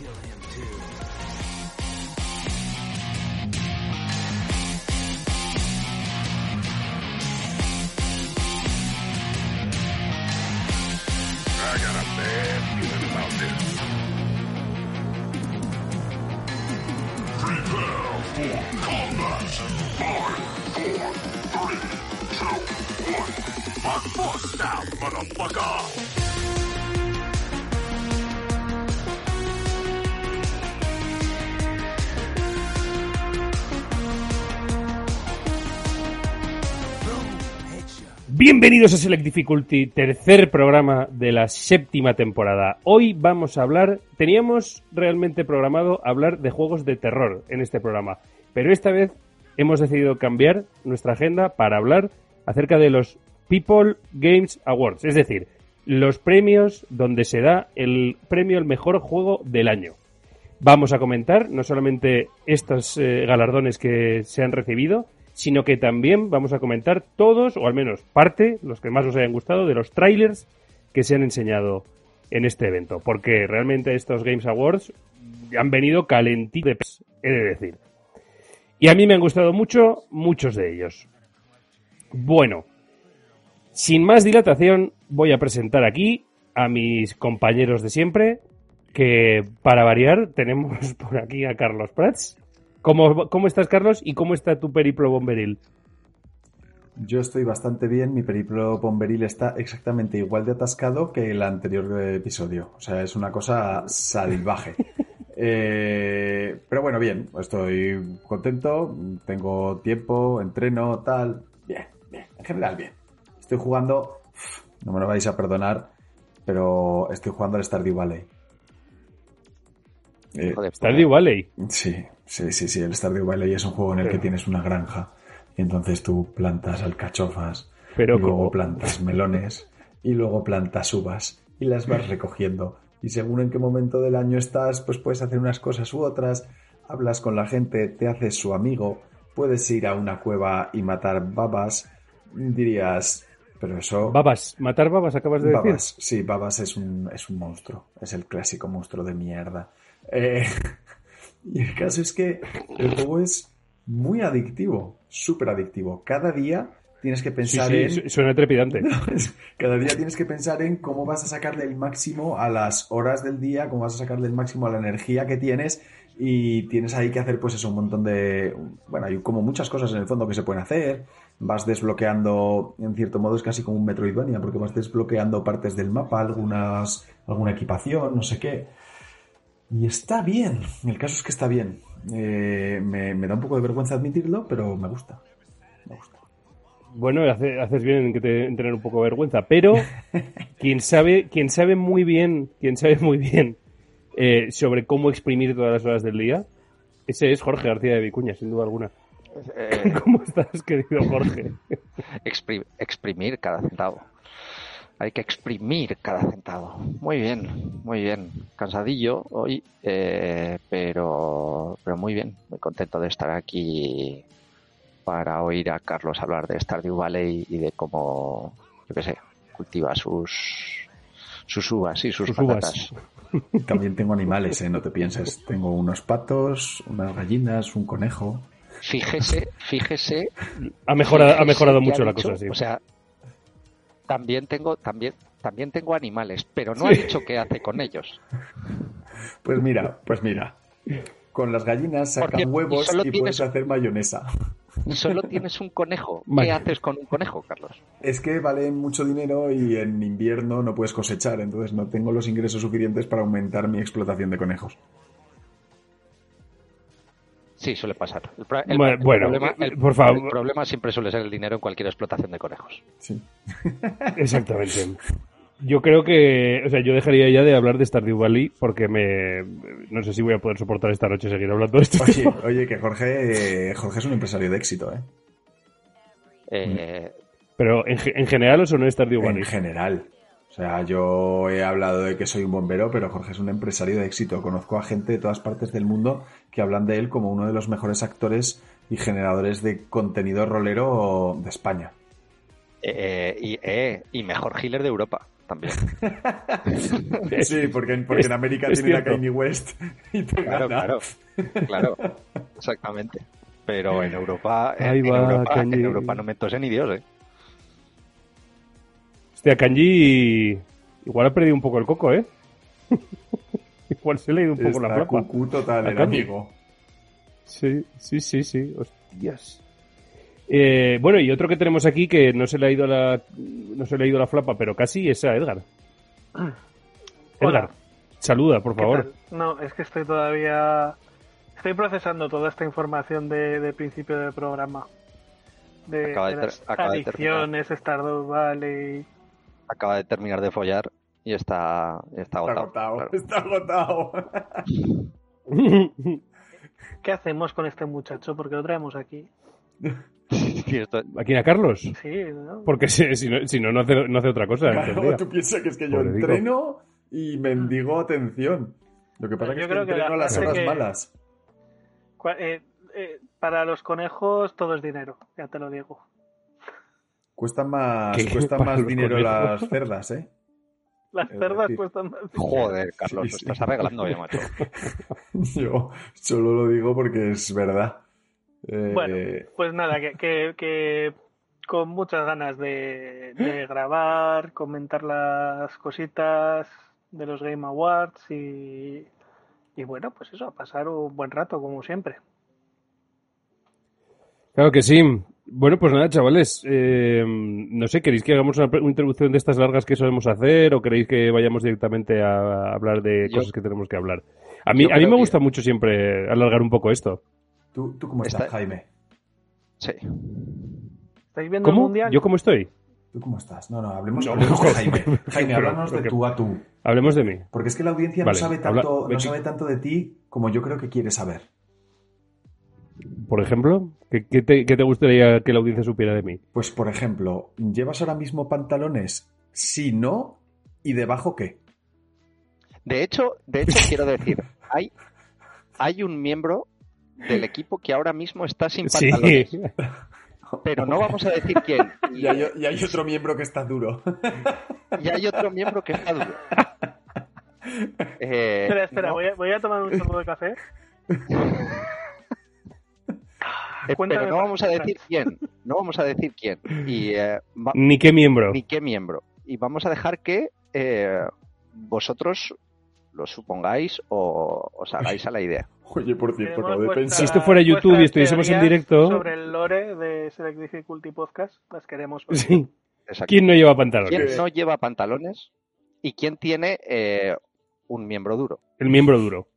kill him too. I got a bad feeling about this. Prepare for combat. Five, four, three, two, one. Fuck force now, motherfucker! Bienvenidos a Select Difficulty, tercer programa de la séptima temporada. Hoy vamos a hablar, teníamos realmente programado hablar de juegos de terror en este programa, pero esta vez hemos decidido cambiar nuestra agenda para hablar acerca de los People Games Awards, es decir, los premios donde se da el premio al mejor juego del año. Vamos a comentar no solamente estos eh, galardones que se han recibido, sino que también vamos a comentar todos, o al menos parte, los que más os hayan gustado, de los trailers que se han enseñado en este evento. Porque realmente estos Games Awards han venido calentitos, he de decir. Y a mí me han gustado mucho, muchos de ellos. Bueno, sin más dilatación, voy a presentar aquí a mis compañeros de siempre, que para variar tenemos por aquí a Carlos Prats. ¿Cómo, ¿Cómo estás, Carlos? ¿Y cómo está tu periplo bomberil? Yo estoy bastante bien. Mi periplo bomberil está exactamente igual de atascado que el anterior episodio. O sea, es una cosa salvaje. Eh, pero bueno, bien. Estoy contento. Tengo tiempo, entreno, tal. Bien, bien. En general, bien. Estoy jugando. No me lo vais a perdonar, pero estoy jugando al Stardew Valley. Eh, Stardew Valley. Sí, Sí, sí, sí, el Stardew Valley es un juego en el que tienes una granja y entonces tú plantas alcachofas, Pero y luego plantas melones y luego plantas uvas y las vas recogiendo y según en qué momento del año estás, pues puedes hacer unas cosas u otras, hablas con la gente, te haces su amigo, puedes ir a una cueva y matar babas, dirías, pero eso... Babas, matar babas acabas de babas, decir. Sí, babas es un, es un monstruo, es el clásico monstruo de mierda. Eh, y el caso es que el juego es muy adictivo, súper adictivo. Cada día tienes que pensar en... Suena trepidante. Cada día tienes que pensar en cómo vas a sacarle el máximo a las horas del día, cómo vas a sacarle el máximo a la energía que tienes y tienes ahí que hacer pues eso, un montón de... Bueno, hay como muchas cosas en el fondo que se pueden hacer. Vas desbloqueando, en cierto modo es casi como un Metroidvania, porque vas desbloqueando partes del mapa, algunas, alguna equipación, no sé qué. Y está bien, el caso es que está bien. Eh, me, da un poco de vergüenza admitirlo, pero me gusta. Me gusta. Bueno, haces bien en que te, tener un poco de vergüenza, pero quien sabe, quien sabe muy bien, quien sabe muy bien eh, sobre cómo exprimir todas las horas del día, ese es Jorge García de Vicuña, sin duda alguna. Eh, ¿Cómo estás, querido Jorge? exprimir cada centavo hay que exprimir cada centavo. Muy bien, muy bien. Cansadillo hoy, eh, pero, pero muy bien. Muy contento de estar aquí para oír a Carlos hablar de Stardew Valley y de cómo, yo qué sé, cultiva sus, sus uvas y sus, patatas. También tengo animales, ¿eh? no te pienses. Tengo unos patos, unas gallinas, un conejo. Fíjese, fíjese. Ha mejorado, ha mejorado mucho la cosa, sí. O sea, también tengo, también, también tengo animales, pero no ha dicho qué hace con ellos. Pues mira, pues mira. Con las gallinas sacan huevos y, puedes hacer mayonesa. Solo tienes un conejo. ¿Qué haces con un conejo, Carlos? Es que vale mucho dinero y en invierno no puedes cosechar, entonces no tengo los ingresos suficientes para aumentar mi explotación de conejos. Sí, suele pasar. El, bueno, por favor. El problema siempre suele ser el dinero en cualquier explotación de conejos. Sí. Exactamente. Yo creo que, o sea, yo dejaría ya de hablar de Stardew Valley porque me, no sé si voy a poder soportar esta noche seguir hablando de esto. Oye, oye que Jorge, Jorge es un empresario de éxito, ¿eh? eh Pero en, en general o solo en Stardew Valley? En general. O sea, yo he hablado de que soy un bombero, pero Jorge es un empresario de éxito. Conozco a gente de todas partes del mundo que hablan de él como uno de los mejores actores y generadores de contenido rolero de España. Eh, y, eh, y, mejor healer de Europa. también. sí, porque, porque en América tiene la cierto. Kanye West y te Claro, gana. claro, claro, exactamente. Pero en Europa, en, Ahí en va, Europa, en Europa no me tose ni Dios, ¿eh? Hostia, Kanji igual ha perdido un poco el coco, ¿eh? igual se le ha ido un poco Está la flapa. cucú total el amigo. Sí, sí, sí, sí. Hostias. Eh, bueno, y otro que tenemos aquí que no se le ha ido la no se le ha ido la flapa, pero casi es a Edgar. Edgar, Hola. saluda, por ¿Qué favor. No, es que estoy todavía. Estoy procesando toda esta información de, de principio del programa. De, Acaba de de las acaba de adicciones, Stardew Valley. Acaba de terminar de follar y está, está Está agotado. claro. Está agotado. ¿Qué hacemos con este muchacho? Porque lo traemos aquí. Sí, esto- ¿Aquí a Carlos? Sí, ¿no? Porque si, si no, si no, no hace, no hace otra cosa. Claro, día. tú piensas que es que yo Pobrecico. entreno y mendigo atención. Lo que pasa Yo es que creo que entreno a las horas que- malas. Eh, eh, para los conejos todo es dinero, ya te lo digo. Cuesta más, ¿Qué? cuesta Para más dinero conejos. las cerdas, ¿eh? Las Es cerdas decir, cuestan más. Joder, Carlos, Sí, lo sí. estás arreglando bien, macho. Yo solo lo digo porque es verdad. Eh, Bueno, pues nada, que, que, que con muchas ganas de, de grabar, comentar las cositas de los Game Awards y, y bueno, pues eso, a pasar un buen rato como siempre. Claro que sí. Bueno, pues nada, chavales. eh, no sé, ¿queréis que hagamos una, introducción de estas largas que solemos hacer o queréis que vayamos directamente a hablar de Yo- cosas que tenemos que hablar? A mí, a mí me que- gusta mucho siempre alargar un poco esto. ¿tú, ¿Tú cómo estás, Está- Jaime? Sí. ¿Estáis viendo el ¿Cómo? mundial? ¿Yo cómo estoy? ¿Tú cómo estás? No, no, hablemos, No, hablemos de Jaime. Jaime, háblanos de tú a tú. Hablemos de mí. Porque es que la audiencia Vale, no, sabe tanto, no sabe tanto de ti como yo creo que quiere saber. Por ejemplo, ¿qué, qué te, qué te gustaría que la audiencia supiera de mí? Pues, por ejemplo, ¿llevas ahora mismo pantalones? Si no, ¿y debajo qué? De hecho, de hecho quiero decir, hay, hay un miembro del equipo que ahora mismo está sin Sí. pantalones, pero no vamos a decir quién. Y, Y hay, y hay otro miembro que está duro. y hay otro miembro que está duro. Eh, Espera, espera, no, voy, a, voy a tomar un sorbo de café. eh, pero no vamos a decir quién. No vamos a decir quién. Y eh, va- Ni qué miembro. ni qué miembro. Y vamos a dejar que eh, vosotros lo supongáis o os hagáis a la idea. Oye, por cierto, acabo de pensar. Si esto fuera YouTube y estuviésemos en directo- Sobre el lore de Select Difficulty Podcast, las queremos. Sí. Exacto. ¿Quién no lleva pantalones? ¿Quién no lleva pantalones? ¿Y quién tiene eh, un miembro duro? El miembro duro.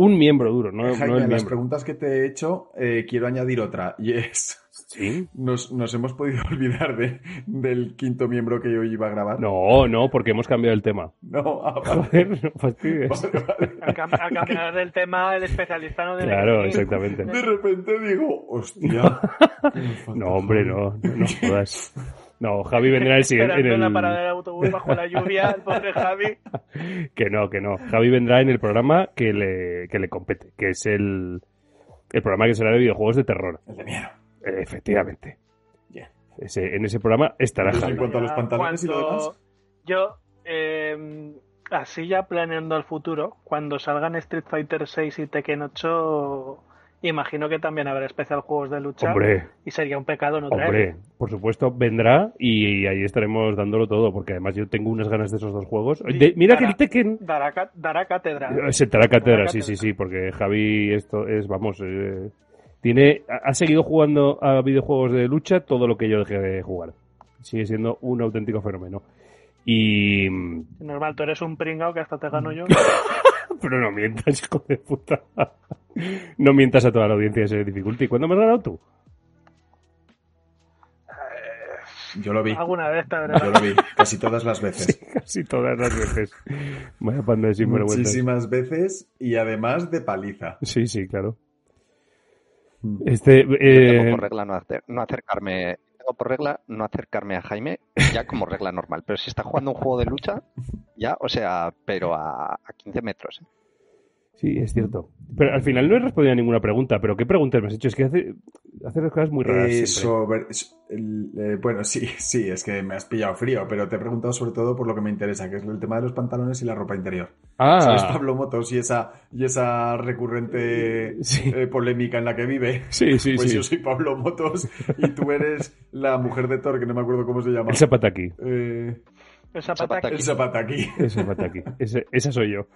Un miembro duro, no, no Jaime, el a las miembro. preguntas que te he hecho, eh, quiero añadir otra. Y es. Sí. Nos, nos hemos podido olvidar de, del quinto miembro que yo iba a grabar. No, no, porque hemos cambiado el tema. No, ah, vale. Joder, no fastidies. Vale, vale. Al, cam- al cambiar del tema, el especialista no debe Claro, exactamente. De repente digo, hostia. No, hombre, no, no, no jodas. No, Javi vendrá el siguiente. En en la el... parada del autobús bajo la lluvia, el pobre Javi. Que no, que no. Javi vendrá en el programa que le, que le compete, que es el, el programa que será de videojuegos de terror. El de miedo. Eh, Efectivamente. Bien. Ese, en ese programa estará Pues en Javi. cuanto a los pantalones y lo demás. Yo, eh, así ya planeando el futuro, cuando salgan Street Fighter 6 y Tekken 8, imagino que también habrá especial juegos de lucha. Hombre, Y sería un pecado no traer. hombre, por supuesto, vendrá y, ahí estaremos dándolo todo, porque además yo tengo unas ganas de esos dos juegos. De- mira que el Tekken Dará, dará cátedra. sentará cátedra, Dará sí, sí, cátedra. sí, porque Javi esto es, vamos, eh, tiene, ha ha seguido jugando a videojuegos de lucha todo lo que yo dejé de jugar. Sigue siendo un auténtico fenómeno. Y... Normal, tú eres un pringao que hasta te gano yo. Pero no mientas, hijo de puta. No mientas a toda la audiencia de ese Difficulty. ¿Cuándo me has ganado tú? Yo lo vi. Alguna vez te habré Yo lo vi. Casi todas las veces. Casi todas las veces. Vaya panda de. Muchísimas veces y además de paliza. Sí, sí, claro. Mm. Este, Yo eh, tengo por regla no, hacer- no acercarme. Tengo por regla no acercarme a Jaime, ya como regla normal. Pero si está jugando un juego de lucha, ya, o sea, pero a, a 15 metros. ¿eh? Sí, es cierto. Pero al final no he respondido a ninguna pregunta, pero ¿qué preguntas me has hecho? Es que hace, hace las cosas muy raras. Eh, sobre- el- eh, bueno, sí, sí, es que me has pillado frío, pero te he preguntado sobre todo por lo que me interesa, que es el tema de los pantalones y la ropa interior. ¿Sabes Ah, Pablo Motos y esa, y esa recurrente Sí. eh, polémica en la que vive? sí, sí, Pues sí. yo soy Pablo Motos y tú eres la mujer de Thor, que no me acuerdo cómo se llama. El zapataki. Eh, El zapataki. el Zapataki. El zapataki. Ese- esa soy yo.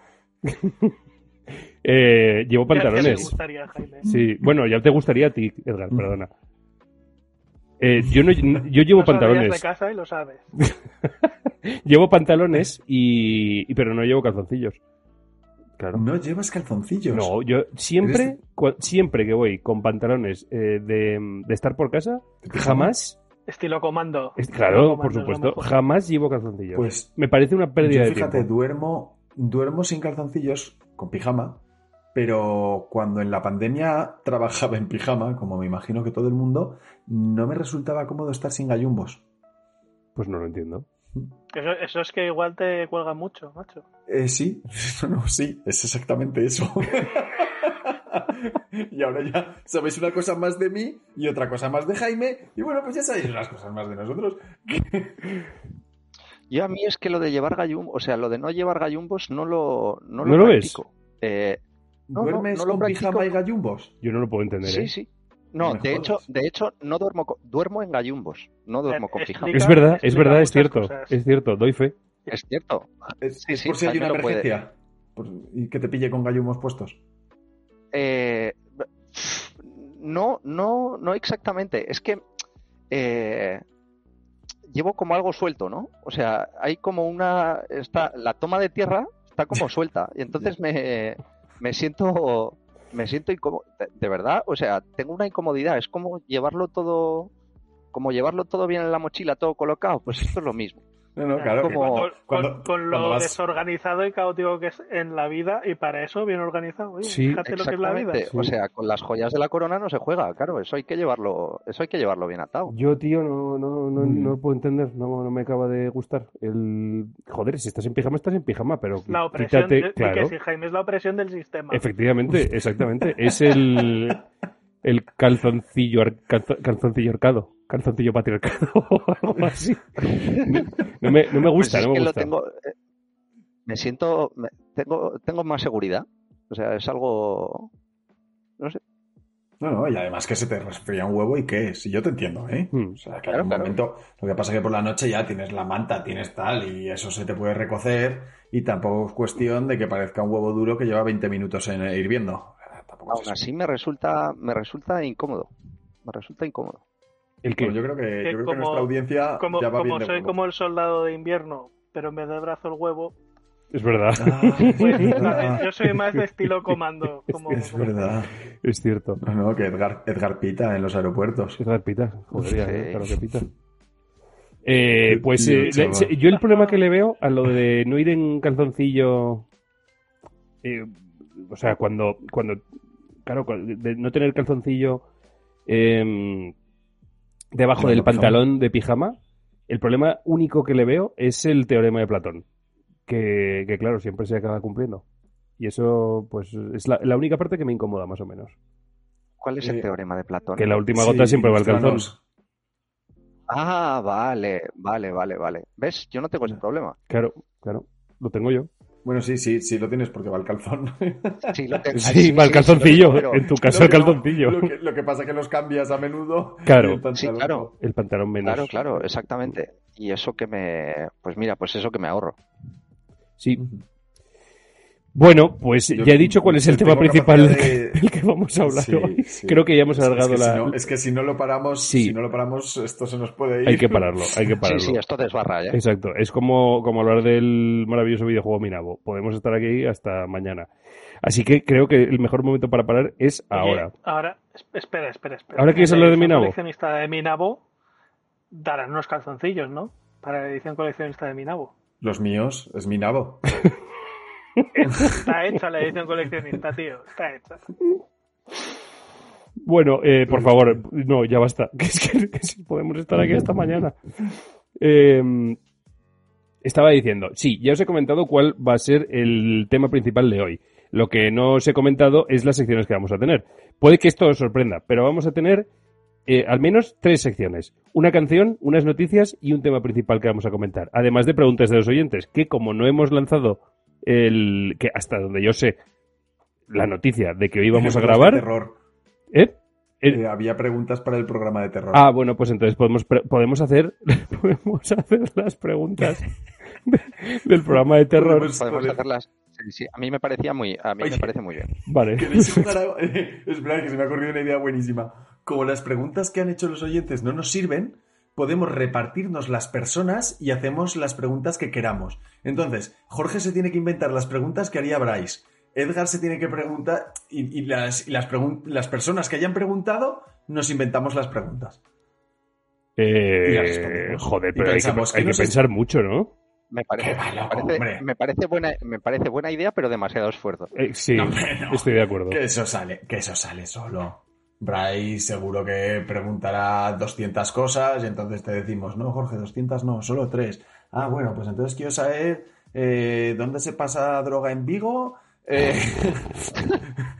Eh, llevo Ya- ya te pantalones. gustaría, Jaime. Sí, bueno, ya te gustaría a ti, Edgar, perdona. Eh, yo, no, yo llevo de pantalones. casa y lo sabes. Llevo pantalones y, y- pero no llevo calzoncillos. Claro. No llevas calzoncillos. No, yo siempre, siempre que voy con pantalones eh, de, de estar por casa, jamás, Estilo comando. es- Estilo claro, por supuesto, jamás llevo calzoncillos. Pues Me parece una pérdida yo, de fíjate, tiempo. duermo, duermo sin calzoncillos, con pijama, pero cuando en la pandemia trabajaba en pijama, como me imagino que todo el mundo, no me resultaba cómodo estar sin gallumbos. Pues no lo entiendo. Eso, eso es que igual te cuelga mucho, macho. Eh, sí, no, no, sí, es exactamente eso. y ahora ya sabéis una cosa más de mí y otra cosa más de Jaime, y bueno, pues ya sabéis unas cosas más de nosotros. Yo a mí es que lo de llevar gallumbos, o sea, lo de no llevar gallumbos no lo, no ¿No lo ves? practico. Eh, No, no, ¿Duermes no lo con practico. pijama y gallumbos? Yo no lo puedo entender. sí, ¿eh? sí. No, de hecho, de hecho, no duermo, duermo en gallumbos, no duermo con Eh, pijama. Es verdad, es verdad, es cierto. cosas. Es cierto, doy fe. Es cierto. Es, Sí, es sí, por si hay una lo emergencia. Por- y que te pille con gallumbos puestos. Eh, no, no, no exactamente. Es que eh, llevo como algo suelto, ¿no? O sea, hay como una, está, la toma de tierra está como suelta y entonces me, me siento, me siento incómodo. De, de verdad, o sea, tengo una incomodidad. Es como llevarlo todo, como llevarlo todo bien en la mochila, todo colocado. Pues esto es lo mismo. No, no, claro. que como- Con, cuando- con- con cuando lo vas- desorganizado y caótico que es en la vida, y para eso bien organizado. Oye, Sí, fíjate lo que es la vida. Exactamente. O sea, con las joyas de la corona no se juega, claro. Eso hay que llevarlo, eso hay que llevarlo bien atado. Yo, tío, no, no, no, Mm. no lo puedo entender. No, no me acaba de gustar. El... Joder, si estás en pijama, estás en pijama, pero La opresión, quítate, de claro. que si Jaime es la opresión del sistema. Efectivamente, exactamente. Es el, el calzoncillo, ar- calzo- calzoncillo arcado. Calzoncillo patriarcado o algo así. No me, no me Pues gusta, es no me que lo gusta. tengo, eh, me siento, me- tengo, tengo más seguridad. O sea, es algo, no sé. No, no, y además que se te resfría un huevo y qué, si yo te entiendo, ¿eh? Hmm. O sea, que Claro, un claro. momento, lo que pasa es que por la noche ya tienes la manta, tienes tal, y eso se te puede recocer, y tampoco es cuestión de que parezca un huevo duro que lleva 20 minutos en eh, hirviendo. Eh, Aún así me resulta, me resulta incómodo. Me resulta incómodo. El que yo creo que, yo creo que como- nuestra audiencia Como, ya va como bien soy como el soldado de invierno, pero en vez de brazo el huevo, es verdad, Ah, pues es verdad. yo soy más de estilo comando. Como, Es verdad. es cierto. No, no, que Edgar, Edgar pita en los aeropuertos. Verdad, pita. Joder, Sí. ¿eh? claro que pita. Eh, pues eh, le- chaval. se- yo el problema que le veo a lo de no ir en calzoncillo, eh, o sea, cuando, cuando, claro, de no tener calzoncillo em, debajo del pantalón de pijama, el problema único que le veo es el teorema de Platón, que, que claro, siempre se acaba cumpliendo. Y eso, pues, es la, la única parte que me incomoda, más o menos. ¿Cuál es el Eh, teorema de Platón? Que la última gota Sí, siempre va al calzón. Ah, vale, vale, vale, vale. ¿Ves? Yo no tengo ese problema. Claro, claro, lo tengo yo. Bueno, sí, sí, sí lo tienes porque va al calzón. Sí, lo tengo. Sí, va el calzoncillo. pero- en tu caso, el calzoncillo. Lo que, lo que pasa es que los cambias a menudo. Claro. el pantalón Sí, claro. El pantalón menos. Claro, claro, exactamente. Y eso que me, pues mira, pues eso que me ahorro. Sí. No. Bueno, pues Yo- ya he dicho cuál es el tema principal del de- que, del que vamos a hablar Sí, hoy. sí. Creo que ya hemos alargado es que la... Si no, es que si no lo paramos, Sí. si no lo paramos, esto se nos puede ir. Hay que pararlo, hay que Sí, pararlo. sí, esto desbarra, ¿eh? Exacto, es como, como hablar del maravilloso videojuego Minabo. Podemos estar aquí hasta mañana. Así que creo que el mejor momento para parar es Oye, ahora. Ahora, es- espera, espera, espera. ¿Ahora quieres hablar la de edición Minabo? coleccionista de Minabo darán unos calzoncillos, ¿no? Para la edición coleccionista de Minabo. Los míos, es mi nabo. Está hecha la edición coleccionista, tío. Está hecha. Bueno, eh, por favor, no, ya basta. Que es que, si podemos estar aquí hasta mañana. Eh, estaba diciendo, sí, ya os he comentado cuál va a ser el tema principal de hoy. Lo que no os he comentado es las secciones que vamos a tener. Puede que esto os sorprenda, pero vamos a tener eh, al menos tres secciones. Una canción, unas noticias y un tema principal que vamos a comentar. Además de preguntas de los oyentes, que como no hemos lanzado el... que hasta donde yo sé, la noticia de que hoy íbamos a grabar... Terror. ¿Eh? Eh, había preguntas para el programa de terror. Ah, bueno, pues entonces podemos, podemos hacer podemos hacer las preguntas de- del programa de terror. Podemos- Podemos Joder. hacerlas. Sí, sí. A mí me parecía muy, a mí Oye. me parece muy bien. Vale. ¿Queréis jugar a- Espera, que se me ha ocurrido una idea buenísima. Como las preguntas que han hecho los oyentes no nos sirven, podemos repartirnos las personas y hacemos las preguntas que queramos. Entonces, Jorge se tiene que inventar las preguntas que haría Bryce. Edgar se tiene que preguntar y, y las, y las, pregun- las personas que hayan preguntado nos inventamos las preguntas. Y las Eh, joder, Y pero hay que, pensamos, hay ¿qué que nos es- pensar mucho, ¿no? Me parece, Qué va, me loco, parece- hombre. me parece buena, me parece buena idea, pero demasiado esfuerzo. Eh, sí, No, hombre, no. estoy de acuerdo. Que eso sale, que eso sale solo. Bryce seguro que preguntará 200 cosas y entonces te decimos, no, Jorge, 200 no, solo 3. Ah, bueno, pues entonces quiero saber eh, dónde se pasa droga en Vigo. Eh,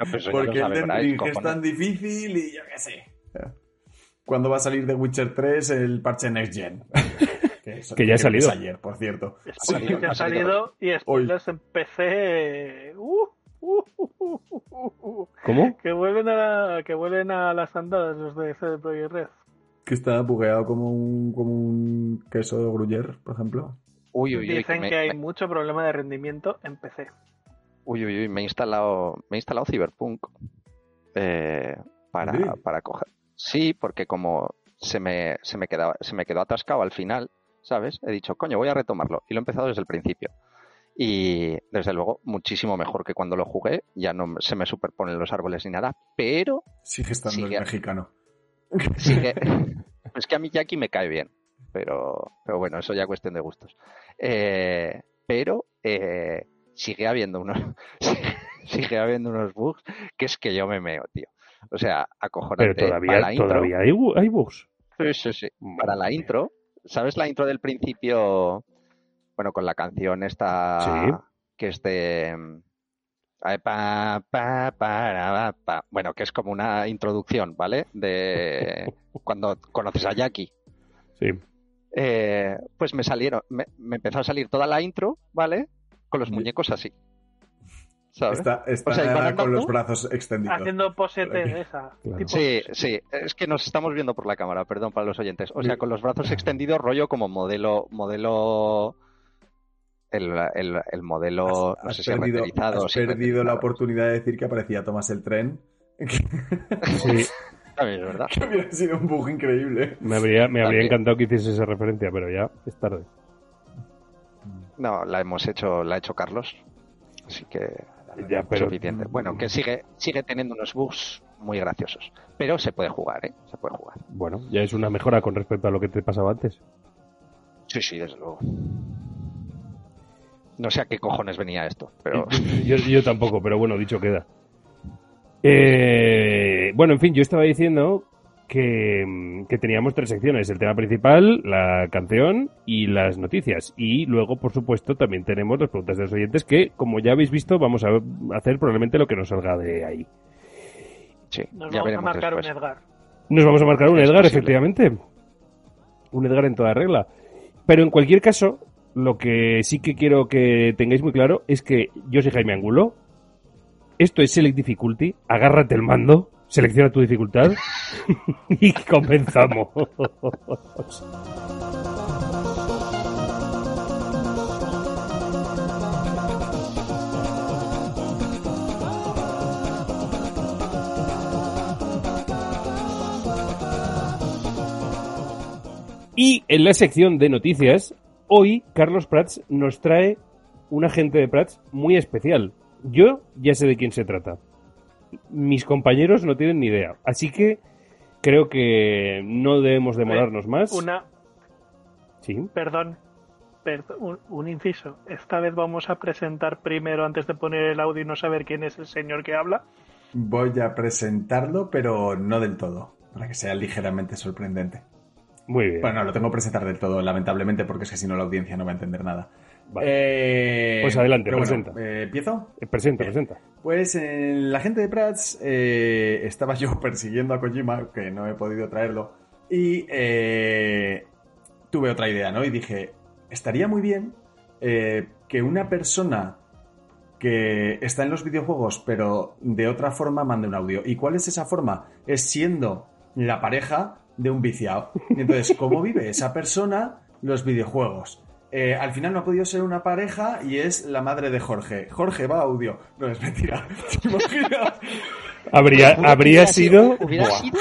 No, ya lo porque sabe Elden Bryce, es tan difícil y yo qué sé. ¿Cuándo va a salir de Witcher 3 el parche Next Gen? Que, eso- Que ya ha salido. ayer, por cierto. salido, que ha ha salido. salido y Hoy. después empecé. Uh, uh, uh, uh, uh, uh, uh. ¿Cómo? Que vuelven a la, que vuelven a las andadas los de CD Projekt Red. Que está bugueado como un, como un queso de gruyer, por ejemplo. Uy, uy, uy, Dicen me, que hay me- mucho problema de rendimiento en PC. uy, uy, uy, me he instalado, me he instalado Cyberpunk eh, para, ¿Sí? para coger. Sí, porque como se me, se me quedaba, se me quedó atascado al final, ¿sabes? He dicho, coño, voy a retomarlo. Y lo he empezado desde el principio. Y desde luego, muchísimo mejor que cuando lo jugué. Ya no se me superponen los árboles ni nada, pero Sigue estando Sigue. el mexicano. sigue. es que a mí Jackie me cae bien, pero, pero bueno, eso ya cuestión de gustos. Eh, pero eh, sigue habiendo unos sigue habiendo unos bugs que es que yo me meo, tío. O sea, acojonante. Pero Para todavía, la intro- todavía hay, bu- hay bugs. Sí, sí, sí. Para la intro, ¿sabes la intro del principio? Bueno, con la canción esta Sí. que es de ay, pa, pa, para, pa. bueno, que es como una introducción, ¿vale? De cuando conoces a Jackie. Sí. Eh, pues me salieron, me, me empezó a salir toda la intro, ¿vale? Con los muñecos así. ¿Sabes? Está, está O sea, con los brazos extendidos. Haciendo posete Por aquí. de esa. Claro. tipo- Sí, sí, es que nos estamos viendo por la cámara, perdón para los oyentes. O sea, con los brazos extendidos, rollo como modelo, modelo, el, el, el modelo, Has, no has sé si perdido, renderizado. has perdido la oportunidad de decir que aparecía Tomás el tren. Sí. También es verdad. que hubiera sido un bug increíble. Me habría, me habría encantado que hiciese esa referencia, pero ya es tarde. No, la hemos hecho, la ha hecho Carlos. Así que Ya, pero suficiente. Bueno, que sigue, sigue teniendo unos bugs muy graciosos. Pero se puede jugar, ¿eh? Se puede jugar. bueno, ya es una mejora con respecto a lo que te pasaba antes. Sí, sí, desde luego. No sé a qué cojones venía esto, pero Yo, yo tampoco, pero bueno, dicho queda. Eh, bueno, en fin, yo estaba diciendo que, que teníamos tres secciones, el tema principal, la canción y las noticias. Y luego, por supuesto, también tenemos las preguntas de los oyentes que, como ya habéis visto, vamos a hacer probablemente lo que nos salga de ahí. sí, Nos ya vamos a marcar después. un Edgar. Nos vamos a marcar un Es Edgar, posible. efectivamente. Un Edgar en toda regla. Pero en cualquier caso, lo que sí que quiero que tengáis muy claro es que yo soy Jaime Angulo. Esto es Select Difficulty. Agárrate el mando, selecciona tu dificultad y comenzamos. Y en la sección de noticias, hoy Carlos Prats nos trae un agente de Prats muy especial. Yo ya sé de quién se trata. Mis compañeros no tienen ni idea. Así que creo que no debemos demorarnos más. Una, Sí. perdón, perdón, un, un inciso. Esta vez vamos a presentar primero, antes de poner el audio y no saber quién es el señor que habla. Voy a presentarlo, pero no del todo, para que sea ligeramente sorprendente. Muy bien. Bueno, no, lo tengo que presentar del todo, lamentablemente, porque es que si no la audiencia no va a entender nada. Vale. Eh, Pues adelante, pero bueno, presenta. eh, ¿Empiezo? Eh, presenta, presenta. Pues en la gente de Prats eh, estaba yo persiguiendo a Kojima, que no he podido traerlo, y eh, tuve otra idea, ¿no? Y dije, estaría muy bien eh, que una persona que está en los videojuegos, pero de otra forma mande un audio. ¿Y cuál es esa forma? Es siendo la pareja de un viciado. Entonces, ¿cómo vive esa persona los videojuegos? Eh, al final no ha podido ser una pareja y es la madre de Jorge. Jorge va a audio. No, es mentira. ¿Te imaginas? Habría, habría sido... Hubiera Buah. sido.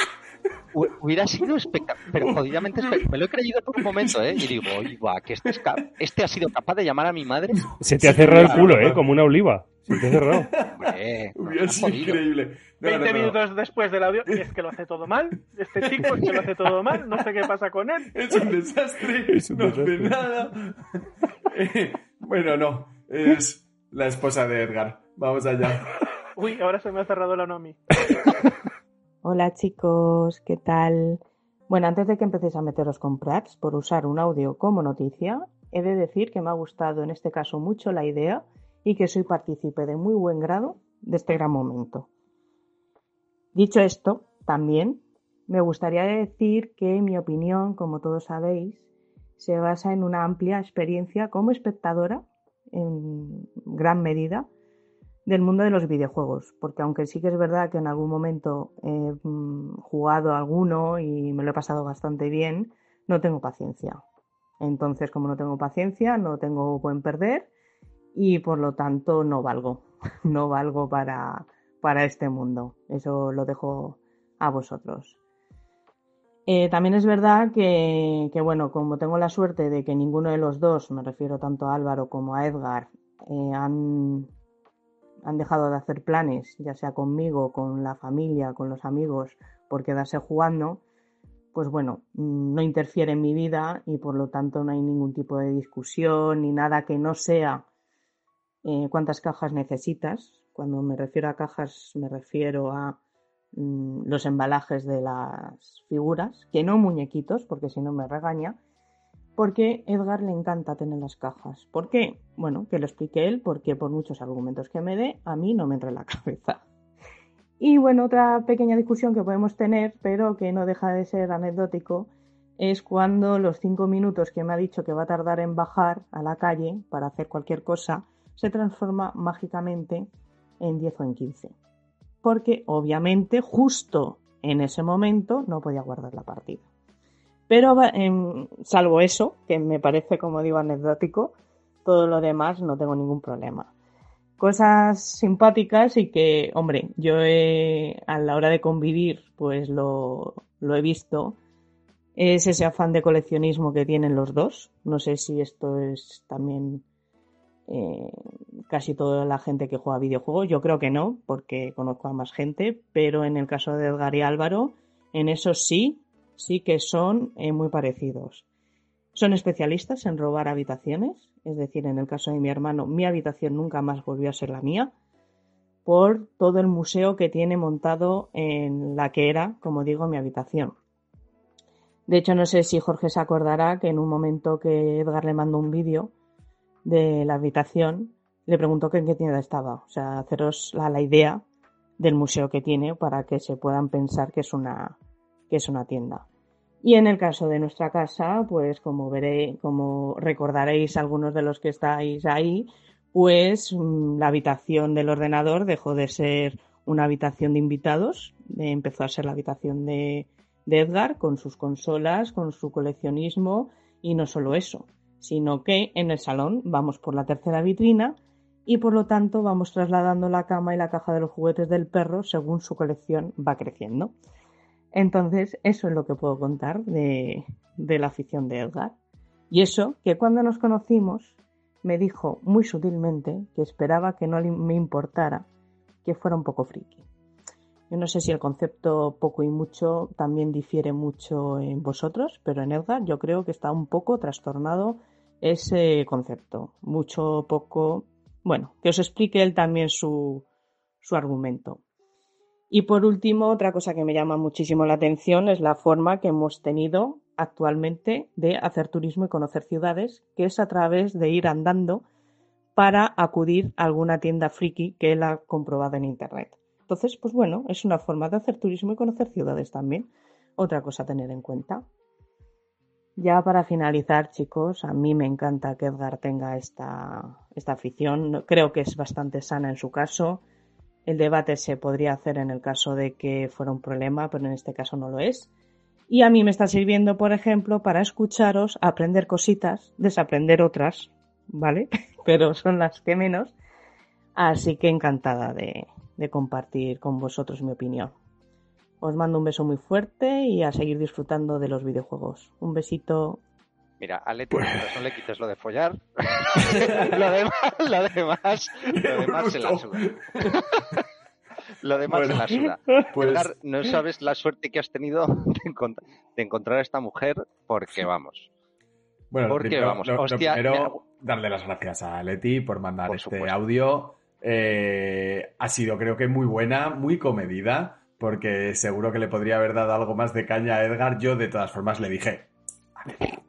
hu- Hubiera sido espectacular, pero jodidamente espe- Me lo he creído por un momento, ¿eh? Y digo, oye, que este, es este ha sido capaz de llamar a mi madre. Se te ha cerrado el culo. ¿eh? Como una oliva. Se te ha cerrado. Hombre, no, Hubiera sido increíble. No, no, 20 no, no. minutos después del audio, es que lo hace todo mal. Este chico es que lo hace todo mal. No sé qué pasa con él. Es un desastre, Es un no hace nada. Eh, bueno, no, es la esposa de Edgar. Vamos allá. Uy, ahora se me ha cerrado la Nomi. Hola chicos, ¿qué tal? Bueno, antes de que empecéis a meteros con Prats por usar un audio como noticia, he de decir que me ha gustado en este caso mucho la idea y que soy partícipe de muy buen grado de este gran momento. Dicho esto, también me gustaría decir que mi opinión, como todos sabéis, se basa en una amplia experiencia como espectadora, en gran medida, del mundo de los videojuegos, porque aunque sí que es verdad que en algún momento he mm, jugado alguno y me lo he pasado bastante bien, no tengo paciencia. Entonces, como no tengo paciencia, no tengo buen perder y por lo tanto no valgo, no valgo para, para este mundo. Eso lo dejo a vosotros. Eh, también es verdad que, bueno, como tengo la suerte de que ninguno de los dos, me refiero tanto a Álvaro como a Edgar, eh, han, han dejado de hacer planes, ya sea conmigo, con la familia, con los amigos, por quedarse jugando, pues bueno, mm, no interfiere en mi vida y por lo tanto no hay ningún tipo de discusión ni nada que no sea eh, cuántas cajas necesitas. Cuando me refiero a cajas me refiero a mm, los embalajes de las figuras, que no muñequitos, porque si no me regaña, porque Edgar le encanta tener las cajas. ¿Por qué? Bueno, que lo explique él, porque por muchos argumentos que me dé, a mí no me entra en la cabeza. Y bueno, otra pequeña discusión que podemos tener, pero que no deja de ser anecdótico, es cuando los cinco minutos que me ha dicho que va a tardar en bajar a la calle para hacer cualquier cosa, se transforma mágicamente en 10 o en 15. Porque obviamente justo en ese momento no podía guardar la partida. Pero eh, salvo eso, que me parece, como digo, anecdótico, todo lo demás no tengo ningún problema. Cosas simpáticas y que, hombre, yo a la hora de convivir, pues lo he visto. Es ese afán de coleccionismo que tienen los dos. No sé si esto es también eh, casi toda la gente que juega videojuegos. Yo creo que no, porque conozco a más gente, pero en el caso de Edgar y Álvaro, en eso sí, sí que son eh, muy parecidos. Son especialistas en robar habitaciones, es decir, en el caso de mi hermano, mi habitación nunca más volvió a ser la mía, por todo el museo que tiene montado en la que era, como digo, mi habitación. De hecho, no sé si Jorge se acordará que en un momento que Edgar le mandó un vídeo de la habitación, le preguntó que en qué tienda estaba. O sea, haceros la, la idea del museo que tiene para que se puedan pensar que es una, que es una tienda. Y en el caso de nuestra casa, pues como veré, como recordaréis algunos de los que estáis ahí, pues mm, la habitación del ordenador dejó de ser una habitación de invitados, empezó a ser la habitación de, de Edgar con sus consolas, con su coleccionismo y no solo eso, sino que en el salón vamos por la tercera vitrina y por lo tanto vamos trasladando la cama y la caja de los juguetes del perro según su colección va creciendo. Entonces, eso es lo que puedo contar de, de, la afición de Edgar. Y eso, que cuando nos conocimos, me dijo muy sutilmente que esperaba que no me importara que fuera un poco friki. Yo no sé si el concepto poco y mucho también difiere mucho en vosotros, pero en Edgar yo creo que está un poco trastornado ese concepto. Mucho, poco. Bueno, que os explique él también su, su argumento. Y por último, otra cosa que me llama muchísimo la atención es la forma que hemos tenido actualmente de hacer turismo y conocer ciudades, que es a través de ir andando para acudir a alguna tienda friki que él ha comprobado en internet. Entonces, pues bueno, es una forma de hacer turismo y conocer ciudades también. Otra cosa a tener en cuenta. Ya para finalizar, chicos, a mí me encanta que Edgar tenga esta, esta afición. Creo que es bastante sana en su caso. El debate se podría hacer en el caso de que fuera un problema, pero en este caso no lo es. Y a mí me está sirviendo, por ejemplo, para escucharos, aprender cositas, desaprender otras, ¿vale? pero son las que menos. Así que encantada de, de compartir con vosotros mi opinión. Os mando un beso muy fuerte y a seguir disfrutando de los videojuegos. Un besito. Mira, a Leti no le quites lo de follar. lo demás, lo demás, lo demás se la suda. lo demás se la suda. Pues... No sabes la suerte que has tenido de, de encontrar a esta mujer porque vamos. Bueno, porque primero, vamos, lo, hostia, lo primero, darle las gracias a Leti por mandar por este supuesto. audio. Eh, ha sido, creo que, muy buena, muy comedida porque seguro que le podría haber dado algo más de caña a Edgar. Yo, de todas formas, le dije, a ver,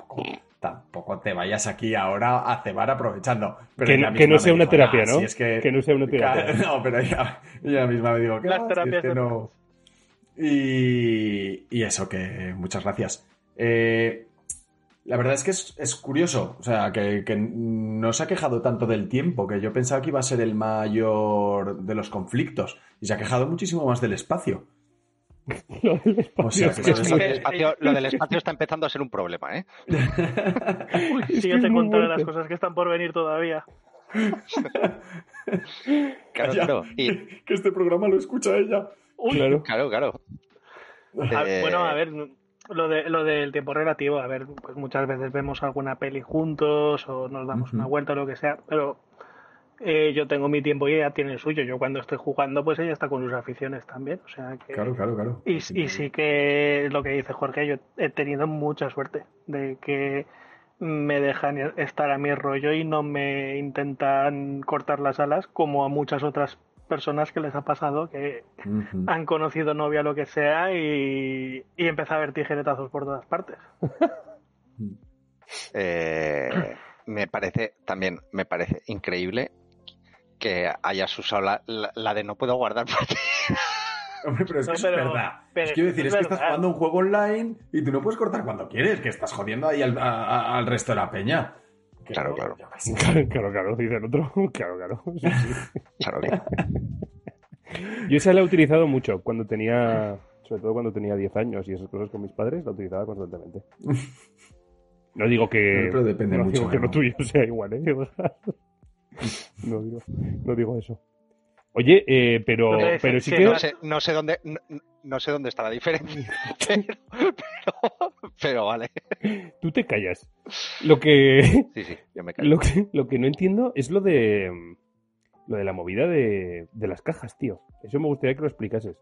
tampoco, te vayas aquí ahora a cebar aprovechando. Pero que, no sea una terapia, ¿no? que, no sea una terapia. No, pero ella, misma me dijo que, Las terapias que no. Y, y, eso, que muchas gracias. Eh, la verdad es que es, es curioso, o sea, que, que, no se ha quejado tanto del tiempo, que yo pensaba que iba a ser el mayor de los conflictos, y se ha quejado muchísimo más del espacio. lo, del espacio, o sea, que es que el espacio lo del espacio está empezando a ser un problema, ¿eh? Uy, si yo te contaré las cosas que están por venir todavía. claro, claro. Y... Que este programa lo escucha ella. Uy, claro, claro. claro. A, eh... Bueno, a ver, lo, de, lo del tiempo relativo, a ver, pues muchas veces vemos alguna peli juntos o nos damos uh -huh. una vuelta o lo que sea, pero eh, yo tengo mi tiempo y ella tiene el suyo. Yo cuando estoy jugando, pues ella está con sus aficiones también. O sea que... Claro, claro, claro. Y, y sí que lo que dice Jorge, yo he tenido mucha suerte de que me dejan estar a mi rollo y no me intentan cortar las alas como a muchas otras personas que les ha pasado que uh -huh. han conocido novia lo que sea y, y empieza a ver tijeretazos por todas partes. eh, me parece también me parece increíble que hayas usado la, la, la de no puedo guardar Hombre, pero es que no, pero, es verdad. Pero es quiero decir, es, es que estás jugando un juego online y tú no puedes cortar cuando quieres, que estás jodiendo ahí al, a, a, al resto de la peña. Claro, claro. Claro, claro, claro, dice el otro. Claro, claro. Sí, sí. claro, claro. Yo esa la he utilizado mucho cuando tenía, sobre todo cuando tenía 10 años y esas cosas con mis padres, la utilizaba constantemente. No digo que. Pero depende no mucho. Digo que lo tuyo sea igual, ¿eh? No digo, no digo eso. Oye, eh, pero, no pero sí que, que... No sé, no sé dónde... No, no, sé dónde está la diferencia, pero, pero, pero, vale. Tú te callas. Lo que... Sí, sí, yo me callo. Lo que, lo que no entiendo es lo de... Lo de la movida de, de las cajas, tío. Eso me gustaría que lo explicases.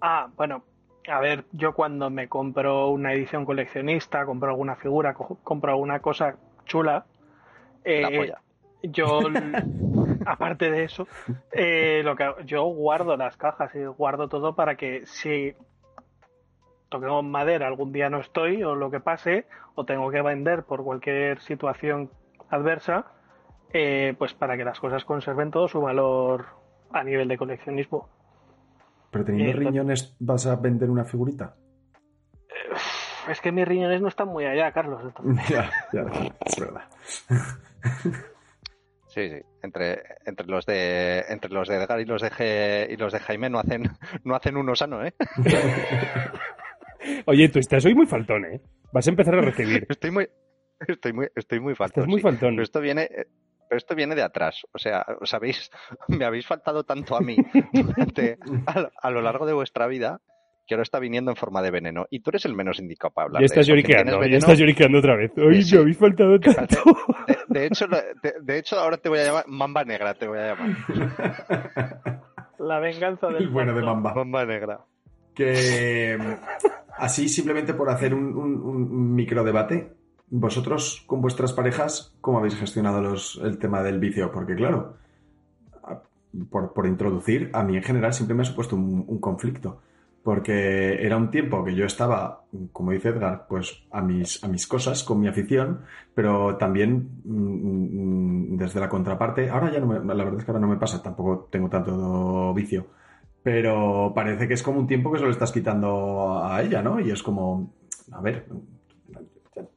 Ah, bueno, a ver, yo cuando me compro una edición coleccionista, compro alguna figura, compro alguna cosa chula, eh, yo, aparte de eso, eh, lo que yo guardo las cajas y guardo todo para que si toquemos madera algún día no estoy o lo que pase o tengo que vender por cualquier situación adversa, eh, pues para que las cosas conserven todo su valor a nivel de coleccionismo. Pero teniendo eh, riñones, ¿vas a vender una figurita? Es que mis riñones no están muy allá, Carlos. ya, ya, es verdad. Sí, sí. Entre, entre los de entre los de Edgar y los de G, y los de Jaime no hacen no hacen uno sano, ¿eh? Oye, tú estás hoy muy faltón, ¿eh? Vas a empezar a recibir. Estoy muy estoy muy estoy muy faltón. Estás muy faltón. Sí. Pero esto viene pero esto viene de atrás. O sea, os habéis, me habéis faltado tanto a mí durante, a, a, lo largo de vuestra vida que ahora está viniendo en forma de veneno. Y tú eres el menos indicado para hablar. Ya estás lloriqueando, ya estás lloriqueando otra vez. Hoy sí. me habéis faltado tanto. De, de, hecho, de, de, hecho, ahora te voy a llamar Mamba Negra, te voy a llamar. La venganza del El bueno de Mamba. Mamba Negra. Que así, simplemente por hacer un, un, un micro debate, vosotros con vuestras parejas, ¿cómo habéis gestionado los, el tema del vicio? Porque claro, por, por, introducir, a mí en general siempre me ha supuesto un, un conflicto porque era un tiempo que yo estaba, como dice Edgar, pues a mis, a mis cosas, con mi afición, pero también mm, mm, desde la contraparte, ahora ya no me, la verdad es que ahora no me pasa, tampoco tengo tanto vicio, pero parece que es como un tiempo que se lo estás quitando a ella, ¿no? Y es como, a ver,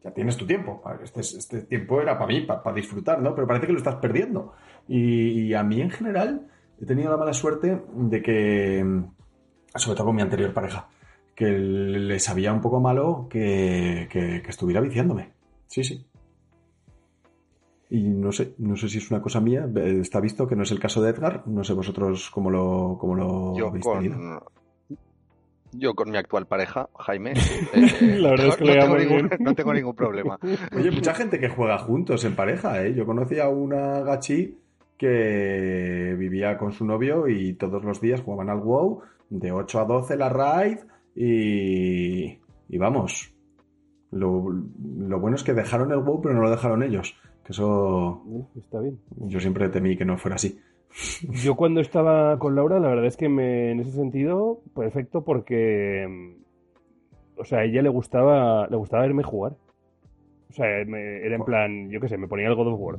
ya, tienes tu tiempo, este, este tiempo era para mí, para, disfrutar, ¿no? Pero parece que lo estás perdiendo. y a mí en general he tenido la mala suerte de que sobre todo con mi anterior pareja, que le sabía un poco malo que, estuviera viciándome. Sí, sí. Y no sé, no sé si es una cosa mía, está visto que no es el caso de Edgar, no sé vosotros cómo lo, cómo lo yo habéis con, Yo con mi actual pareja, Jaime, la verdad es que no, tengo ningún, no, tengo ningún, problema. Oye, mucha gente que juega juntos en pareja, ¿eh? Yo conocí a una gachi que vivía con su novio y todos los días jugaban al WoW de 8 a 12 la raid y, y vamos. Lo, bueno es que dejaron el WoW, pero no lo dejaron ellos. Que eso. Está bien. Yo siempre temí que no fuera así. Yo cuando estaba con Laura, la verdad es que me, en ese sentido, perfecto, porque. O sea, a ella le gustaba, le gustaba verme jugar. O sea, era en plan, yo qué sé, me ponía el God of War.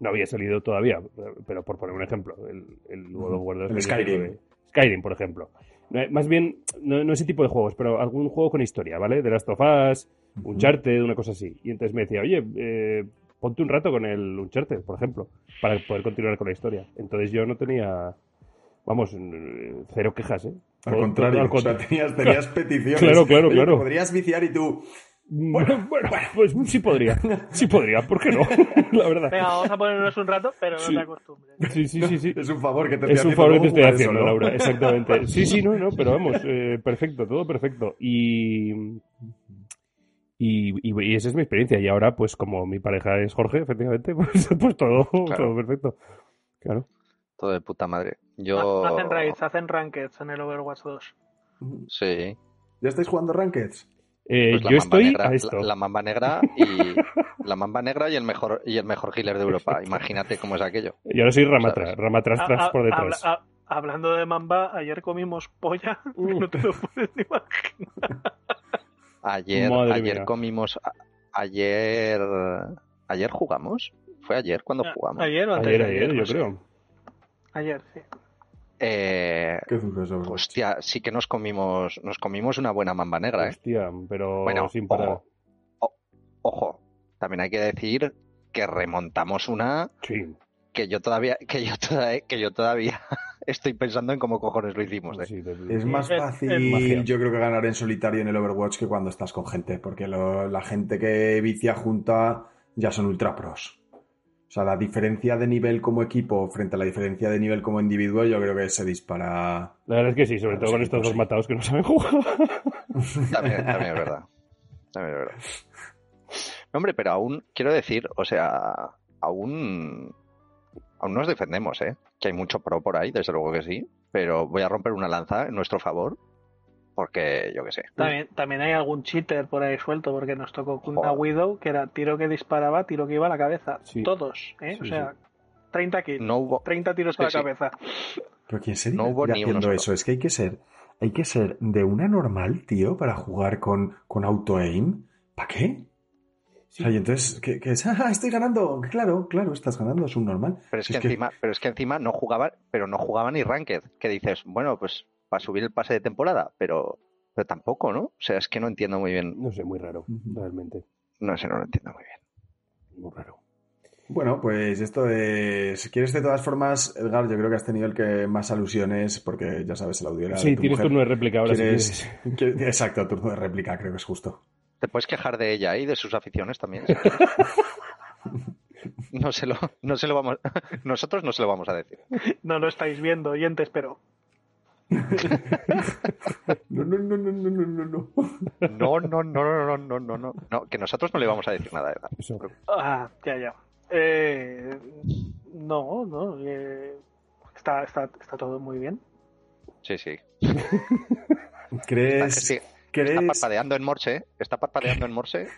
No había salido todavía, pero por poner un ejemplo, el, el God of War el Skyrim. Skyrim, por ejemplo. Más bien, no, ese tipo de juegos, pero algún juego con historia, ¿vale? De Last of Us, Uncharted, una cosa así. Y entonces me decía, oye, eh, ponte un rato con el Uncharted, por ejemplo, para poder continuar con la historia. Entonces yo no tenía, vamos, cero quejas, ¿eh? Al contrario, o sea, tenías, tenías peticiones. Claro, claro, claro. Podrías viciar y tú, bueno, bueno, pues sí podría. Sí podría, ¿por qué no? La verdad. Venga, vamos a ponernos un rato, pero no te acostumbres. Sí, sí, sí, sí. Es un favor que te estoy haciendo. Es un favor que te estoy haciendo, Laura, exactamente. Sí, sí, no, no, pero vamos, eh, perfecto, todo perfecto. Y, y, y, esa es mi experiencia. Y ahora, pues como mi pareja es Jorge, efectivamente, pues, pues todo, todo perfecto. Claro. Todo de puta madre. Yo... Hacen raids, hacen rankeds en el Overwatch 2. Sí. ¿Ya estáis jugando rankeds? Eh, pues yo estoy a esto. La, mamba negra y la mamba negra y el mejor y el mejor healer de Europa. Imagínate cómo es aquello. Y ahora soy Ramatra, Ramatras tras por detrás. hablando de mamba, ayer comimos polla, uh. no te lo puedes imaginar. Ayer, ayer comimos, ayer, ayer jugamos. Fue ayer cuando ah, jugamos. Ayer, ayer, ayer, yo creo. Ayer, sí. Eh, hostia, sí que nos comimos, nos comimos una buena mamba negra, ¿eh? Hostia, pero bueno, sin parar. Ojo, también hay que decir que remontamos una que yo todavía, que yo todavía, que yo todavía estoy pensando en cómo cojones lo hicimos. ¿eh? es más fácil, yo creo que ganar en solitario en el Overwatch que cuando estás con gente, porque la gente que vicia junta ya son ultra pros. O sea, la diferencia de nivel como equipo frente a la diferencia de nivel como individuo, yo creo que se dispara. La verdad es que sí, sobre todo con estos dos matados que no saben jugar. También, también es verdad. También es verdad. hombre, pero aún, quiero decir, o sea, aún. Aún nos defendemos, ¿eh? Que hay mucho pro por ahí, desde luego que sí. Pero voy a romper una lanza en nuestro favor porque yo qué sé. También, también hay algún cheater por ahí suelto, porque nos tocó una Widow que era tiro que disparaba, tiro que iba a la cabeza. Todos, ¿eh? o sea, 30 kills, no hubo... 30 tiros a la cabeza. Pero ¿quién se no hubo ni haciendo eso? Es que hay que ser hay que ser de una normal, tío, para jugar con, con auto-aim. ¿Para qué? O sea, y entonces, ¿qué, es? Ah, estoy ganando. Claro, claro, estás ganando, es un normal. Pero es, que, encima, pero es que encima no jugaban, pero no jugaban ni ranked. Que dices, bueno, pues para subir el pase de temporada, pero, pero tampoco, ¿no? O sea, es que no entiendo muy bien. No sé, muy raro, realmente. No sé, no lo entiendo muy bien. Muy raro. Bueno, pues esto es. ¿Quieres de todas formas, Edgar? Yo creo que has tenido el que más alusiones, porque ya sabes, el audio era. Sí, tienes turno de réplica ahora. ¿Quieres... Exacto, turno de réplica, creo que es justo. Te puedes quejar de ella y de sus aficiones también. no se lo, no se lo vamos. Nosotros no se lo vamos a decir. No lo estáis viendo, oyentes, pero no, no, no, no, no, no, no, no. No, no, no, no, no, no, no, no. Que nosotros no le vamos a decir nada, ¿verdad? Ah, ya, ya. Eh, no, no. Eh, está, está, está todo muy bien. Sí, sí. ¿Crees, Está parpadeando en Morse. Está parpadeando en Morse.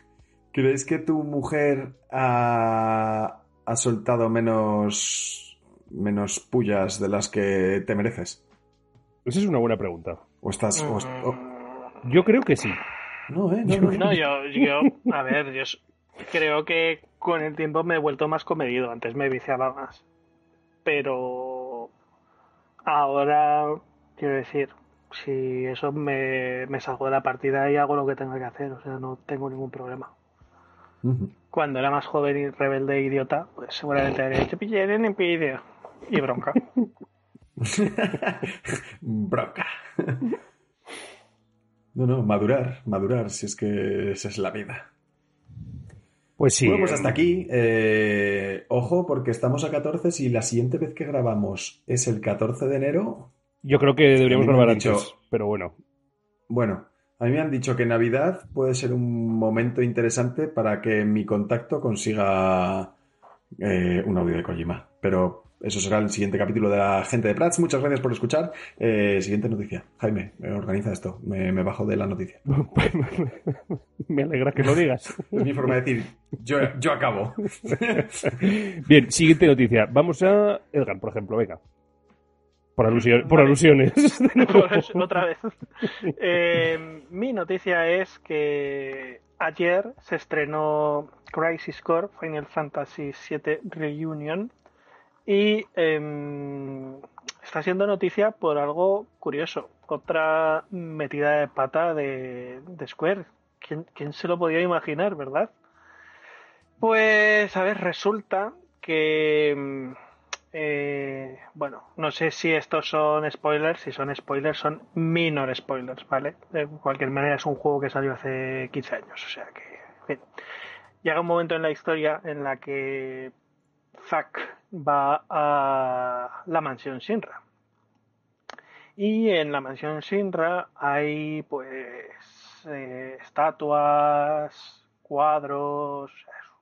¿Crees que tu mujer ha, ha soltado menos, menos pullas de las que te mereces? Esa es una buena pregunta. ¿O estás.? o est- o- Mm, Yo creo que sí. No, ¿eh? No, no, no. No, yo, yo, a ver, yo creo que con el tiempo me he vuelto más comedido. Antes me viciaba más. Pero ahora, quiero decir, si eso me, me salgo de la partida y hago lo que tenga que hacer, o sea, no tengo ningún problema. Cuando era más joven y rebelde e idiota, pues seguramente habría hecho pillen en vídeo y bronca. Bronca. No, no, madurar, madurar, si es que esa es la vida. Pues sí. bueno, pues hasta aquí. Eh, ojo, porque estamos a 14. Si la siguiente vez que grabamos es el 14 de enero, Yo creo que deberíamos grabar dicho- antes, pero bueno. bueno, a mí me han dicho que Navidad puede ser un momento interesante para que mi contacto consiga eh, un audio de Kojima. Pero eso será el siguiente capítulo de la gente de Prats. Muchas gracias por escuchar. Eh, siguiente noticia. Jaime, organiza esto. Me, me bajo de la noticia. Me alegra que lo digas. Es mi forma de decir, yo, yo acabo. Bien, siguiente noticia. Vamos a Edgar, por ejemplo, venga. Por, alusio- por Vale. alusiones. Por eso, otra vez. Eh, mi noticia es que ayer se estrenó Crisis Core Final Fantasy VII Reunion y em, está siendo noticia por algo curioso. Otra metida de pata de, de Square. ¿Quién, quién se lo podía imaginar, verdad? Pues, a ver, resulta que em, eh, bueno, no sé si estos son spoilers, si son spoilers son minor spoilers, ¿vale? De cualquier manera es un juego que salió hace 15 años, o sea que, en fin. Llega un momento en la historia en la que Zack va a la mansión Shinra. Y en la mansión Shinra hay pues eh, estatuas, cuadros,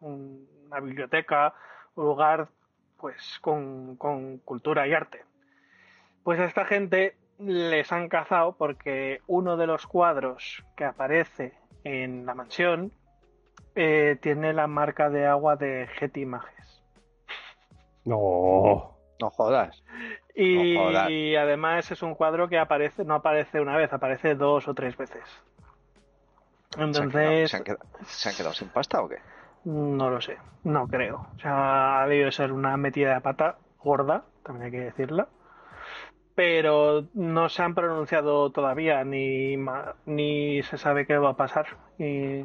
un- una biblioteca, un lugar pues con, con cultura y arte. Pues a esta gente les han cazado porque uno de los cuadros que aparece en la mansión eh, tiene la marca de agua de Getty Images. No. No jodas. Y, No jodas. además es un cuadro que aparece, no aparece una vez, aparece dos o tres veces. ¿Se han, quedado, Entonces, se han quedado- se han quedado sin pasta o qué? No lo sé, no creo. O sea, ha debido ser una metida de pata gorda, también hay que decirla. Pero no se han pronunciado todavía, ni, ni se sabe qué va a pasar. Y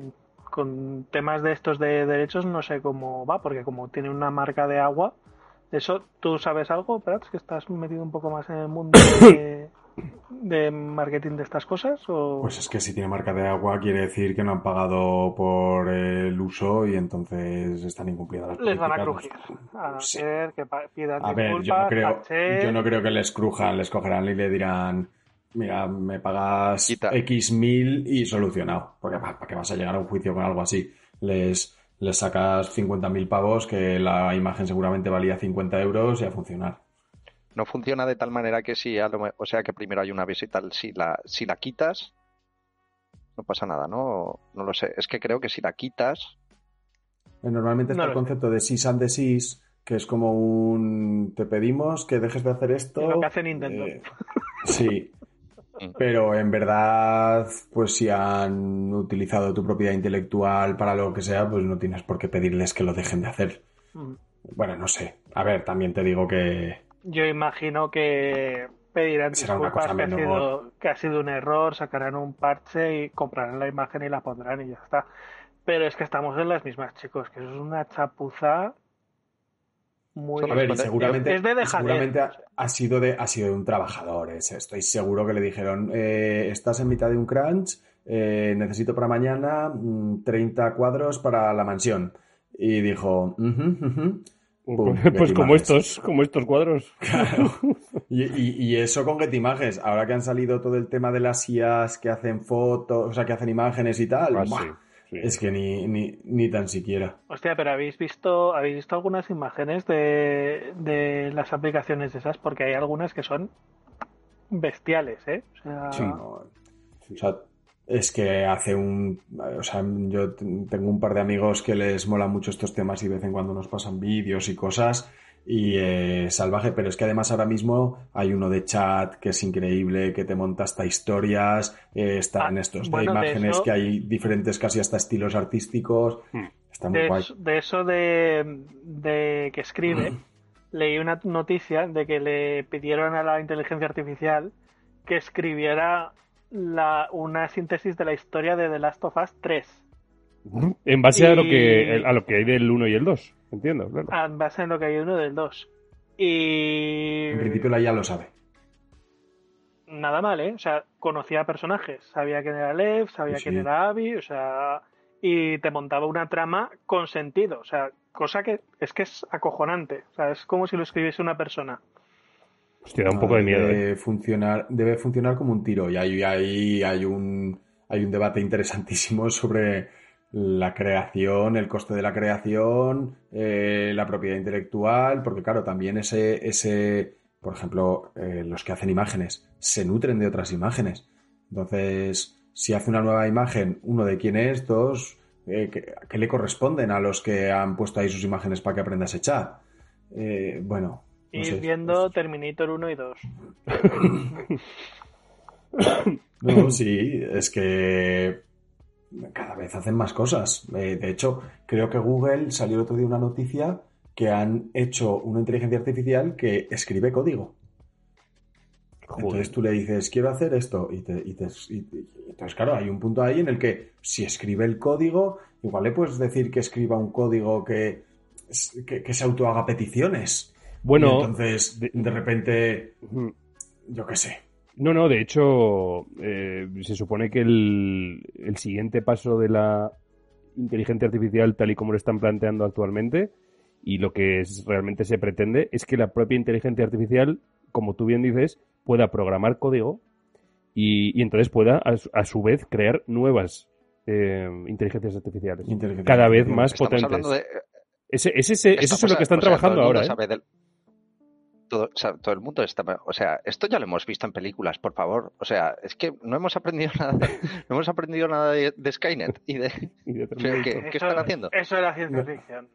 con temas de estos de derechos no sé cómo va, porque como tiene una marca de agua, ¿eso tú sabes algo, Prats, que estás metido un poco más en el mundo de, de marketing de estas cosas? O... Pues es que si tiene marca de agua quiere decir que no han pagado por el uso y entonces están incumplidas las les van a crujir. A no Sí. ser que pidan A ver, yo no creo, yo no creo que les crujan, les cogerán y le dirán, mira, me pagas Quita. X mil y solucionado. Porque ¿para qué vas a llegar a un juicio con algo así? Les, les sacas 50.000 pavos, que la imagen seguramente valía 50 euros y a funcionar. No funciona de tal manera que si, a lo me- o sea que primero hay una visita, si la, si la quitas, no pasa nada, ¿no? No lo sé. Es que creo que si la quitas, Eh, Normalmente está No el concepto de cease and desist, que es como un te pedimos que dejes de hacer esto. Es lo que hace Nintendo. Eh, sí. Pero en verdad, pues si han utilizado tu propiedad intelectual para lo que sea, pues no tienes por qué pedirles que lo dejen de hacer. Mm. Bueno, no sé. A ver, también te digo que Yo imagino que pedirán Será una disculpas cosa que ha, sido, que ha sido un error, sacarán un parche y comprarán la imagen y la pondrán y ya está. Pero es que estamos en las mismas, chicos, que eso es una chapuza muy... A ver, seguramente, es de dejadez. seguramente ha, ha sido de, ha sido de un trabajador. es- Estoy seguro que le dijeron, eh, estás en mitad de un crunch, eh, necesito para mañana mm, 30 cuadros para la mansión. Y dijo. Pum, pues Getty como Images. estos, como estos cuadros. Claro. Y, y- y eso con Getty Images. Ahora que han salido todo el tema de las IAs que hacen fotos, o sea, que hacen imágenes y tal, Ah. Es que ni, ni, ni tan siquiera. Hostia, pero habéis visto, habéis visto algunas imágenes de, de las aplicaciones de esas, porque hay algunas que son bestiales, ¿eh? O sea, Sí. No, o sea, es que hace un... O sea, yo tengo un par de amigos que les mola mucho estos temas y de vez en cuando nos pasan vídeos y cosas y eh, salvaje, pero es que además ahora mismo hay uno de chat que es increíble, que te monta hasta historias, eh, está Ah, estos bueno, de de imágenes eso- que hay diferentes casi hasta estilos artísticos. Hmm. Está muy De, guay. eso- de eso de, de que escribe, leí una noticia de que le pidieron a la inteligencia artificial que escribiera la, una síntesis de la historia de The Last of Us 3, En base a lo que a lo que hay del 1 y el 2, entiendo, claro. en base en lo que hay uno del 2. Y En principio la IA lo sabe. nada mal, ¿eh? O sea, conocía personajes, sabía quién era Lev, sabía Sí. quién era Abby, o sea, y te montaba una trama con sentido, o sea, cosa que es que es acojonante, o sea, es como si lo escribiese una persona. Hostia, da un poco de miedo, ¿eh? Debe funcionar, debe funcionar como un tiro. Y ahí, ahí hay un hay un debate interesantísimo sobre la creación, el coste de la creación, eh, la propiedad intelectual, porque claro, también ese, ese, por ejemplo, eh, los que hacen imágenes se nutren de otras imágenes. Entonces, si hace una nueva imagen, uno de quién es, dos, eh, que, que le corresponden a los que han puesto ahí sus imágenes para que aprendas a echar. Eh, bueno. no Ir sé, viendo es- Terminator 1 y 2. No, sí, es que cada vez hacen más cosas. Eh, de hecho, creo que Google salió el otro día una noticia que han hecho una inteligencia artificial que escribe código. Joder. Entonces tú le dices, quiero hacer esto. Y, te, y te- y- y- entonces, claro, hay un punto ahí en el que si escribe el código, igual le puedes decir que escriba un código que, que, que se autohaga peticiones. Bueno, Y entonces, de- de repente, yo qué sé. No, no, de hecho, eh, se supone que el, el siguiente paso de la inteligencia artificial, tal y como lo están planteando actualmente, y lo que es, realmente se pretende, es que la propia inteligencia artificial, como tú bien dices, pueda programar código y, y entonces pueda, a, su- a su vez, crear nuevas eh, inteligencias artificiales. Inteligencia Cada vez más Estamos potentes. de, Ese, ese, ese- eso es lo que están o sea, trabajando ahora. ¿eh? Todo, o sea, todo el mundo está. O sea, esto ya lo hemos visto en películas, por favor. O sea, es que no hemos aprendido nada, no hemos aprendido nada de, de Skynet y de. Y de Pero Terminator. que- ¿Qué están haciendo? Eso era ciencia No. ficción.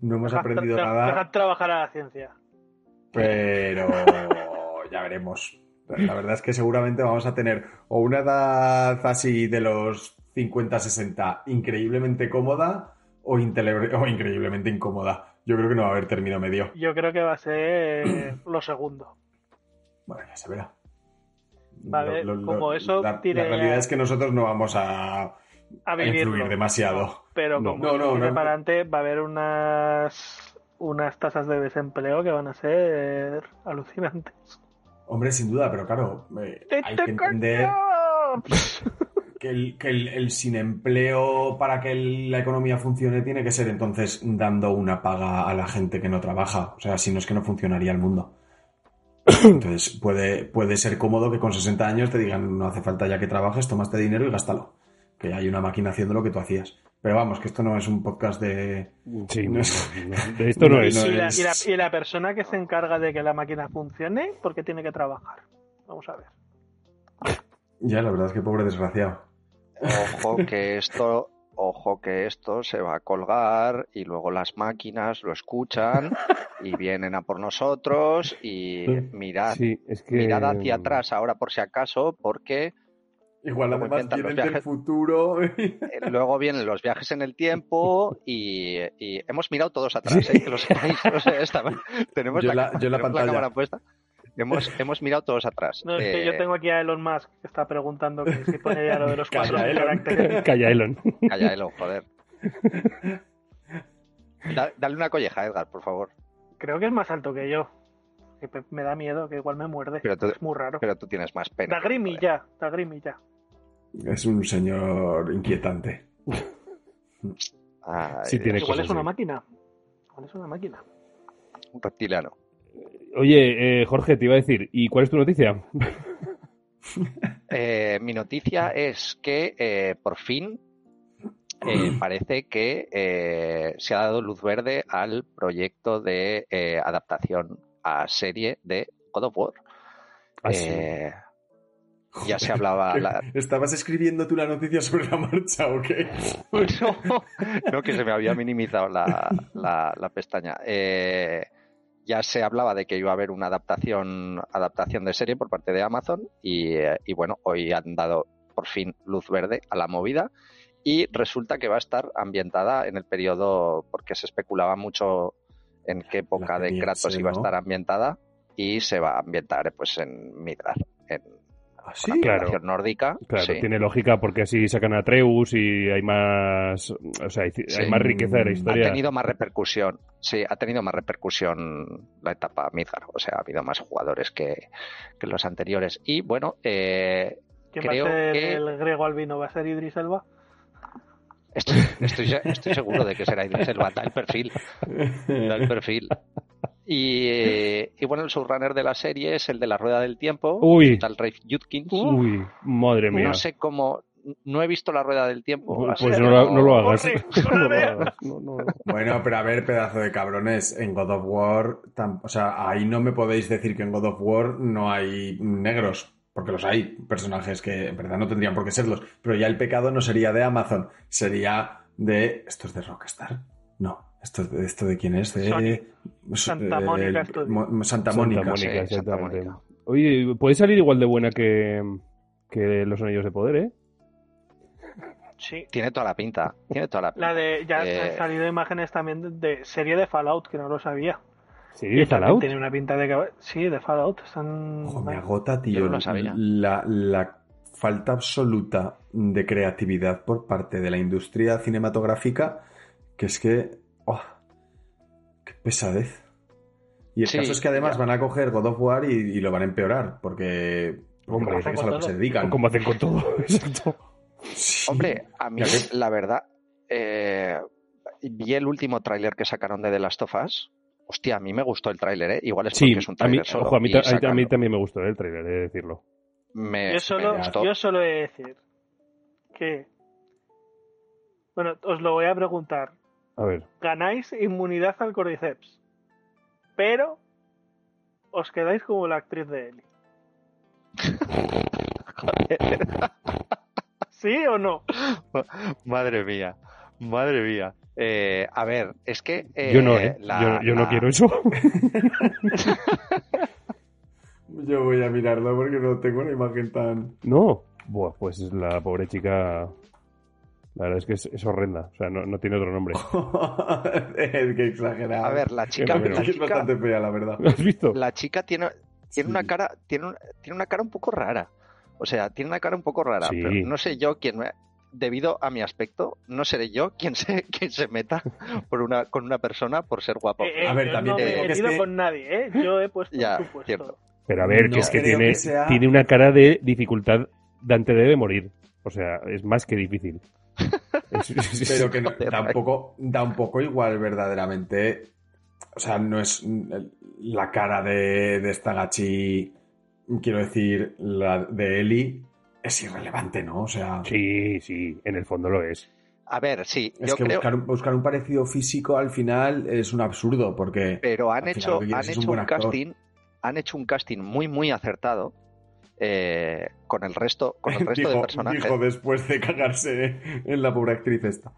No hemos aprendido nada. dejad trabajar a la ciencia. Pero ya veremos. La verdad es que seguramente vamos a tener o una edad así de los 50-60 increíblemente cómoda o increíblemente incómoda. Yo creo que no va a haber término medio. Yo creo que va a ser lo segundo. Bueno, ya se verá. Va a haber- como eso la, tire- la realidad es que nosotros no vamos a, A influir demasiado. Pero No. como No, no, no. para adelante va a haber unas unas tasas de desempleo que van a ser alucinantes. Hombre, sin duda, pero claro, eh, ¡Te hay que entender! que el, que el, el sin empleo para que el- la economía funcione tiene que ser entonces dando una paga a la gente que no trabaja. O sea, si no es que no funcionaría el mundo. Entonces puede, puede ser cómodo que con 60 años te digan no hace falta ya que trabajes, toma este dinero y gástalo. Que hay una máquina haciendo lo que tú hacías. Pero vamos, que esto no es un podcast de... Sí, No es- no, de esto no, no es. y, la, es- y la- y la persona que se encarga de que la máquina funcione, ¿por qué tiene que trabajar? Vamos a ver. Ya, la verdad es que pobre desgraciado. Ojo que esto, ojo que esto se va a colgar y luego las máquinas lo escuchan y vienen a por nosotros y mirad, Sí, es que... mirad hacia atrás ahora por si acaso, porque Igual Luego además vienen del viajes. futuro. eh, luego vienen los viajes en el tiempo y, y hemos mirado todos atrás, ¿eh? que lo sepáis. O sea, esta- tenemos Yo la, la- yo la tenemos pantalla. cámara puesta. Hemos, hemos mirado todos atrás. No, es que Eh, yo tengo aquí a Elon Musk que está preguntando que si pone ya lo de los Calla, cuatro Elon. caracteres. Calla, Elon. Calla, Elo, joder. Da- dale una colleja, Edgar, por favor. Creo que es más alto que yo. Que me da miedo, que igual me muerde. Pero tú- es muy raro. Pero tú tienes más pena. Da grimilla, da grimilla. es un señor inquietante. Ay, Sí, tiene Igual cosas es una así. máquina. Igual es una máquina. Un reptiliano. Oye, eh, Jorge, te iba a decir, ¿y cuál es tu noticia? Eh, mi noticia es que eh, por fin eh, parece que eh, se ha dado luz verde al proyecto de eh, adaptación a serie de God of War. Ah, sí. Eh, ya se hablaba. La- ¿Estabas escribiendo tú la noticia sobre la marcha o qué? no, no, que se me había minimizado la, la- la pestaña. Eh, ya se hablaba de que iba a haber una adaptación, adaptación de serie por parte de Amazon y, eh, y bueno, hoy han dado por fin luz verde a la movida y resulta que va a estar ambientada en el periodo, porque se especulaba mucho en qué época de Kratos iba a estar ambientada y se va a ambientar pues en Midgar, en ¿Ah, una Claro. nórdica. Claro, sí. tiene lógica porque así sacan a Atreus y hay más, o sea, hay, hay Sí. más riqueza de la Ha historia. tenido más repercusión, sí, ha tenido más repercusión la etapa Midgar, o sea, ha habido más jugadores que, que los anteriores. Y bueno, eh, ¿Quién creo va a ser que el griego albino? ¿Va a ser Idris Elba? estoy, estoy, se- estoy seguro de que será Idris Elba, da el perfil, da el perfil. Y, eh, y bueno, el showrunner de la serie es el de la Rueda del Tiempo, Uy. tal Rafe Judkins. Uy, madre mía. No sé cómo, no he visto la Rueda del Tiempo. Pues pues no, lo- no lo hagas. No lo hagas. No, no. Bueno, pero a ver, pedazo de cabrones, en God of War, tam- o sea, ahí no me podéis decir que en God of War no hay negros, porque los hay, personajes que en verdad no tendrían por qué serlos, pero ya el pecado no sería de Amazon, sería de... ¿Esto es de Rockstar? No, ¿esto, es de- esto de quién es? De... Sony. Santa Mónica el- Studios. Mo- Santa Santa Mónica. Mónica, Sí, Santa exactamente. Mónica. Oye, puede salir igual de buena que, que los anillos de poder, ¿eh? Sí. Tiene toda la pinta, tiene toda la pinta. La de, ya Eh, han salido imágenes también de, de serie de Fallout, que no lo sabía. Sí, de Fallout. Tiene una pinta de que... Sí, de Fallout. Están... Ojo, me agota, tío, Yo no lo sabía. la, la falta absoluta de creatividad por parte de la industria cinematográfica, que es que... ¡Oh! ¡Qué pesadez! Y el Sí, caso es que además ya. van a coger God of War y, y lo van a empeorar, porque... Es a lo que se dedican. Como hacen con todo. Exacto. Sí. Hombre, a mí, la verdad, eh, vi el último tráiler que sacaron de The Last of Us. Hostia, a mí me gustó el tráiler, ¿eh? Igual es porque Sí, es un tráiler solo. ojo, a mí, a mí- a mí sacarlo. también me gustó ¿eh? el trailer, he de decirlo. Me- Yo solo, me gustó. yo solo he de decir que... Bueno, os lo voy a preguntar. A ver. Ganáis inmunidad al Cordyceps, pero os quedáis como la actriz de Ellie. ¿Sí o no? Madre mía, madre mía. Eh, a ver, es que... eh, yo no, ¿eh? la- yo, yo no quiero eso. Yo voy a mirarlo porque no tengo una imagen tan... no. Buah, pues la pobre chica... La verdad es que es, es horrenda. O sea, no, no tiene otro nombre. es que exagerado. A ver, la chica, la es chica, bastante fea, la verdad. ¿Lo has visto? la chica tiene, tiene Sí. una cara, tiene, un- tiene una cara un poco rara. O sea, tiene una cara un poco rara. Sí. Pero no sé yo quién me, debido a mi aspecto, no seré yo quien se, quien se meta por una, con una persona por ser guapo. Eh, eh, A ver, yo también no te me digo he es metido que- con nadie, ¿eh? Yo he puesto Ya, cierto. Pero a ver, que es que tiene, que sea- tiene una cara de dificultad. Dante debe morir. O sea, es más que difícil. Pero que no- tampoco, da un poco igual verdaderamente. O sea, no es la cara de, de esta gachi, quiero decir, la de Eli, es irrelevante, ¿no? O sea, Sí, sí, en el fondo lo es. A ver, sí, es yo que creo, buscar, un, buscar un parecido físico al final es un absurdo, porque pero han final hecho, han un hecho un casting, han hecho un casting muy, muy acertado eh, con el resto, con el resto de dijo, personajes. dijo después de cagarse en la pobre actriz esta.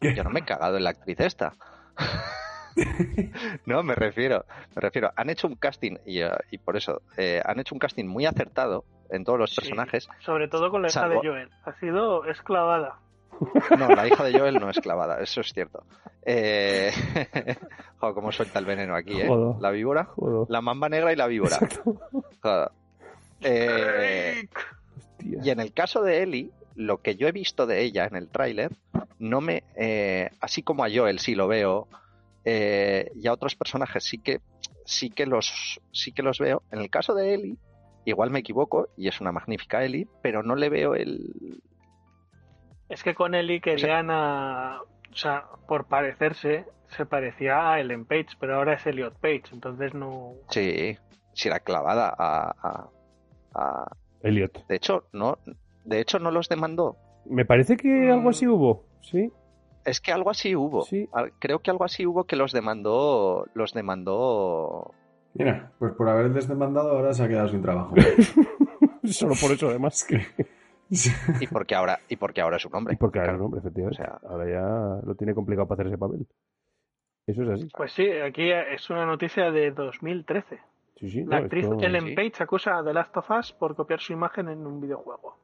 Yo no me he cagado en la actriz esta. no, me refiero, me refiero. Han hecho un casting y, y por eso eh, han hecho un casting muy acertado en todos los Sí, personajes. Sobre todo con la hija Salvo- de Joel. Ha sido esclavada. No, la hija de Joel no es clavada, eso es cierto. Eh... Joder, cómo suelta el veneno aquí, ¿eh? Joder. La víbora, Joder. la mamba negra y la víbora. Joder. Eh. Y en el caso de Ellie, lo que yo he visto de ella en el tráiler, no me, eh, así como a Joel sí lo veo, eh, y a otros personajes sí que, sí que los, sí que los veo. En el caso de Ellie, igual me equivoco y es una magnífica Ellie, pero no le veo el, Es que con Ellie querían a... O sea, por parecerse, se parecía a Ellen Page, pero ahora es Elliot Page, entonces no... sí, si era clavada a, a- a- Elliot. de hecho no, de hecho no los demandó. Me parece que algo así hubo. Sí. Es que algo así hubo. Sí. Creo que algo así hubo que los demandó, los demandó Mira, pues por haberles demandado ahora se ha quedado sin trabajo. Solo por eso, además. Que... y porque ahora, y porque ahora es un hombre. Y porque ahora Claro. no, hombre, efectivamente. O sea- ahora ya lo tiene complicado para hacer ese papel. Eso es así. Pues sí, aquí es una noticia de 2013. Sí, sí, La no, actriz Ellen sí. Page acusa a The Last of Us por copiar su imagen en un videojuego.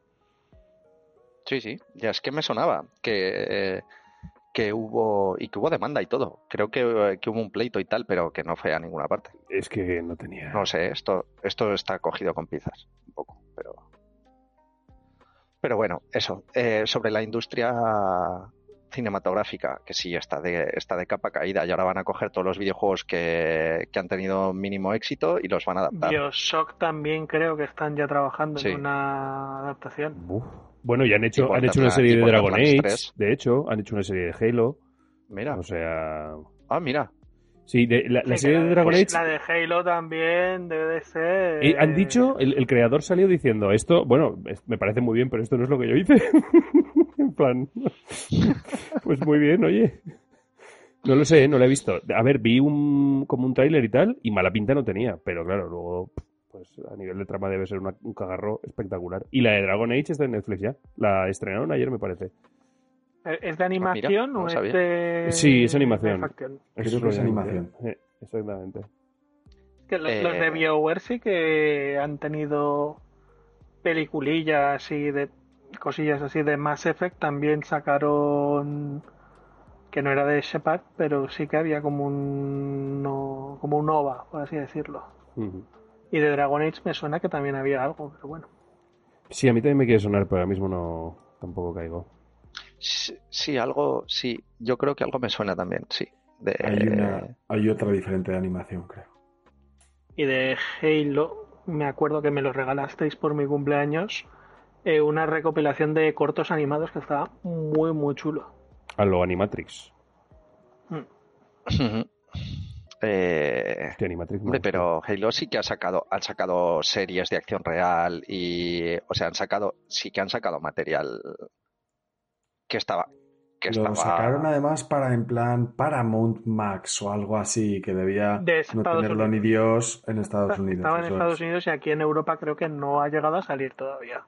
Sí, sí, ya es que me sonaba que, que hubo y que hubo demanda y todo. Creo que, que hubo un pleito y tal, pero que no fue a ninguna parte. Es que no tenía. No sé, esto, esto está cogido con pinzas, un poco, pero. Pero bueno, eso. eh, sobre la industria cinematográfica, que sí está de, está de capa caída, y ahora van a coger todos los videojuegos que, que han tenido mínimo éxito y los van a adaptar. Bioshock también creo que están ya trabajando Sí. en una adaptación. Buf. Bueno, y han hecho, Y han hecho una serie de Dragon Age, 3. de hecho, han hecho una serie de Halo. Mira, O sea. ah, mira, Sí, de, la, la Sí, serie de Dragon pues Age. La de Halo también debe de ser. eh, han dicho, el, el creador salió diciendo, esto, bueno, es- me parece muy bien, pero esto no es lo que yo hice. en plan, pues muy bien, oye. No lo sé, no lo he visto. A ver, vi un, como un tráiler y tal, y mala pinta no tenía, pero claro, luego, pues a nivel de trama debe ser una- un cagarro espectacular. Y la de Dragon Age está en Netflix ya. La estrenaron ayer, me parece. ¿Eh, ¿Es de animación no lo o es de.? Sí, es animación. que es animación. Eh, exactamente. Que los, Eh, los de BioWare sí que han tenido peliculillas y de cosillas así de Mass Effect. También sacaron que no era de Shepard, pero sí que había como un no- como un OVA, por así decirlo. Y de Dragon Age me suena que también había algo, pero bueno. Sí, a mí también me quiere sonar, pero ahora mismo no tampoco caigo. sí, sí, algo, sí, yo creo que algo me suena también, sí. De, Hay, una, hay otra diferente de animación, creo. Y de Halo, me acuerdo que me lo regalasteis por mi cumpleaños. Eh, una recopilación de cortos animados que estaba muy, muy chulo. A lo Animatrix. Ujú. Eh, Hombre, pero Halo sí que ha sacado, han sacado series de acción real y, o sea, han sacado, sí que han sacado material que estaba, que Lo estaba, sacaron además para en plan Paramount Max o algo así, que debía De no tenerlo ni. Dios en Estados Unidos. Estaba en Estados es. Unidos y aquí en Europa creo que no ha llegado a salir todavía.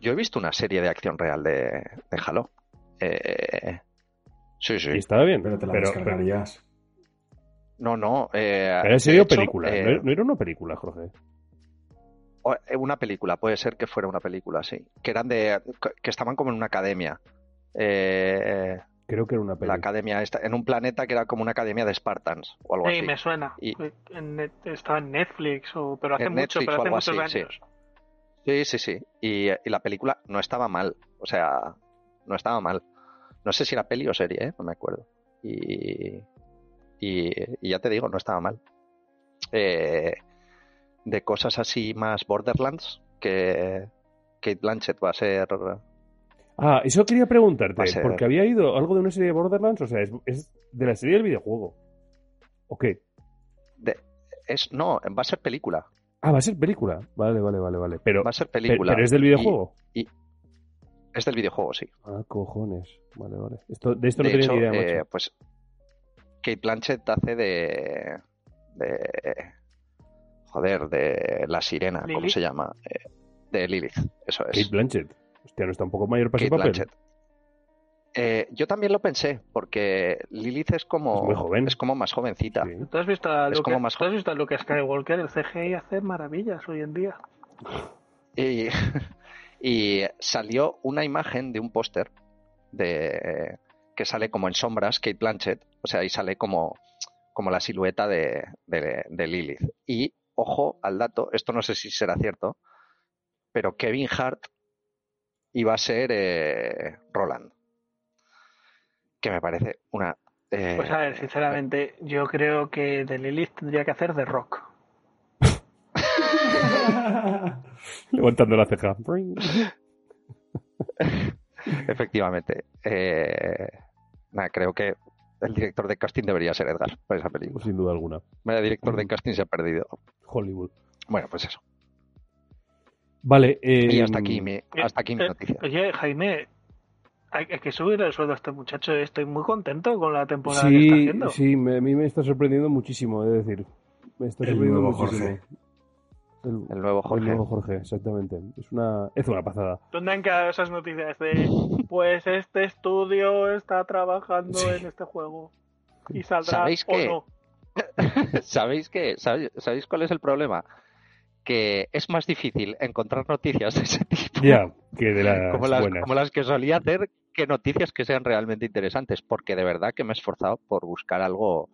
Yo he visto una serie de acción real de, de Halo. Eh, sí, sí. Y estaba bien. Pero te la pero, descargarías. No, no. Eh, pero de ¿en serio hecho, película? eh, ¿No, no era una película, Jorge? eh, una película, puede ser que fuera una película, sí. Que eran de, que estaban como en una academia. Eh, Creo que era una la película. academia esta, en un planeta que era como una academia de Spartans o algo Sí, así. me suena. Y- En net- estaba en Netflix, o, pero hace En mucho, Netflix pero o hace muchos así, sí. años. Sí, sí, sí. Y, y la película no estaba mal. O sea, no estaba mal. No sé si era peli o serie, ¿eh? no me acuerdo. Y, y, y ya te digo, no estaba mal. Eh, de cosas así más Borderlands, que Kate Blanchett va a ser... Ah, eso quería preguntarte, ser- porque había ido algo de una serie de Borderlands, o sea, es, es de la serie del videojuego. ¿O qué? De, es, no, va a ser película. Ah, va a ser película. Vale, vale, vale, vale. Pero, Va a ser película. pero es del Y- videojuego. es del videojuego, sí. Ah, cojones. Vale, vale. Esto, de esto no de tenía hecho, ni idea, eh, macho. pues Kate Blanchett hace de, de joder, de la sirena, ¿cómo ¿Lilith? se llama? Eh, de Lilith, eso es. Kate Blanchett. Hostia, no está un poco mayor para Kate su papel. Blanchett. Eh, yo también lo pensé, porque Lilith es como, Es muy joven. es como más jovencita. Sí. ¿Tú has visto a Es Luke, como más ¿tú has visto a Luke Skywalker? El CGI hace maravillas hoy en día. Y, y salió una imagen de un póster de que sale como en sombras Kate Blanchett, o sea, ahí sale como, como la silueta de, de, de Lilith. Y ojo al dato, esto no sé si será cierto, pero Kevin Hart iba a ser eh, Roland. Que me parece una. eh, Pues a ver, sinceramente, yo creo que de Lilith tendría que hacer de Rock. Levantando la ceja. Efectivamente. Eh, nada, creo que el director de casting debería ser Edgar para esa película. Sin duda alguna. El director de casting se ha perdido. Hollywood. Bueno, pues eso. Vale. Eh, Y hasta aquí mi, hasta aquí mi Eh, noticia. Oye, Jaime, hay, hay que subir el sueldo a este muchacho. Estoy muy contento con la temporada que está haciendo. sí, me- a mí me está sorprendiendo muchísimo, de decir. Me está El sorprendiendo nuevo muchísimo. Jorge. El, El nuevo el Jorge. nuevo Jorge, exactamente. Es una, es una pasada. ¿Dónde han quedado esas noticias de, pues este estudio está trabajando Sí. en este juego? y saldrá ¿Sabéis o qué? no. ¿Sabéis qué? ¿Sabéis, ¿Sabéis cuál es el problema? Que es más difícil encontrar noticias de ese tipo, Ya, que de las, como, las, buenas. como las que solía hacer, que noticias que sean realmente interesantes, porque de verdad que me he esforzado por buscar algo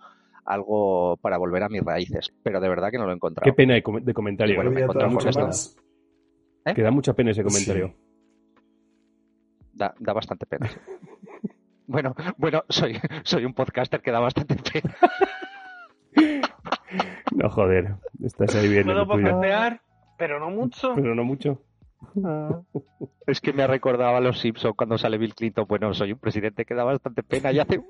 algo para volver a mis raíces, pero de verdad que no lo he encontrado. Qué pena de, com- de comentario. Bueno, ¿eh? me mucho más. ¿Eh? Que da mucha pena ese comentario. Sí. Da, da bastante pena. sí. Bueno, bueno, soy, soy un podcaster que da bastante pena. No, joder. Estás ahí bien en Puedo podcastear, pero no mucho. Pero no mucho. Es que me ha recordado a los Simpsons cuando sale Bill Clinton. Bueno, soy un presidente que da bastante pena y hace.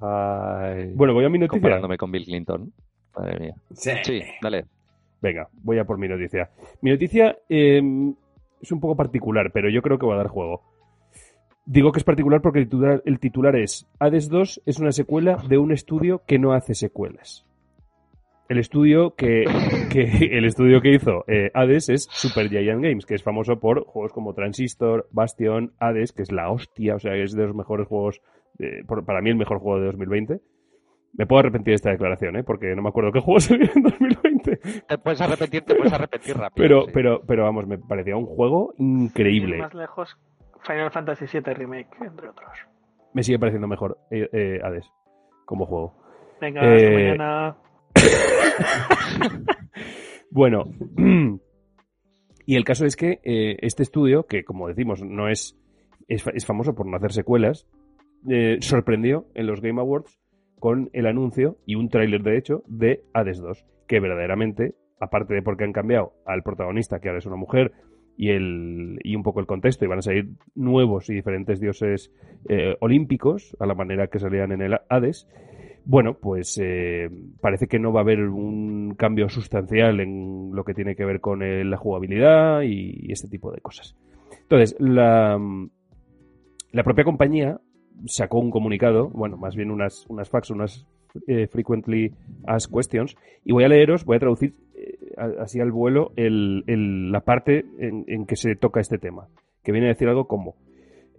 Ay. Bueno, voy a mi noticia. comparándome con Bill Clinton. Madre mía. Sí. Sí, dale. Venga, voy a por mi noticia. Mi noticia eh, es un poco particular, pero yo creo que va a dar juego. Digo que es particular porque el titular, el titular es Hades 2 es una secuela de un estudio que no hace secuelas. El estudio que, que el estudio que hizo eh, Hades es Super Giant Games, que es famoso por juegos como Transistor, Bastion, Hades, que es la hostia, o sea, es de los mejores juegos, eh, por- para mí el mejor juego de 2020. Me puedo arrepentir de esta declaración, ¿eh? porque no me acuerdo qué juego salió en 2020. Te puedes arrepentir, te puedes arrepentir rápido. Pero, sí. pero, pero vamos, me parecía un juego increíble. Más lejos, Final Fantasy VII Remake, entre otros. Me sigue pareciendo mejor eh, eh, Hades como juego. Venga, hasta Eh, mañana. Bueno, y el caso es que eh, este estudio, que como decimos, no es, es, fa- es famoso por no hacer secuelas, eh, sorprendió en los Game Awards con el anuncio y un tráiler de hecho de Hades 2, que verdaderamente, aparte de porque han cambiado al protagonista, que ahora es una mujer, y, el, y un poco el contexto, y van a salir nuevos y diferentes dioses eh, olímpicos, a la manera que salían en el Hades, bueno, pues eh, parece que no va a haber un cambio sustancial en lo que tiene que ver con eh, la jugabilidad y, este tipo de cosas. Entonces, la, la propia compañía sacó un comunicado, bueno, más bien unas, unas fax, unas eh, frequently asked questions, y voy a leeros, voy a traducir eh, así al vuelo el- el- la parte en que se toca este tema, que viene a decir algo como,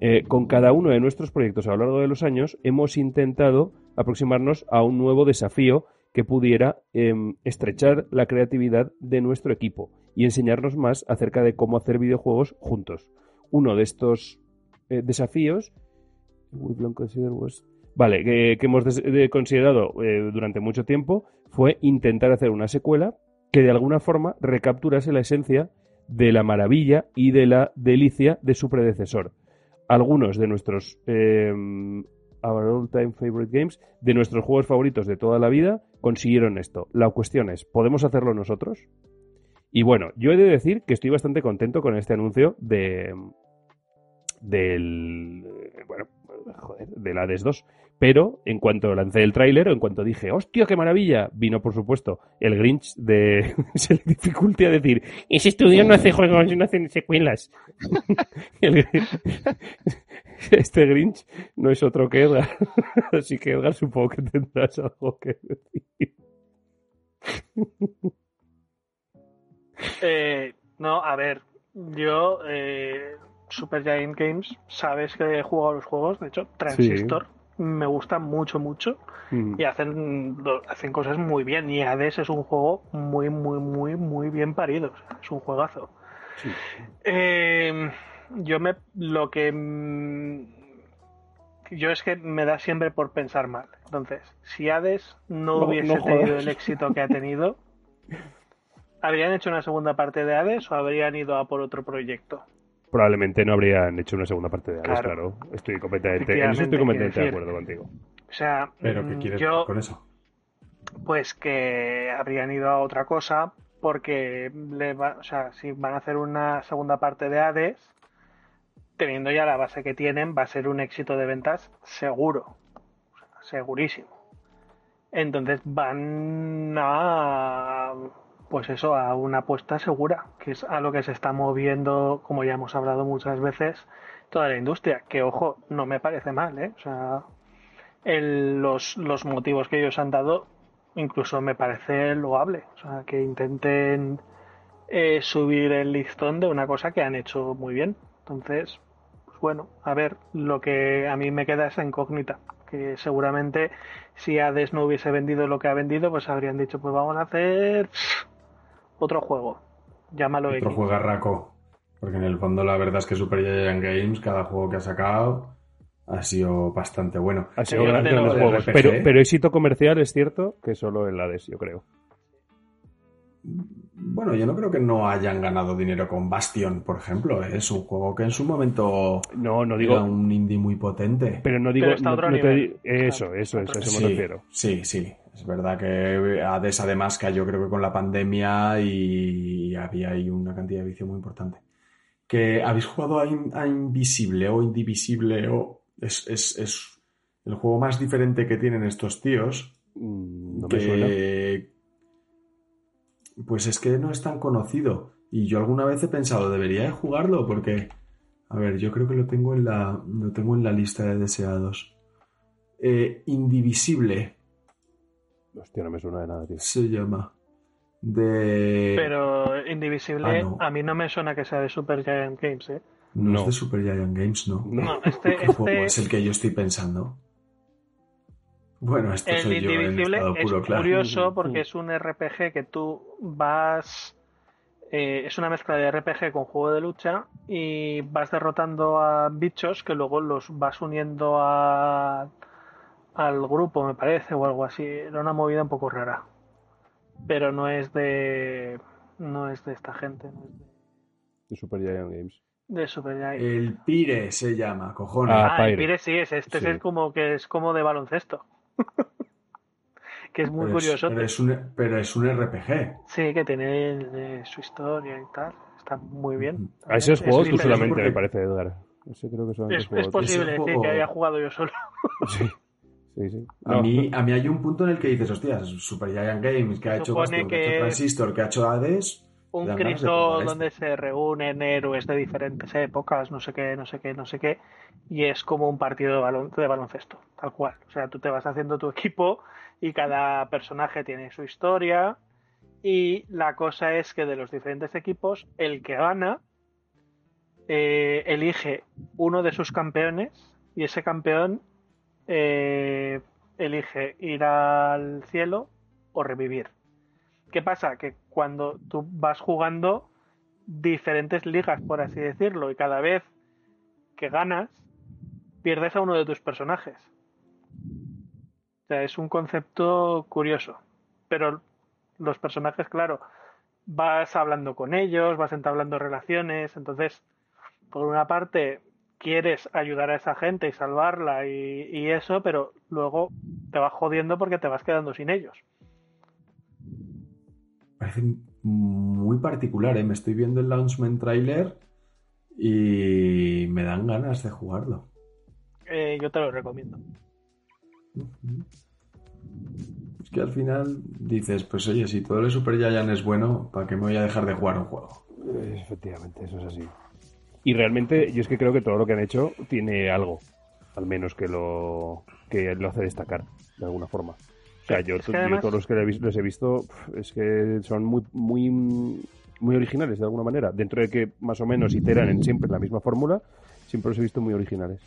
eh, con cada uno de nuestros proyectos a lo largo de los años hemos intentado aproximarnos a un nuevo desafío que pudiera em, estrechar la creatividad de nuestro equipo y enseñarnos más acerca de cómo hacer videojuegos juntos. Uno de estos eh, desafíos Vale, que, hemos considerado eh, durante mucho tiempo fue intentar hacer una secuela que de alguna forma recapturase la esencia de la maravilla y de la delicia de su predecesor. Algunos de nuestros eh, our all time favorite games, de nuestros juegos favoritos de toda la vida, consiguieron esto. La cuestión es, ¿podemos hacerlo nosotros? Y bueno, yo he de decir que estoy bastante contento con este anuncio de del eh, bueno, joder, del Hades 2. Pero en cuanto lancé el tráiler, o en cuanto dije, ¡hostia, qué maravilla! Vino, por supuesto, el Grinch de Select Difficulty a decir, ese estudio no hace juegos, no hacen secuelas. El este Grinch no es otro que Edgar. Así que Edgar supongo que tendrás algo que decir. Eh, no, a ver, yo, eh, Super Giant Games, sabes que he jugado los juegos, de hecho, Transistor, me gusta mucho, mucho, Mm. y hacen, hacen cosas muy bien, y Hades es un juego muy, muy, muy, muy bien parido, o sea, es un juegazo. Sí. Eh, yo me, lo que, yo es que me da siempre por pensar mal, entonces, si Hades no, No, hubiese no tenido el éxito que ha tenido, ¿Habrían hecho una segunda parte de Hades o habrían ido a por otro proyecto? Probablemente no habrían hecho una segunda parte de Hades, Claro. claro. Estoy completamente, en eso estoy completamente de acuerdo contigo. O sea, Pero ¿qué mm, quieres yo, con eso? pues que habrían ido a otra cosa porque le va- o sea, si van a hacer una segunda parte de Hades, teniendo ya la base que tienen, va a ser un éxito de ventas seguro, O sea, segurísimo. Entonces van a, pues eso, a una apuesta segura, que es a lo que se está moviendo, como ya hemos hablado muchas veces, toda la industria. Que ojo, no me parece mal, ¿eh? O sea, los, los motivos que ellos han dado incluso me parece loable. O sea, que intenten eh, subir el listón de una cosa que han hecho muy bien. Entonces, pues bueno, a ver, lo que a mí me queda es incógnita, que seguramente si Hades no hubiese vendido lo que ha vendido, pues habrían dicho, pues vamos a hacer otro juego, llámalo Otro X. juegarraco. Porque en el fondo la verdad es que Super Giant Games, cada juego que ha sacado, ha sido bastante bueno. Ha sido Sí, gran- de grandes los juegos. Pero, pero éxito comercial es cierto que solo el Hades, yo creo. Bueno, yo no creo que no hayan ganado dinero con Bastion, por ejemplo. Es un juego que en su momento No, no era digo. un indie muy potente. Pero no digo. Pero está no- otro no te eso, Claro, eso, otro eso, eso me refiero. sí, sí. Es verdad que Hades además cayó creo que con la pandemia y había ahí una cantidad de vicio muy importante. ¿Que habéis jugado a, In- a Invisible o Indivisible o es, es- es el juego más diferente que tienen estos tíos? Mm, me suena. que pues es que no es tan conocido y yo alguna vez he pensado debería de jugarlo porque a ver yo creo que lo tengo en la lo tengo en la lista de deseados Eh, Indivisible Hostia, no me suena de nada, tío. se llama de Pero Indivisible, Ah, no. a mí no me suena que sea de Super Giant Games, ¿eh? no, No. es de Super Giant Games no, No. Este, ¿Qué juego este, es el que yo estoy pensando? Bueno, esto el soy yo en Indivisible es puro, claro. curioso Ujú. porque es un RPG que tú vas... eh, es una mezcla de RPG con juego de lucha y vas derrotando a bichos que luego los vas uniendo a, al grupo, me parece, o algo así. Era una movida un poco rara. Pero no es de... No es de esta gente, no es de, De Super Giant Games. de Super Giant. El Pire se llama, cojones. Ah, Ah, el. Pire sí es, este Sí. es como que es como de baloncesto. que es muy pero, es, curioso. pero es un, pero es un RPG. Sí, que tiene eh, su historia y tal. Está muy bien. A esos Es juegos tú solamente, porque- me parece, Edgar. Ese creo que solamente Es, juego posible, Ese sí, juego- que haya jugado yo solo. Sí, sí. sí. A, No. mí, a mí hay un punto en el que dices, hostias, Super Giant Games, que ha hecho Bastion, que ha hecho Transistor, que ha hecho Hades. Un jugar a donde se reúnen héroes de diferentes épocas, no sé qué, no sé qué, no sé qué. Y es como un partido de, balon- de baloncesto, tal cual. O sea, tú te vas haciendo tu equipo y cada personaje tiene su historia. Y la cosa es que de los diferentes equipos, el que gana eh, elige uno de sus campeones y ese campeón eh, elige ir al cielo o revivir. ¿Qué pasa? Que cuando tú vas jugando diferentes ligas, por así decirlo, y cada vez que ganas, pierdes a uno de tus personajes. O sea, es un concepto curioso. Pero los personajes, claro, vas hablando con ellos, vas entablando relaciones, entonces, por una parte, quieres ayudar a esa gente y salvarla y, y eso, pero luego te vas jodiendo porque te vas quedando sin ellos. Parece muy particular, ¿eh? Me estoy viendo el Launchment trailer y me dan ganas de jugarlo. Eh, yo te lo recomiendo. Es que al final dices, pues oye, si todo el Super Giant es bueno, ¿para qué me voy a dejar de jugar un juego? Eh, Efectivamente, eso es así. Y realmente yo es que creo que todo lo que han hecho tiene algo, al menos que lo que lo hace destacar de alguna forma. O sea, yo, Es que yo además- todos los que los he visto es que son muy muy muy originales de alguna manera. Dentro de que más o menos iteran en siempre la misma fórmula, siempre los he visto muy originales.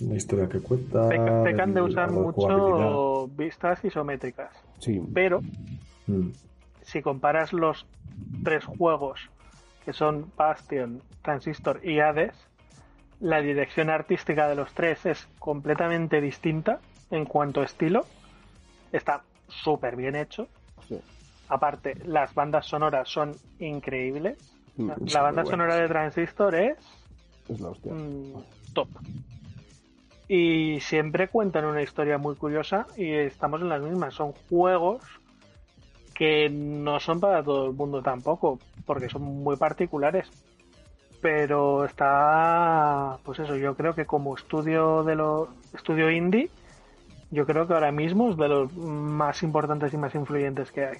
Una historia que cuenta. Peca- pecan de usar mucho vistas isométricas. Sí, Pero Mm. si comparas los tres juegos que son Bastion, Transistor y Hades, la dirección artística de los tres es completamente distinta en cuanto a estilo. Está súper bien hecho. Sí. Aparte, las bandas sonoras son increíbles. Mm, La, banda sonora de Transistor es es la hostia. mm, top. Y siempre cuentan una historia muy curiosa y estamos en las mismas. Son juegos que no son para todo el mundo tampoco, porque son muy particulares. Pero está, pues eso, yo creo que como estudio de los estudio indie, yo creo que ahora mismo es de los más importantes y más influyentes que hay.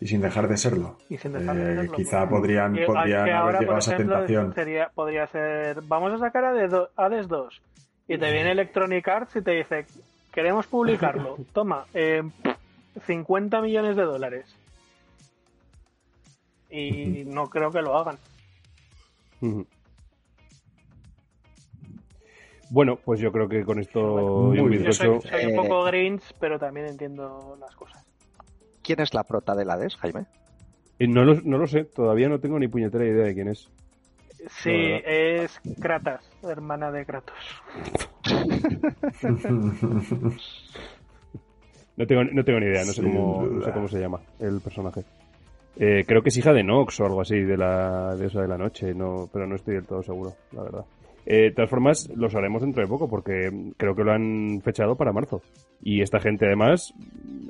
Y sin dejar de serlo. Y sin dejar de Eh, quizá podrían, Que- podrían que haber ahora, llegado a esa tentación. Sería, podría ser, vamos a sacar a Hades do- Hades 2 y te viene Electronic Arts y te dice, queremos publicarlo, toma, eh, 50 millones de dólares. y no creo que lo hagan. Bueno, pues yo creo que con esto Muy y un bien. Yo soy, un Eh, poco Grinch, pero también entiendo las cosas. ¿Quién es la prota del Hades, Jaime? Eh, no, lo, no lo sé, todavía no tengo ni puñetera idea de quién es. Sí, es Kratas, hermana de Kratos. No tengo, no tengo ni idea, no sé, cómo, no sé cómo se llama el personaje. Eh, creo que es hija de Nox o algo así, de la diosa de la noche, no, pero no estoy del todo seguro, la verdad. Eh, de todas formas, lo sabremos dentro de poco, porque creo que lo han fechado para marzo. Y esta gente, además,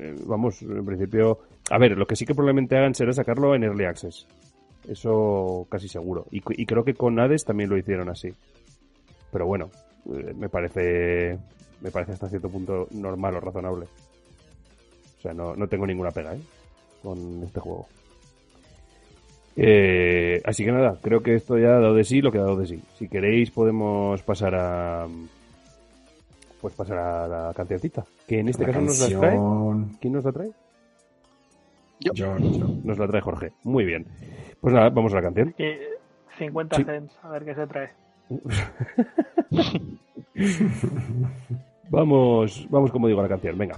eh, vamos, en principio... A ver, lo que sí que probablemente hagan será sacarlo en Early Access. Eso casi seguro. Y, y creo que con Hades también lo hicieron así. Pero bueno, me parece me parece hasta cierto punto normal o razonable. O sea, no, no tengo ninguna pega ¿eh? con este juego. Eh, así que nada, creo que esto ya ha dado de sí lo que ha dado de sí. Si queréis podemos pasar a pues pasar a la cancioncita. Que en este La caso nos la trae. canción. ¿Quién nos la trae? Yo. Yo, yo. Nos la trae Jorge. Muy bien. Pues nada, vamos a la canción. Y 50 Sí. cents, a ver qué se trae. Vamos, vamos como digo la canción, venga.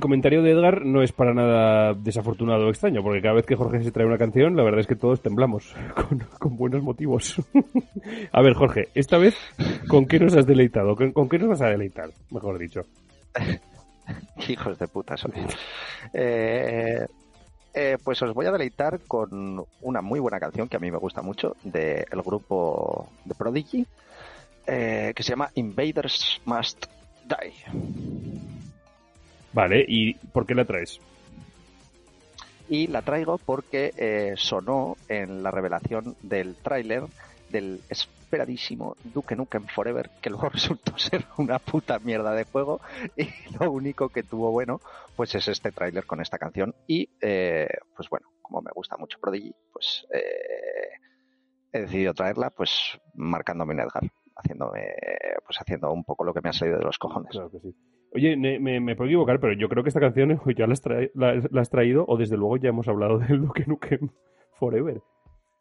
El comentario de Edgar no es para nada desafortunado o extraño, porque cada vez que Jorge se trae una canción, la verdad es que todos temblamos, con, buenos motivos. a ver, Jorge, esta vez, ¿con qué nos has deleitado? ¿Con, qué nos vas a deleitar, mejor dicho? Hijos de puta sois. Eh, eh, pues os voy a deleitar con una muy buena canción que a mí me gusta mucho del grupo de Prodigy, eh, que se llama Invaders Must Die. Vale, ¿y por qué la traes? Y la traigo porque eh, sonó en la revelación del tráiler del esperadísimo Duke Nukem Forever, que luego resultó ser una puta mierda de juego y lo único que tuvo bueno pues es este tráiler con esta canción y eh, pues bueno, como me gusta mucho Prodigy, pues eh, he decidido traerla pues marcándome en Edgar, haciéndome pues haciendo un poco lo que me ha salido de los cojones. Claro que sí. Oye, me, me- me puedo equivocar, pero yo creo que esta canción o ya la has, trae- la- la has traído, o desde luego ya hemos hablado del Duke Nukem Forever.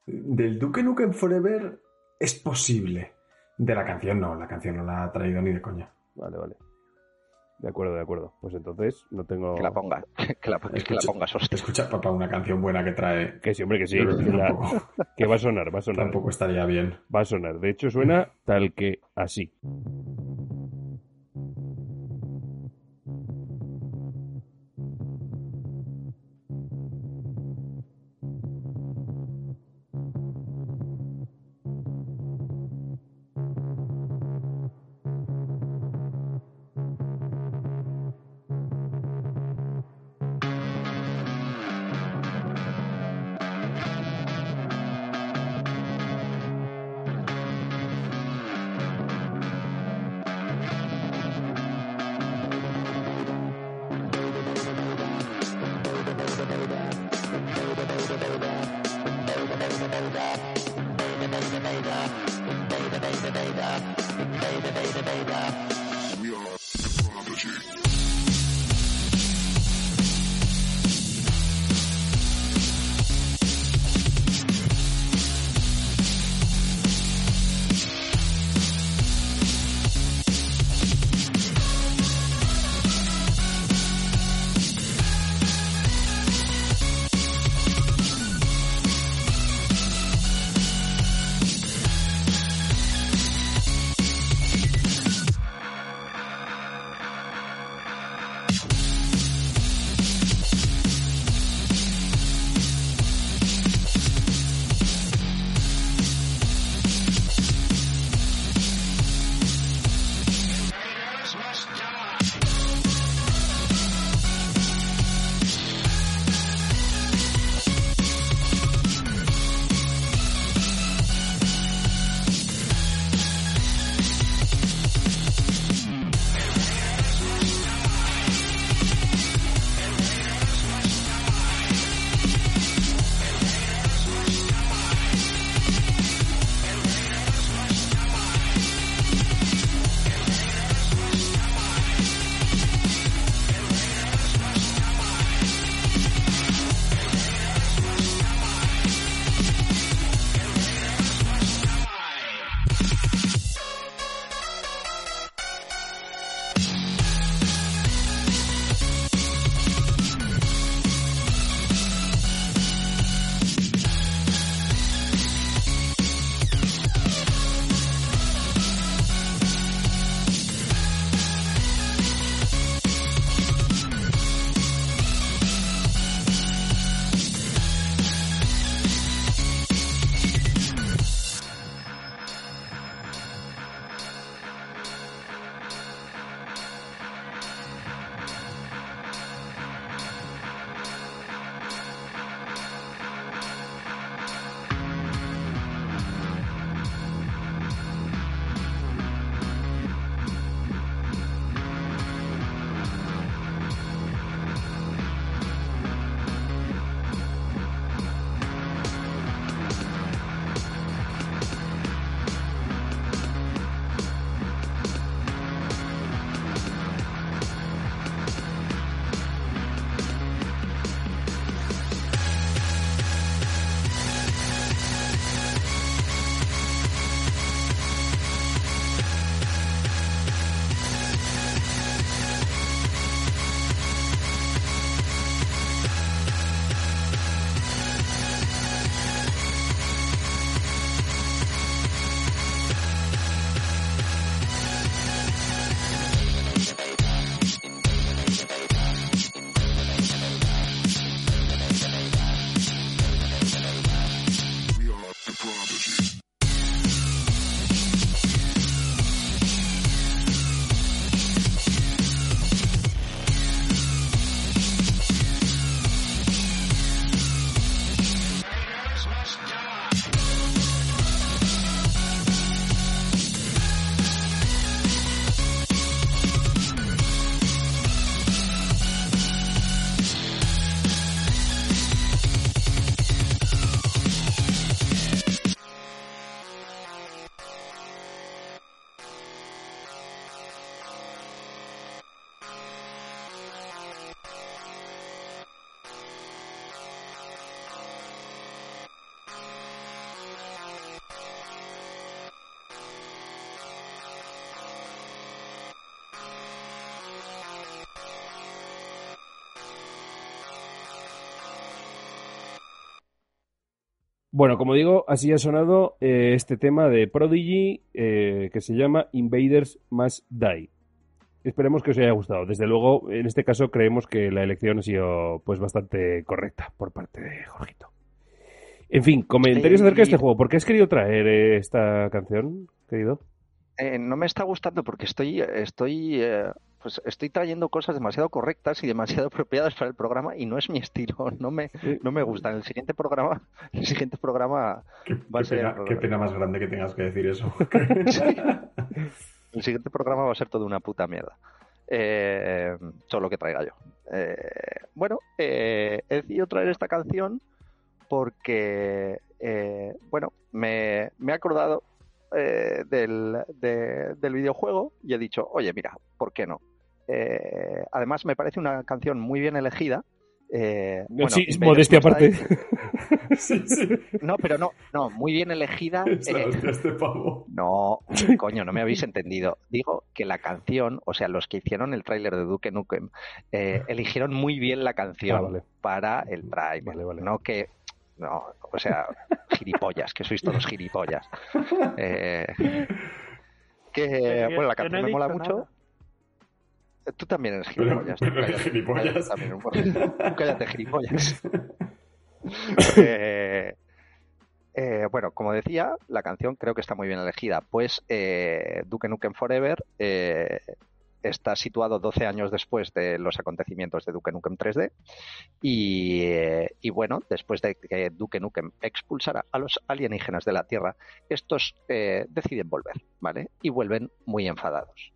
Del Duke Nukem Forever es posible. De la canción no, la canción no la ha traído ni de coña. Vale, vale. De acuerdo, de acuerdo. Pues entonces no tengo... Que la ponga, que la, que la Escucha- pongas, hostia. Escucha, papá, una canción buena que trae. Que sí, hombre, que sí. que que, tampoco, que va a sonar, va a sonar. tampoco estaría bien. Va a sonar. De hecho, suena tal que así. Bueno, como digo, así ha sonado eh, este tema de Prodigy eh, que se llama Invaders Must Die. Esperemos que os haya gustado. Desde luego, en este caso creemos que la elección ha sido pues bastante correcta por parte de Jorgito. En fin, comentarios acerca de este juego. ¿Por qué has querido traer eh, esta canción, querido? no me está gustando porque estoy, estoy pues estoy trayendo cosas demasiado correctas y demasiado apropiadas para el programa y no es mi estilo, no me, no me gusta. El siguiente programa, el siguiente programa va a ser. Pena, qué pena más grande que tengas que decir eso. El siguiente programa va a ser todo una puta mierda. Eh, todo lo que traiga yo. Eh, bueno, eh, he decidido traer esta canción porque, bueno, me, me he acordado del, del videojuego y he dicho, oye, mira, ¿por qué no? Eh, además, me parece una canción muy bien elegida. Eh, sí, modestia aparte. No, pero no, no, muy bien elegida. Eh, este no, coño, no me habéis entendido. Digo que la canción, o sea, los que hicieron el tráiler de Duke Nukem, eh, eligieron muy bien la canción ah, para el tráiler. no que no, o sea, gilipollas, que sois todos gilipollas. que, bueno, la canción me mola mucho. Tú también eres gilipollas. cállate, gilipollas. Cállate, gilipollas. Eh, eh, bueno, como decía, la canción creo que está muy bien elegida. Pues eh, Duke Nukem Forever eh, está situado 12 años después de los acontecimientos de Duke Nukem 3D. Y, y, bueno, después de que Duke Nukem expulsara a los alienígenas de la Tierra, estos deciden volver, ¿vale? Y vuelven muy enfadados.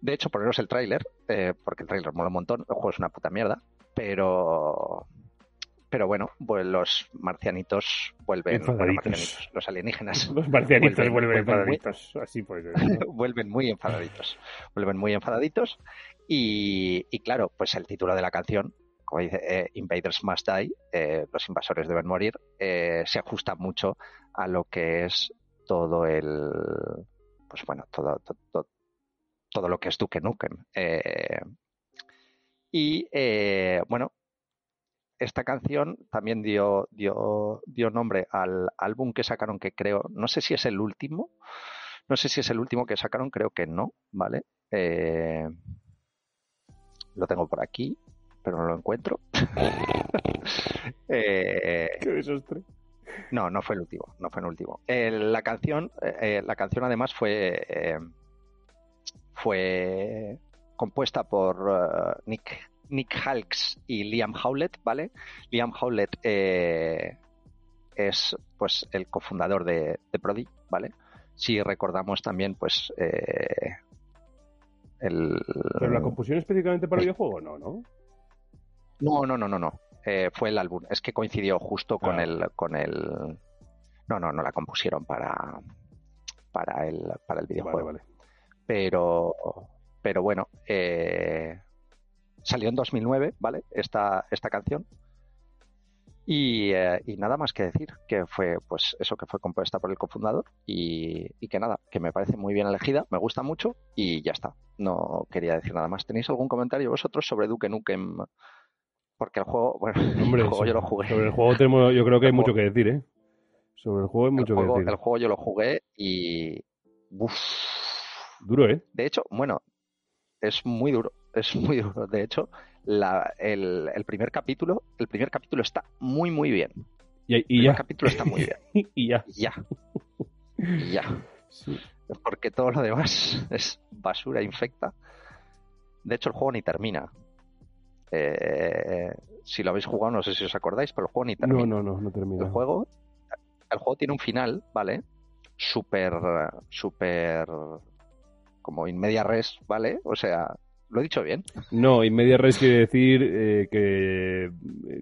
De hecho, poneros el tráiler, eh, porque el tráiler mola un montón, el juego es una puta mierda, pero pero bueno, pues los marcianitos vuelven enfadaditos. los alienígenas. Los marcianitos vuelven, enfadaditos, muy, así pues. vuelven muy enfadaditos. Vuelven muy enfadaditos y, claro, pues el título de la canción, como dice eh, Invaders Must Die, eh, los invasores deben morir, se ajusta mucho a lo que es todo el pues bueno, todo, todo, todo lo que es Duke Nukem. Eh, y eh, bueno, esta canción también dio, dio, dio nombre al álbum que sacaron, que creo, no sé si es el último, no sé si es el último que sacaron, creo que no, ¿vale? Eh, lo tengo por aquí, pero no lo encuentro. Qué desastre. No, no fue el último, no fue el último. la canción, la canción además fue fue compuesta por uh, Nick, Nick Halks y Liam Howlett, ¿vale? Liam Howlett eh, es pues el cofundador de, de, Prodi, ¿vale? Si recordamos también, pues eh, el... ¿Pero la composición específicamente para el videojuego? No, ¿no? No, no, no, no, no. Eh, fue el álbum. Es que coincidió justo con ah. el... con el... No, no, no la compusieron para para el, para el videojuego. Vale, vale pero, pero bueno, eh, salió en 2009, ¿vale? Esta, esta canción. Eh, y, nada más que decir, que fue pues eso que fue compuesta por el cofundador y, que nada, que me parece muy bien elegida, me gusta mucho y ya está. No quería decir nada más. ¿Tenéis algún comentario vosotros sobre Duke Nukem? Porque el juego, bueno, Hombre, el juego yo lo jugué. Sobre el juego tenemos, yo creo que hay mucho que decir, ¿eh? Sobre el juego hay mucho que decir. El juego yo lo jugué y... Uf, Duro, ¿eh? De hecho, bueno, es muy duro, es muy duro. De hecho, la, el, primer capítulo, el primer capítulo está muy, muy bien. Y, el primer capítulo está muy bien. y ya. Y ya. Y ya. Porque todo lo demás es basura infecta. De hecho, el juego ni termina. Eh, si lo habéis jugado, no sé si os acordáis, pero el juego ni termina. No, no, no, no termina. El juego, el juego tiene un final, ¿vale? Súper, súper como in media res, ¿vale? O sea, ¿lo he dicho bien? No, in media res quiere decir eh, que,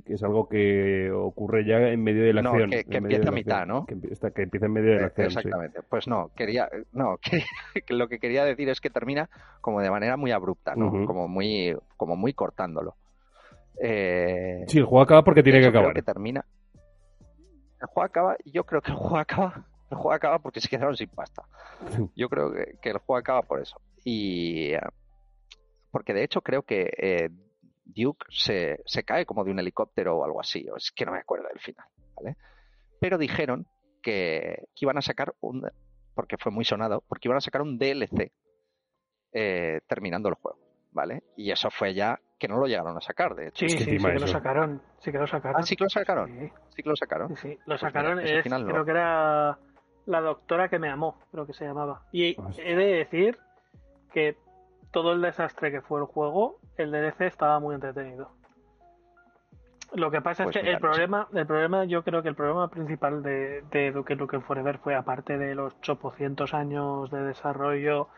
es algo que ocurre ya en medio de la acción. Que, empieza a mitad, ¿no? Que, empieza en medio de la acción. Exactamente. Pues no, quería, no, que, lo que quería decir es que termina como de manera muy abrupta, ¿no? Como muy, como muy cortándolo. Eh, sí, el juego acaba porque tiene que acabar. que termina. El juego acaba, yo creo que el juego acaba el juego acaba porque se quedaron sin pasta. Yo creo que, el juego acaba por eso. Y eh, porque de hecho creo que eh, Duke se, cae como de un helicóptero o algo así. es que no me acuerdo del final, ¿vale? pero dijeron que, que iban a sacar un, porque fue muy sonado, porque iban a sacar un DLC eh, terminando el juego, ¿vale? Y eso fue ya que no lo llegaron a sacar, de hecho. Sí, Es que sí, sí encima que lo sacaron. Sí que lo sacaron. Ah, sí que lo sacaron. Sí, Sí que lo sacaron. sí, sí. Lo Pues sacaron. mira, ese es- final no. Creo que era la doctora que me amó, creo que se llamaba. Y Hostia. he de decir que todo el desastre que fue el juego, el DLC estaba muy entretenido. Lo que pasa Pues es que mira, el problema, el problema, yo creo que el problema principal de, de Duke Nukem Forever fue, aparte de los 800 años de desarrollo,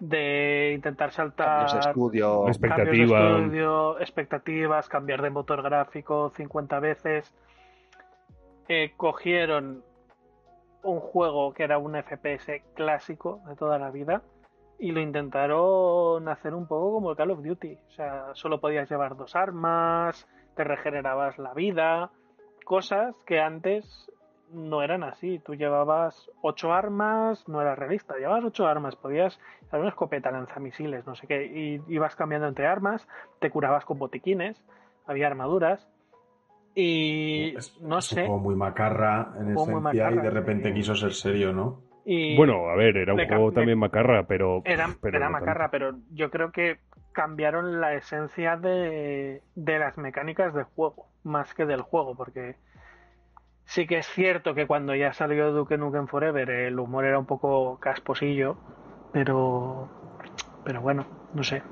de intentar saltar Cambios de estudio. Respe- cambios de Expectativa. estudio, expectativas, cambiar de motor gráfico 50 veces. Eh, cogieron un juego que era un FPS clásico de toda la vida y lo intentaron hacer un poco como el Call of Duty. O sea, solo podías llevar dos armas, te regenerabas la vida, cosas que antes no eran así. Tú llevabas ocho armas, no era realista, llevabas ocho armas, podías era una escopeta, lanzamisiles, no sé qué, y ibas cambiando entre armas, te curabas con botiquines, había armaduras, y Es, no es un sé, juego muy macarra en Juego muy esencia y de repente quiso ser serio, ¿no? y Bueno, a ver, era un juego también macarra, pero. era, pero era no macarra, pero yo creo que cambiaron la esencia de, de las mecánicas del juego, más que del juego, porque sí que es cierto que cuando ya salió Duke Nukem Forever el humor era un poco casposillo, pero pero bueno, no sé.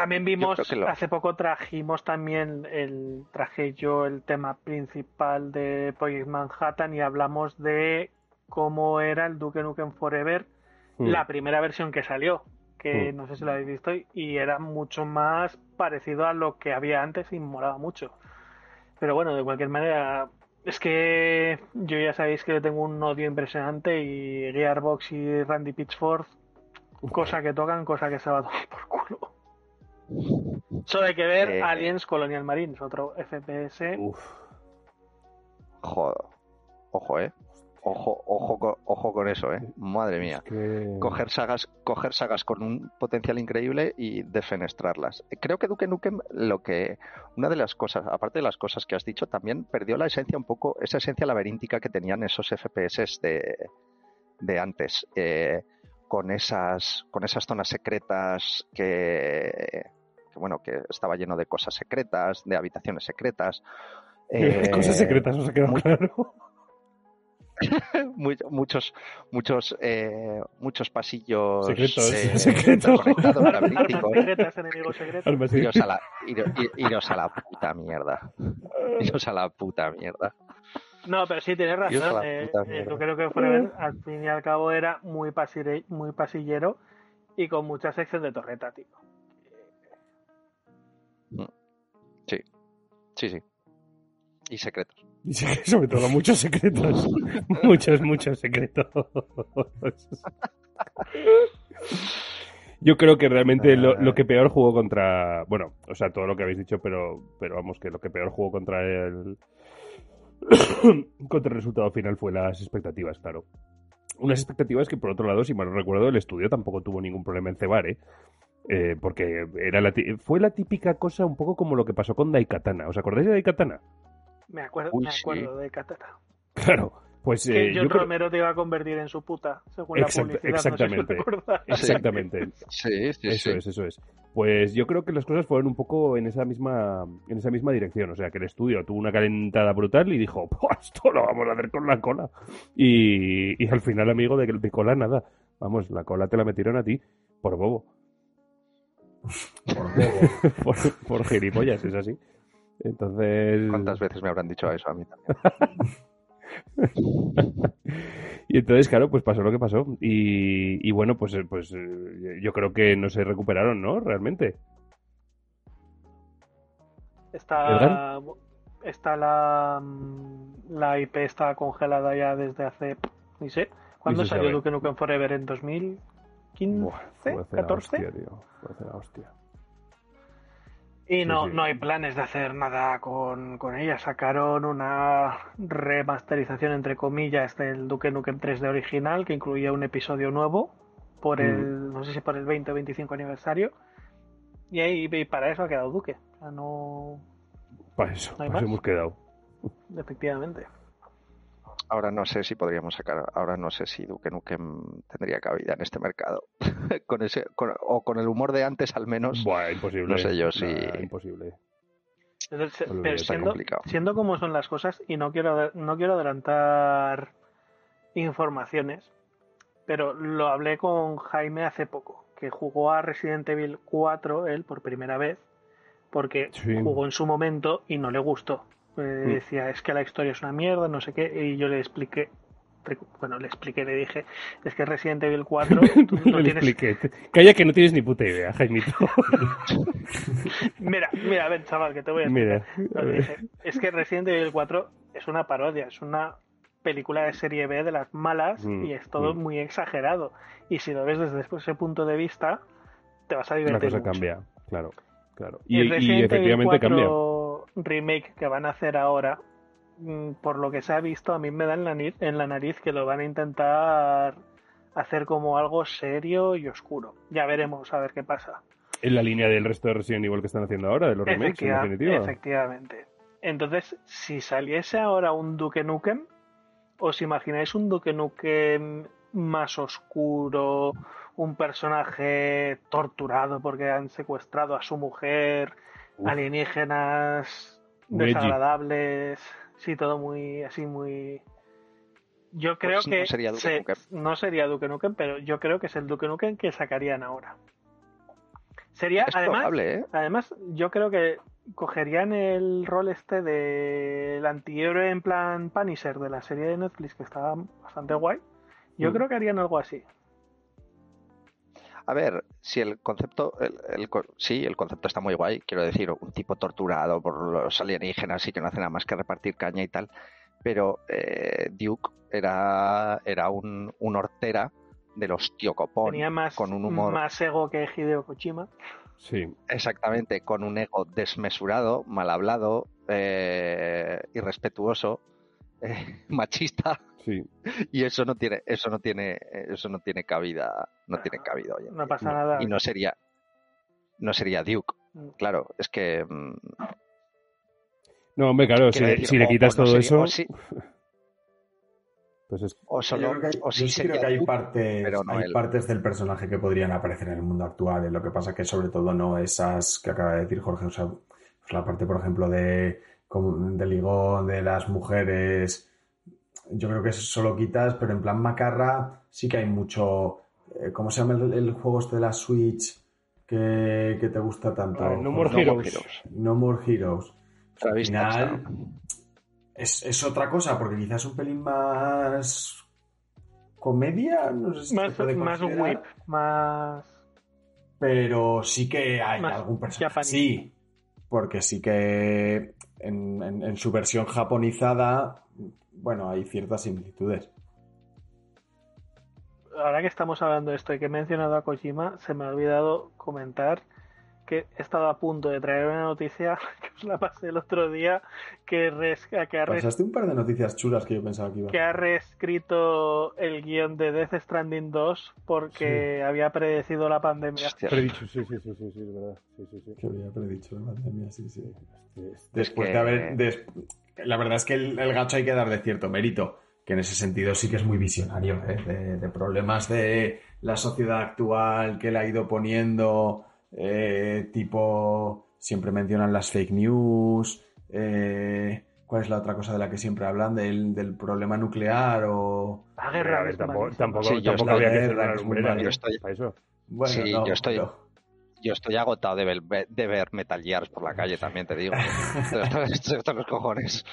También vimos, lo- hace poco trajimos también el, traje yo el tema principal de Project Manhattan y hablamos de cómo era el Duke Nukem Forever, tanto. la primera versión que salió, que Mm. no sé si la habéis visto, y era mucho más parecido a lo que había antes y molaba mucho. Pero bueno, de cualquier manera, es que yo ya sabéis que le tengo un odio impresionante y Gearbox y Randy Pitchford, cosa que tocan, cosa que se va a tomar por culo. Solo hay que ver Eh, Aliens Colonial Marines, otro FPS. Uf. Joder. Ojo, eh. Ojo, ojo, con- ojo con eso, eh. Madre mía. Es que- Coger sagas, coger sagas con un potencial increíble y defenestrarlas. Creo que Duke Nukem, lo que, una de las cosas, aparte de las cosas que has dicho, también perdió la esencia un poco, esa esencia laberíntica que tenían esos FPS de, de antes, eh, con esas, con esas zonas secretas que, que, bueno, que estaba lleno de cosas secretas, de habitaciones secretas. eh, Cosas secretas, nos ha quedado muy- claro. muy- muchos muchos eh, muchos pasillos Secretos, eh, secretos. Armas laberínticos. secretas, enemigos secretos. Iros a la, iros, iros a la puta mierda. Iros a la puta mierda. No, pero sí, tienes razón. Eh, eh, yo creo que Forever, al fin y al cabo, era muy, pasire- muy pasillero y con mucha sección de torreta, tío. Sí, sí. Y secretos. Y sí sobre todo muchos secretos. muchos, muchos secretos. Yo creo que realmente lo, lo que peor jugó contra. Bueno, o sea, todo lo que habéis dicho, pero, pero vamos, que lo que peor jugó contra el. contra el resultado final fue las expectativas, claro. Unas expectativas que, por otro lado, si mal no recuerdo, el estudio tampoco tuvo ningún problema en cebar, ¿eh? Eh, porque era la ti- fue la típica cosa un poco como lo que pasó con Daikatana. ¿Os acordáis de Daikatana? Me acuerdo, Uy, me sí. acuerdo de Katana. Claro, pues que eh, John yo creo- Romero te iba a convertir en su puta, según la publicidad. exactamente. No sé si recuerdas. Exactamente, Sí, sí, eso sí. es, eso es. Pues yo creo que las cosas fueron un poco en esa misma en esa misma dirección, o sea, que el estudio tuvo una calentada brutal y dijo, "Buah, esto lo vamos a hacer con la cola. Y, y al final, amigo, de, de cola nada. Vamos, la cola te la metieron a ti por bobo, Por por, por gilipollas, es así. Entonces, ¿Cuántas veces me habrán dicho eso a mí también? y entonces, claro, pues pasó lo que pasó. Y, y bueno, pues, eh, pues eh, yo creo que no se recuperaron, ¿no? Realmente. Está, está la, mm, la IP está congelada ya desde hace, ni sé, ¿cuándo salió sabe. Duke Nukem Forever? ¿En 2015? Buah, fue hace la 14? hostia, tío. Fue hace la hostia. Y no, sí. no hay planes de hacer nada con, con ella. Sacaron una remasterización, entre comillas, del Duke Nukem 3D original, que incluía un episodio nuevo, por Mm. el, no sé si por el 20 o 25 aniversario. Y ahí y para eso ha quedado Duque. O sea, no, Para eso, ¿No para eso hemos quedado. efectivamente. Ahora no sé si podríamos sacar, ahora no sé si Duke Nukem tendría cabida en este mercado. con ese, con- o con el humor de antes al menos. Buah, imposible. No sé yo si- Nah, imposible. Pero siendo, como son las cosas, y no quiero, no quiero adelantar informaciones, pero lo hablé con Jaime hace poco, que jugó a Resident Evil 4 él por primera vez, porque Sí. jugó en su momento y no le gustó. Eh, Mm. Decía, es que la historia es una mierda, no sé qué, y yo le expliqué, bueno, le expliqué, le dije, es que Resident Evil 4 tú no Le tienes expliqué. Calla que no tienes ni puta idea, Jaimito. Mira, mira, ven, chaval, que te voy a explicar. Mira, a dije. Es que Resident Evil 4 es una parodia, es una película de serie B de las malas Mm, y es todo mm. muy exagerado. Y si lo ves desde ese punto de vista, te vas a La divertir. cosa mucho. cambia, claro. claro. Y, Y, y efectivamente 4 cambia. Remake que van a hacer ahora, mm, por lo que se ha visto, a mí me da en la, nariz, en la nariz que lo van a intentar hacer como algo serio y oscuro. Ya veremos a ver qué pasa. En la línea del resto de Resident Evil que están haciendo ahora, de los remakes, en definitiva. Efectivamente. Entonces, si saliese ahora un Duke Nukem, ¿os imagináis un Duke Nukem más oscuro? Un personaje torturado porque han secuestrado a su mujer, Uf. alienígenas desagradables, sí, todo muy así, muy... Yo creo Pues no que sería Duke se- Nukem. no sería Duke Nukem, pero yo creo que es el Duke Nukem que sacarían ahora. Sería, Es además, probable, ¿eh? Además, yo creo que cogerían el rol este del antihéroe en plan Punisher de la serie de Netflix, que estaba bastante guay. Yo Mm. creo que harían algo así. A ver, si el concepto, el, el co- sí, el concepto está muy guay, quiero decir, un tipo torturado por los alienígenas y que no hace nada más que repartir caña y tal, pero eh, Duke era, era un, un hortera de los tío copón, Tenía más, con un humor más ego que Hideo Kojima. Sí. exactamente, con un ego desmesurado, mal hablado, eh, irrespetuoso, eh, machista, Sí. y eso no tiene, eso no tiene, eso no tiene cabida, no tiene cabida No pasa Y nada. Y no sería, no sería Duke. Mm. Claro, es que mm, No, hombre, claro, si, le- decir, si le o- quitas o no todo sería- eso, o sí, pues es... o solo, yo creo que hay, o sí creo que hay Duke, partes, pero no hay él. partes del personaje que podrían aparecer en el mundo actual. eh, Lo que pasa que sobre todo no esas que acaba de decir Jorge. O sea, pues la parte, por ejemplo, de como- del ligón, de las mujeres. Yo creo que eso lo quitas, pero en plan macarra sí que hay mucho. eh, ¿Cómo se llama el, el juego este de la Switch que, que te gusta tanto? Ah, No More Jorge? Heroes. No More Heroes. Se Al final es, es otra cosa, porque quizás un pelín más comedia, no sé si se Más, puede más whip, más. pero sí que hay Más algún personaje. Sí, porque sí que en, en- en su versión japonizada, bueno, hay ciertas similitudes. Ahora que estamos hablando de esto y que he mencionado a Kojima, se me ha olvidado comentar que he estado a punto de traer una noticia que os la pasé el otro día que, res- que ha Pasaste un par de noticias chulas que yo pensaba que iba. que ha reescrito el guion de Death Stranding 2 porque había predecido la pandemia. Hostia, Predicho, sí, sí, sí, sí, sí, es verdad. Sí, sí, sí. Que había predicho la pandemia, sí, sí. Después que- de haber. des- La verdad es que el, el gacho hay que dar de cierto mérito, que en ese sentido sí que es muy visionario, ¿eh? de, de problemas de la sociedad actual que le ha ido poniendo, eh, tipo, siempre mencionan las fake news, eh, ¿cuál es la otra cosa de la que siempre hablan? Del, del problema nuclear o... La A guerra ver, es tampoco, tampoco, Sí, yo tampoco estoy- había que guerra, es muy malo. Yo estoy- para eso. Bueno, Sí, no, yo estoy- pero- Yo estoy agotado de ver, de ver Metal Gears por la calle, también te digo. Estoy hasta los cojones.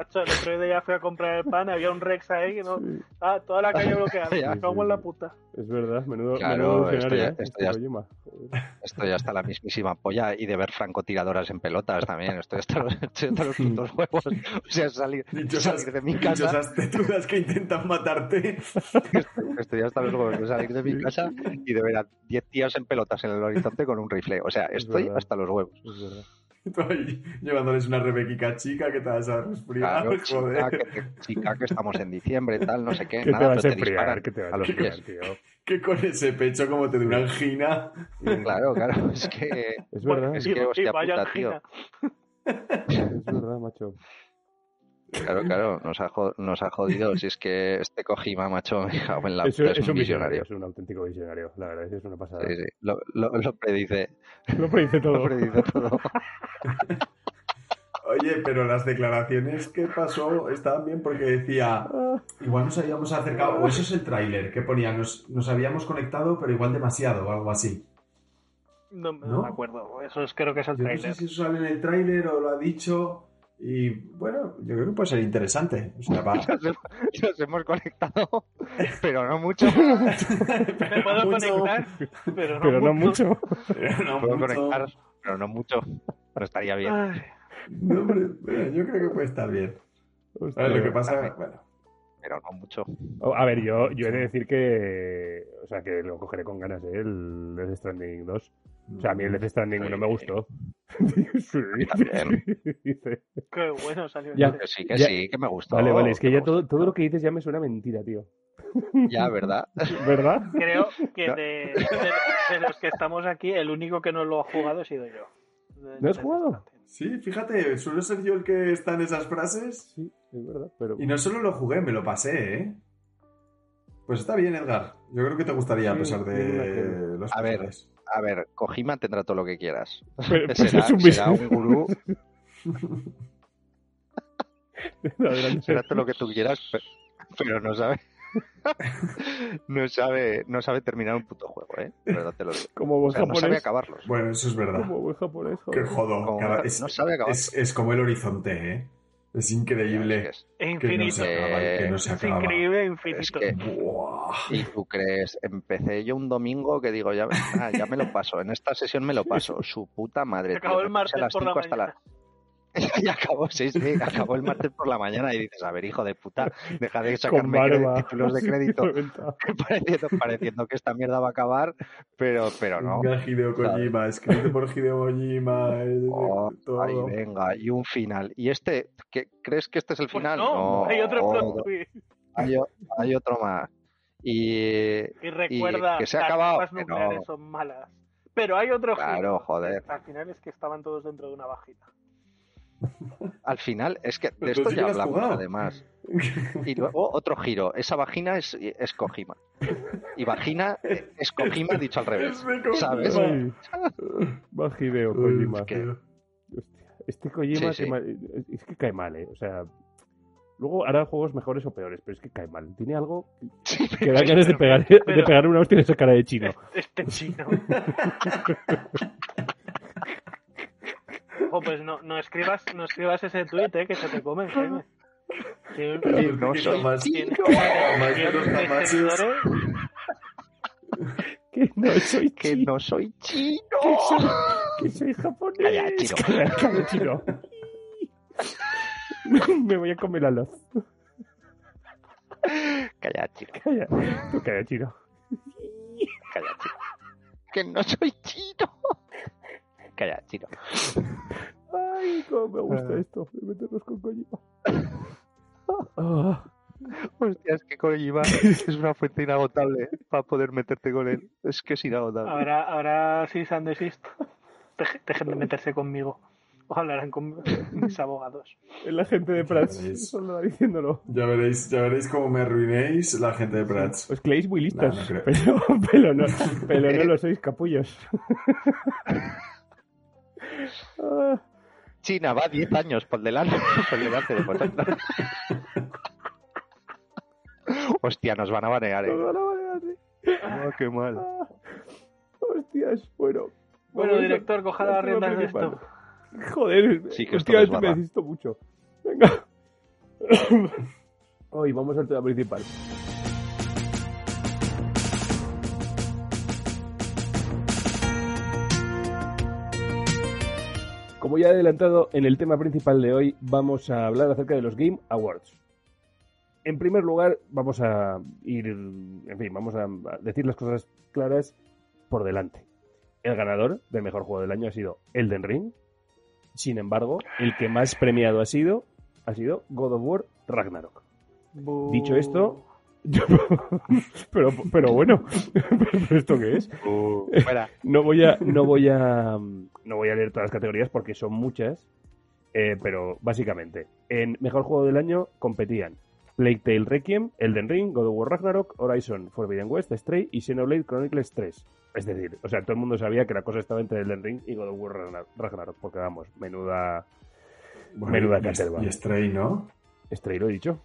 Macho, el otro día fui a comprar el pan, había un Rex ahí que no. Ah, toda la calle bloqueada. Ya. Me cago en la puta. Es verdad, menudo, Claro, menudo esto ya- esto ya- hasta la mismísima polla y de ver francotiradoras en pelotas también. Estoy hasta los, estoy hasta los putos huevos. O sea, salir, Dichosas, salir de mi casa. dichosas tetudas que intentan matarte. Estoy hasta los huevos de salir de mi casa y de ver a 10 tías en pelotas en el horizonte con un rifle. O sea, estoy verdad. hasta los huevos. Es verdad. Llevándoles una rebequica chica que te vas a resfriar, Claro, chica que, chica, que estamos en diciembre, tal, no sé qué. ¿Qué te nada, vas a pero te enfriar? ¿Qué te vas a a los pies. tío? Que con ese pecho como te de una angina. Claro, claro, es que Es verdad, Es que, hostia vaya puta, tío. angina. es verdad, macho. Claro, claro, nos ha, nos ha jodido. Si es que este Kojima, macho, me cago en la puta, es, un visionario, visionario. es un auténtico visionario. La verdad es que es una pasada. Sí, sí. Lo, lo, lo predice. Lo predice todo. Lo predice todo. Oye, pero las declaraciones que pasó estaban bien porque decía, igual nos habíamos acercado, o eso es el tráiler que ponía, nos, nos habíamos conectado, pero igual demasiado, o algo así. No, no ¿No? me acuerdo. Eso es, creo que es el Yo no trailer. sé si eso sale en el tráiler o lo ha dicho, y bueno, yo creo que puede ser interesante. O sea. Nos hemos, nos hemos conectado, pero no mucho. Me puedo Mucho. conectar, pero no, Pero no mucho. mucho. No Puedo mucho. conectar, pero no mucho. No estaría bien. Ay, No, yo creo que puede estar bien. Hostia. A ver, lo que pasa, bueno, Pero no mucho. A ver, yo, yo he de decir que. O sea, que lo cogeré con ganas, ¿eh? El Death Stranding 2. O sea, a mí el Death Stranding Sí. no me gustó. sí, también. qué bueno salió. Ya. Que sí, que Ya. sí, que me gustó. Vale, vale, es que ya todo, todo lo que dices ya me suena mentira, tío. Ya, ¿verdad? ¿Verdad? Creo que No. de, de- de los que estamos aquí, el único que no lo ha jugado he sido yo. De- ¿No has jugado? sí, fíjate, suelo ser yo el que está en esas frases. Sí, es verdad, pero. Y no solo lo jugué, me lo pasé, ¿eh? Pues está bien, Edgar. Yo creo que te gustaría, a pesar de los A ver. A ver, Kojima tendrá todo lo que quieras. Pero- pues será, es un será un gurú, será todo lo que tú quieras, pe- pero no sabe. No sabe, no sabe terminar un puto juego, ¿eh? Verdad te lo digo. Como O buen sea, no sabe japonés. acabarlos. Bueno, eso es verdad. Como buen japonés, Qué jodo. Como- cada- es, no sabe acabar. es, es como el horizonte, ¿eh? Es increíble Es E que no infinito. se acaba, que no se es acaba. increíble e Es infinito. que, y tú crees, empecé yo un domingo que digo, ya, ah, ya me lo paso, en esta sesión me lo paso, su puta madre. Se acabó tío, el martes a las por la 5 hasta mañana. la- y acabó, sí, sí, acabó el martes por la mañana y dices, a ver, hijo de puta, deja de sacarme barba. títulos de crédito pareciendo, pareciendo que esta mierda va a acabar, pero, pero no. Venga, Hideo Kojima, escrito por Hideo Kojima, eh, Oh, todo. venga, y un final. ¿Y este? ¿qué, ¿Crees que este es el Pues final? no, hay otro twist. hay, otro más. Y Y recuerda, que se ha las acabado, nucleares no. son malas. Pero hay otro Claro, giro. joder. Al final es que estaban todos dentro de una vagina. Al final, es que de esto ya hablamos jugado. además. Y luego otro giro. Esa vagina es, es Kojima. Y vagina es Kojima dicho al revés. ¿Sabes? Ay. Va Hideo Kojima. Es que- Hostia, este Kojima Sí, sí. es que cae mal, ¿eh? O sea, luego hará juegos mejores o peores, pero es que cae mal. Tiene algo que da ganas de pegar, de pero- pegar una hostia en esa cara de chino. Este chino. Oh, pues no, no escribas, no escribas ese tuit, eh, que se te comen, Jaime. Tiene- Pero no que soy jamás- jamás. Que no soy Que chino, no soy chino. que soy, que soy japonés. Calla, chino. Calla, calla, chino. Me voy a comer la luz. Calla, chico. Calla, tú calla, chino. Calla, chico. Que no soy chino. Calla, chino. Ay, cómo me gusta Ah. esto, de meternos con Kojima. Ah. Hostia, es que Kojima es una fuente inagotable para poder meterte con él. Es que es inagotable. Ahora, ahora sí se han desisto. Deje- Dejen de meterse conmigo. O hablarán con mis abogados. Es la gente de Prats, solo va diciéndolo. Ya veréis, ya veréis cómo me arruinéis la gente de Prats. Os creéis muy listos, no pero, pero, no, pero no lo sois, capullos. Ah, China va 10 años por delante, por delante de. Hostia, nos van a banear, nos eh. van a banear, sí. Oh, qué mal. Ah, hostias, bueno. Bueno, director, coja las tema riendas de esto. Joder, Sí, que esto últimamente me necesito mucho. Venga. Hoy vamos al tema principal. Como ya he adelantado, en el tema principal de hoy vamos a hablar acerca de los Game Awards. En primer lugar, vamos a ir, en fin, vamos a decir las cosas claras por delante. El ganador del mejor juego del año ha sido Elden Ring. Sin embargo, el que más premiado ha sido ha sido God of War Ragnarok. Dicho esto, pero, pero bueno, ¿pero ¿esto qué es? Fuera. No voy a, no voy a, no voy a leer todas las categorías porque son muchas, Eh, pero básicamente, en mejor juego del año competían Plague Tale Requiem, Elden Ring, God of War Ragnarok, Horizon Forbidden West, Stray y Xenoblade Chronicles 3. Es decir, o sea, todo el mundo sabía que la cosa estaba entre Elden Ring y God of War Ragnar- Ragnarok, porque vamos, menuda. Bueno, Menuda y-. Y Stray, ¿no? Stray lo he dicho.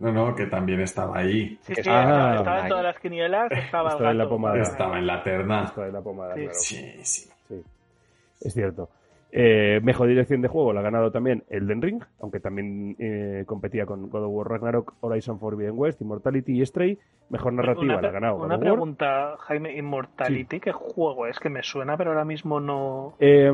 No, no, que también estaba ahí. Sí, sí, estaba, Ah, estaba en todas las quinielas, estaba, Estaba en la gato. pomada. Estaba en la terna. Esto de la pomada, Sí. claro. Sí, sí. Sí, es cierto. Eh, mejor dirección de juego la ha ganado también Elden Ring, aunque también eh, competía con God of War Ragnarok, Horizon Forbidden West, Immortality y Stray. Mejor narrativa Una, la ha ganado God una War. pregunta, Jaime, Immortality, ¿qué juego es? Que me suena, pero ahora mismo no... Eh,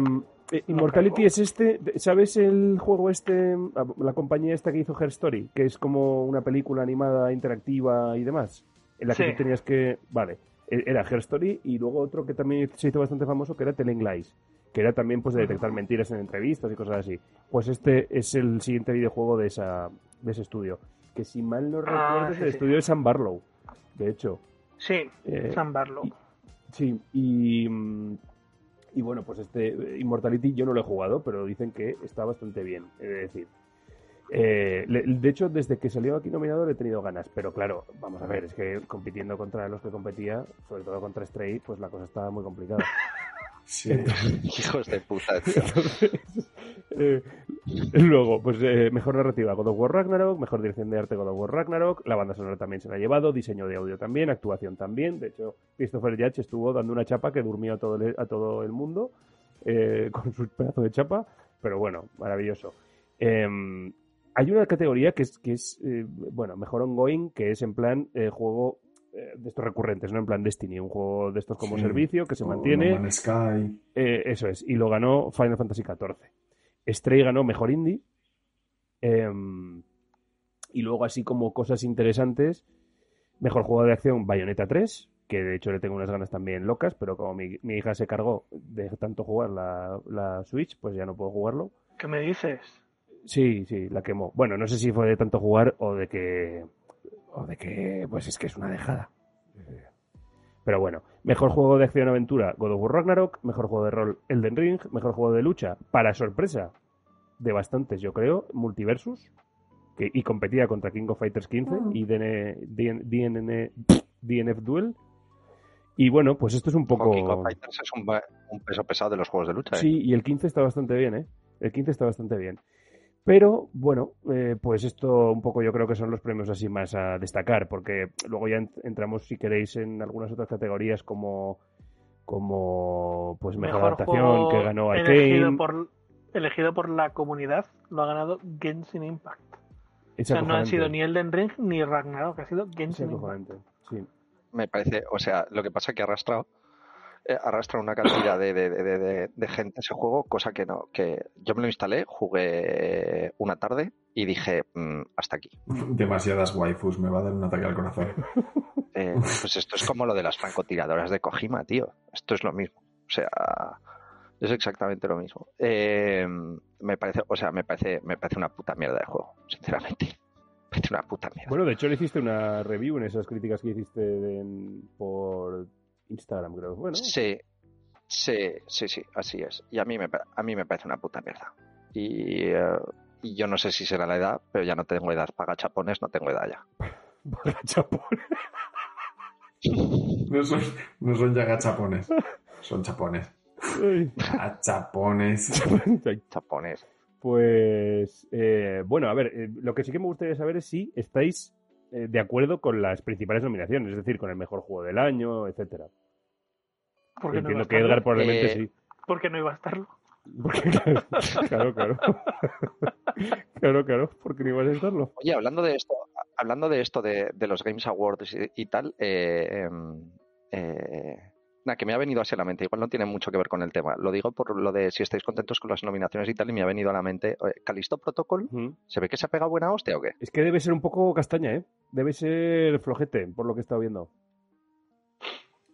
eh, Immortality es este, ¿sabes el juego este, la compañía esta que hizo Her Story, que es como una película animada interactiva y demás, en la que Sí. tú tenías que, vale, e- era Her Story y luego otro que también se hizo bastante famoso que era Telling Lies, que era también pues de detectar mentiras en entrevistas y cosas así. Pues este es el siguiente videojuego de esa de ese estudio, que si mal no Ah, recuerdo es sí, el sí. estudio de Sam Barlow, de hecho. Sí, Eh, San Barlow. y- Sí, y, mm, y bueno, pues este eh, Immortality yo no lo he jugado, pero dicen que está bastante bien, he de decir. Eh, de hecho, desde que salió aquí nominado le he tenido ganas, pero claro, vamos a ver, es que compitiendo contra los que competía, sobre todo contra Stray, pues la cosa estaba muy complicada. Sí. Hijos de puta. Entonces, eh, luego, pues eh, mejor narrativa God of War Ragnarok, mejor dirección de arte God of War Ragnarok, la banda sonora también se la ha llevado, diseño de audio también, actuación también. De hecho, Christopher Judge estuvo dando una chapa que durmió a todo el, a todo el mundo eh, con su pedazo de chapa, pero bueno, maravilloso. Em, hay una categoría que es, que es bueno, mejor ongoing, que es en plan juego de estos recurrentes, no en plan Destiny, un juego de estos como Sí. servicio que se O mantiene. No Sky. Eh, eso es, y lo ganó Final Fantasy XIV. Stray ganó Mejor Indie. em, y luego, así como cosas interesantes, Mejor Juego de Acción Bayonetta 3, que de hecho le tengo unas ganas también locas, pero como mi, mi hija se cargó de tanto jugar la, la Switch, pues ya no puedo jugarlo. ¿Qué me dices? Sí, sí, la quemó. Bueno, no sé si fue de tanto jugar o de que. O de que. Pues es que es una dejada. Pero bueno, mejor juego de acción-aventura, God of War Ragnarok. Mejor juego de rol, Elden Ring. Mejor juego de lucha, para sorpresa de bastantes, yo creo, Multiversus. Que, y competía contra King of Fighters 15 y DN, DN, DNN DNF Duel. Y bueno, pues esto es un poco. King of Fighters es un, peso pesado de los juegos de lucha. ¿eh? Sí, y el 15 está bastante bien, ¿eh? El 15 está bastante bien. Pero, bueno, eh, pues esto un poco yo creo que son los premios así más a destacar, porque luego ya ent- entramos, si queréis, en algunas otras categorías como, como pues mejor, adaptación juego que ganó elegido Arkane. por, elegido por la comunidad lo ha ganado Genshin Impact. O sea, no han sido ni Elden Ring ni Ragnarok, ha sido Genshin Impact. sí. Me parece, o sea, lo que pasa es que arrastra, eh, arrastra una cantidad de, de, de, de- de gente ese juego, cosa que no, que yo me lo instalé, jugué una tarde y dije, "Mm, hasta aquí. Demasiadas waifus, me va a dar un ataque al corazón. Eh, pues esto es como lo de las francotiradoras de Kojima, tío. Esto es lo mismo. O sea, es exactamente lo mismo. Eh, me parece, o sea, me parece, me parece una puta mierda de juego, sinceramente. Me parece una puta mierda. Bueno, de hecho le hiciste una review en esas críticas que hiciste en- por Instagram, creo. Bueno, Sí, sí, sí, sí, así es. Y a mí me, a mí me parece una puta mierda. Y, eh, y yo no sé si será la edad, pero ya no tengo edad para chapones, no tengo edad ya. para chapón. No son, no son ya gachapones, son chapones. Gachapones. Chapones. Pues eh, bueno, a ver, eh, lo que sí que me gustaría saber es si estáis de acuerdo con las principales nominaciones, es decir, con el mejor juego del año, etcétera. ¿Por qué no iba a Entiendo que? Edgar probablemente Eh, sí. ¿Por qué no iba a estarlo? Porque, claro, claro. claro, claro, porque no ibas a estarlo. Oye, hablando de esto, hablando de esto de, de los Games Awards y, y tal, eh, em, eh, que me ha venido así a la mente. Igual no tiene mucho que ver con el tema. Lo digo por lo de si estáis contentos con las nominaciones y tal, y me ha venido a la mente. eh, Calisto Protocol. ¿se ve que se ha pegado buena hostia o qué? Es que debe ser un poco castaña, ¿eh? Debe ser flojete, por lo que he estado viendo.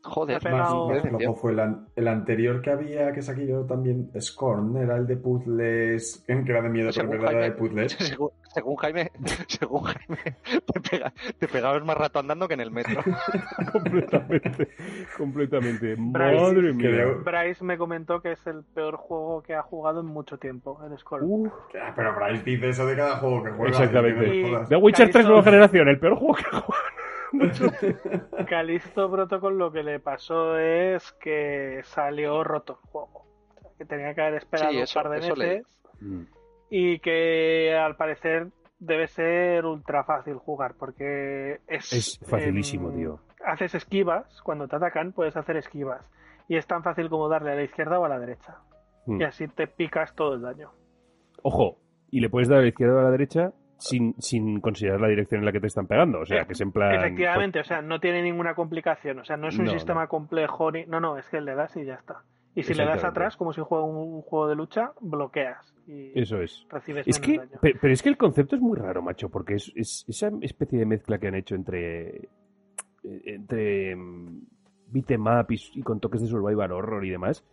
Joder, pegado- flojo fue el, an- el anterior que había, que saqué yo también, Scorn, era el de puzzles, que era de miedo, pero Según verdad era de puzzles. según, Jaime, según Jaime, te, pega, te pegabas más rato andando que en el metro. completamente, completamente. Bryce, Madre mía. creo- Bryce me comentó que es el peor juego que ha jugado en mucho tiempo, el Ah, Pero Bryce dice eso de cada juego que juega. Exactamente. The Witcher 3 Calisto- nueva generación, el peor juego que he jugado. Mucho. Calisto Protocol lo que le pasó es que salió roto el juego. O sea, que tenía que haber esperado Sí, eso- un par de eso leí. Y que al parecer debe ser ultra fácil jugar porque es... Es facilísimo, em, tío. Haces esquivas, cuando te atacan puedes hacer esquivas y es tan fácil como darle a la izquierda o a la derecha Mm. y así te picas todo el daño. Ojo, y le puedes dar a la izquierda o a la derecha sin, sin considerar la dirección en la que te están pegando. O sea, que es en plan. Efectivamente, o sea, no tiene ninguna complicación, o sea, no es un No, sistema no. complejo ni... No, no, es que le das y ya está. Y si le das atrás, como si fuera un, juego de lucha, bloqueas y Eso es. recibes Es que, daño. pero es que el concepto es muy raro, macho, porque es, es esa especie de mezcla que han hecho entre entre mm, beat'em up y, y con toques de survival horror y demás.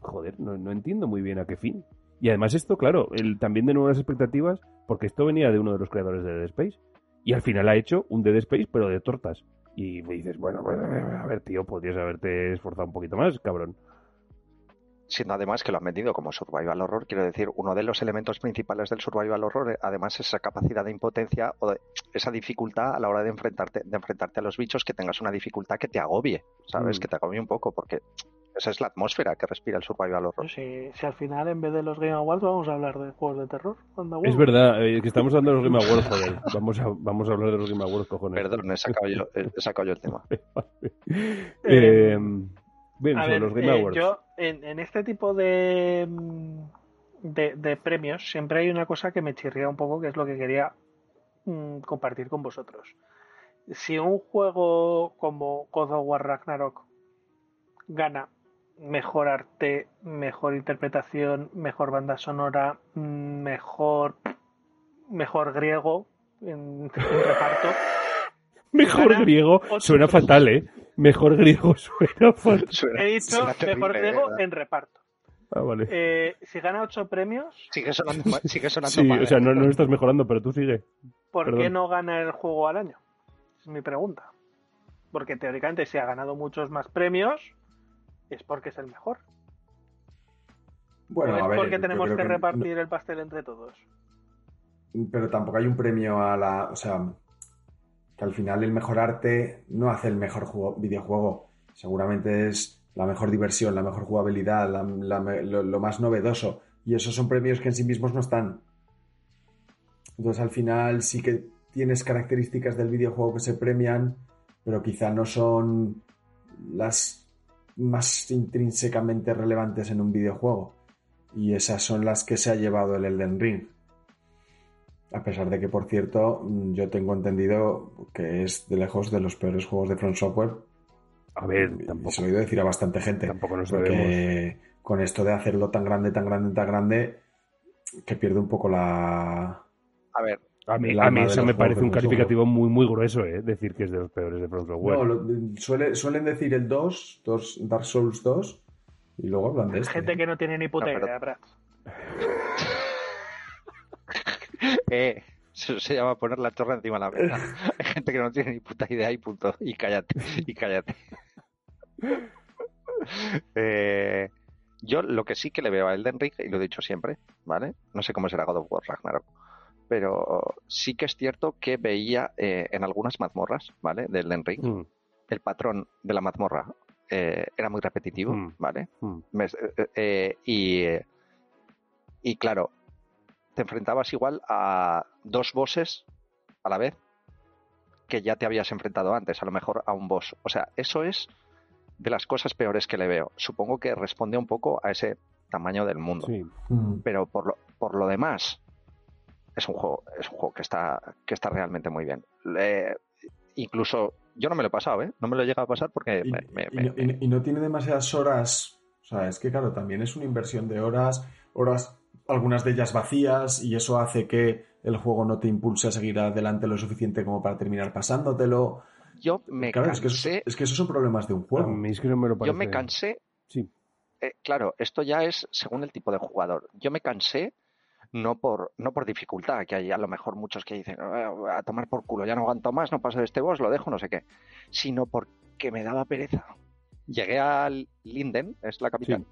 Joder, no, no entiendo muy bien a qué fin. Y además esto, claro, el, también de nuevas expectativas, porque esto venía de uno de los creadores de Dead Space. Y al final ha hecho un Dead Space, pero de tortas. Y me dices, bueno, bueno, a ver, tío, podrías haberte esforzado un poquito más, cabrón. Siendo además que lo han vendido como survival horror, quiero decir, uno de los elementos principales del survival horror, eh, además, es esa capacidad de impotencia o de- esa dificultad a la hora de enfrentarte, de enfrentarte a los bichos, que tengas una dificultad que te agobie, ¿sabes? Mm. Que te agobie un poco, porque esa es la atmósfera que respira el survival horror. Pues si, si al final, en vez de los Game Awards, vamos a hablar de juegos de terror. anda, Es verdad, eh, que estamos hablando de los Game Awards, joder. Vamos a, vamos a hablar de los Game Awards, cojones. Perdón, he sacado yo, he sacado yo el tema. Eh, bien, ver, los Game eh, Awards. yo en, en este tipo de, mm, de, de premios siempre hay una cosa que me chirría un poco, que es lo que quería mm, compartir con vosotros. Si un juego como God of War Ragnarok gana mejor arte, mejor interpretación, mejor banda sonora, mm, mejor mejor griego en, en reparto, Mejor griego suena fatal, ¿eh? Mejor griego suena he dicho mejor griego verdad. en reparto. Ah, vale. Eh, si gana ocho premios, Sigue sonando, sigue sonando Sí, mal, o sea, ¿eh? no, no lo estás mejorando, pero tú sigue. ¿por qué no gana el juego al año? Es mi pregunta. Porque teóricamente si ha ganado muchos más premios es porque es el mejor. Bueno, ¿O es a ver. porque tenemos que no- repartir el pastel entre todos. pero tampoco hay un premio a la. O sea, que al final el mejor arte no hace el mejor juego- videojuego. Seguramente es la mejor diversión, la mejor jugabilidad, lo, lo más novedoso. Y esos son premios que en sí mismos no están. Entonces al final sí que tienes características del videojuego que se premian, pero quizá no son las más intrínsecamente relevantes en un videojuego. Y esas son las que se ha llevado el Elden Ring. A pesar de que, por cierto, yo tengo entendido que es de lejos de los peores juegos de Front Software. A ver, tampoco, se lo he oído decir a bastante gente. tampoco nos. Porque con esto de hacerlo tan grande, tan grande, tan grande, que pierde un poco la... A ver, A mí, a eso me parece un calificativo muy, muy grueso, ¿eh? Decir que es de los peores de From Software. No, lo- suele- suelen decir el 2, 2, Dark Souls 2, y luego hablan de este. Gente que no tiene ni puta No, pero- idea. eh, eso se llama poner la torre encima de la mesa. Hay gente que no tiene ni puta idea y punto. Y cállate, y cállate. Eh, yo lo que sí que le veo a Elden Ring, y lo he dicho siempre, ¿vale? No sé cómo será God of War Ragnarok, pero sí que es cierto que veía eh, en algunas mazmorras, ¿vale? De Elden Ring, Mm, el patrón de la mazmorra eh, era muy repetitivo, Mm. ¿vale? mm. Me- y, y claro, te enfrentabas igual a dos bosses a la vez que ya te habías enfrentado antes, a lo mejor a un boss. O sea, eso es de las cosas peores que le veo. Supongo que responde un poco a ese tamaño del mundo. Sí. Mm. Pero por lo, por lo demás, es un juego, es un juego que está, que está realmente muy bien. Le- incluso yo no me lo he pasado, ¿eh? No me lo he llegado a pasar porque Y, me- me- y me- no, y no- y no tiene demasiadas horas. O sea, es que claro, también es una inversión de horas, horas, algunas de ellas vacías, y eso hace que el juego no te impulse a seguir adelante lo suficiente como para terminar pasándotelo. yo me claro, es que, cansé. esos, es que esos son problemas de un juego. mí es que no me lo Yo me cansé Sí. eh, claro, esto ya es según el tipo de jugador. Yo me cansé no por, no por dificultad, que hay a lo mejor muchos que dicen, "Ah, a tomar por culo, ya no aguanto más, no paso de este boss, lo dejo, no sé qué, sino porque me daba pereza. Llegué a Linden, es la capital.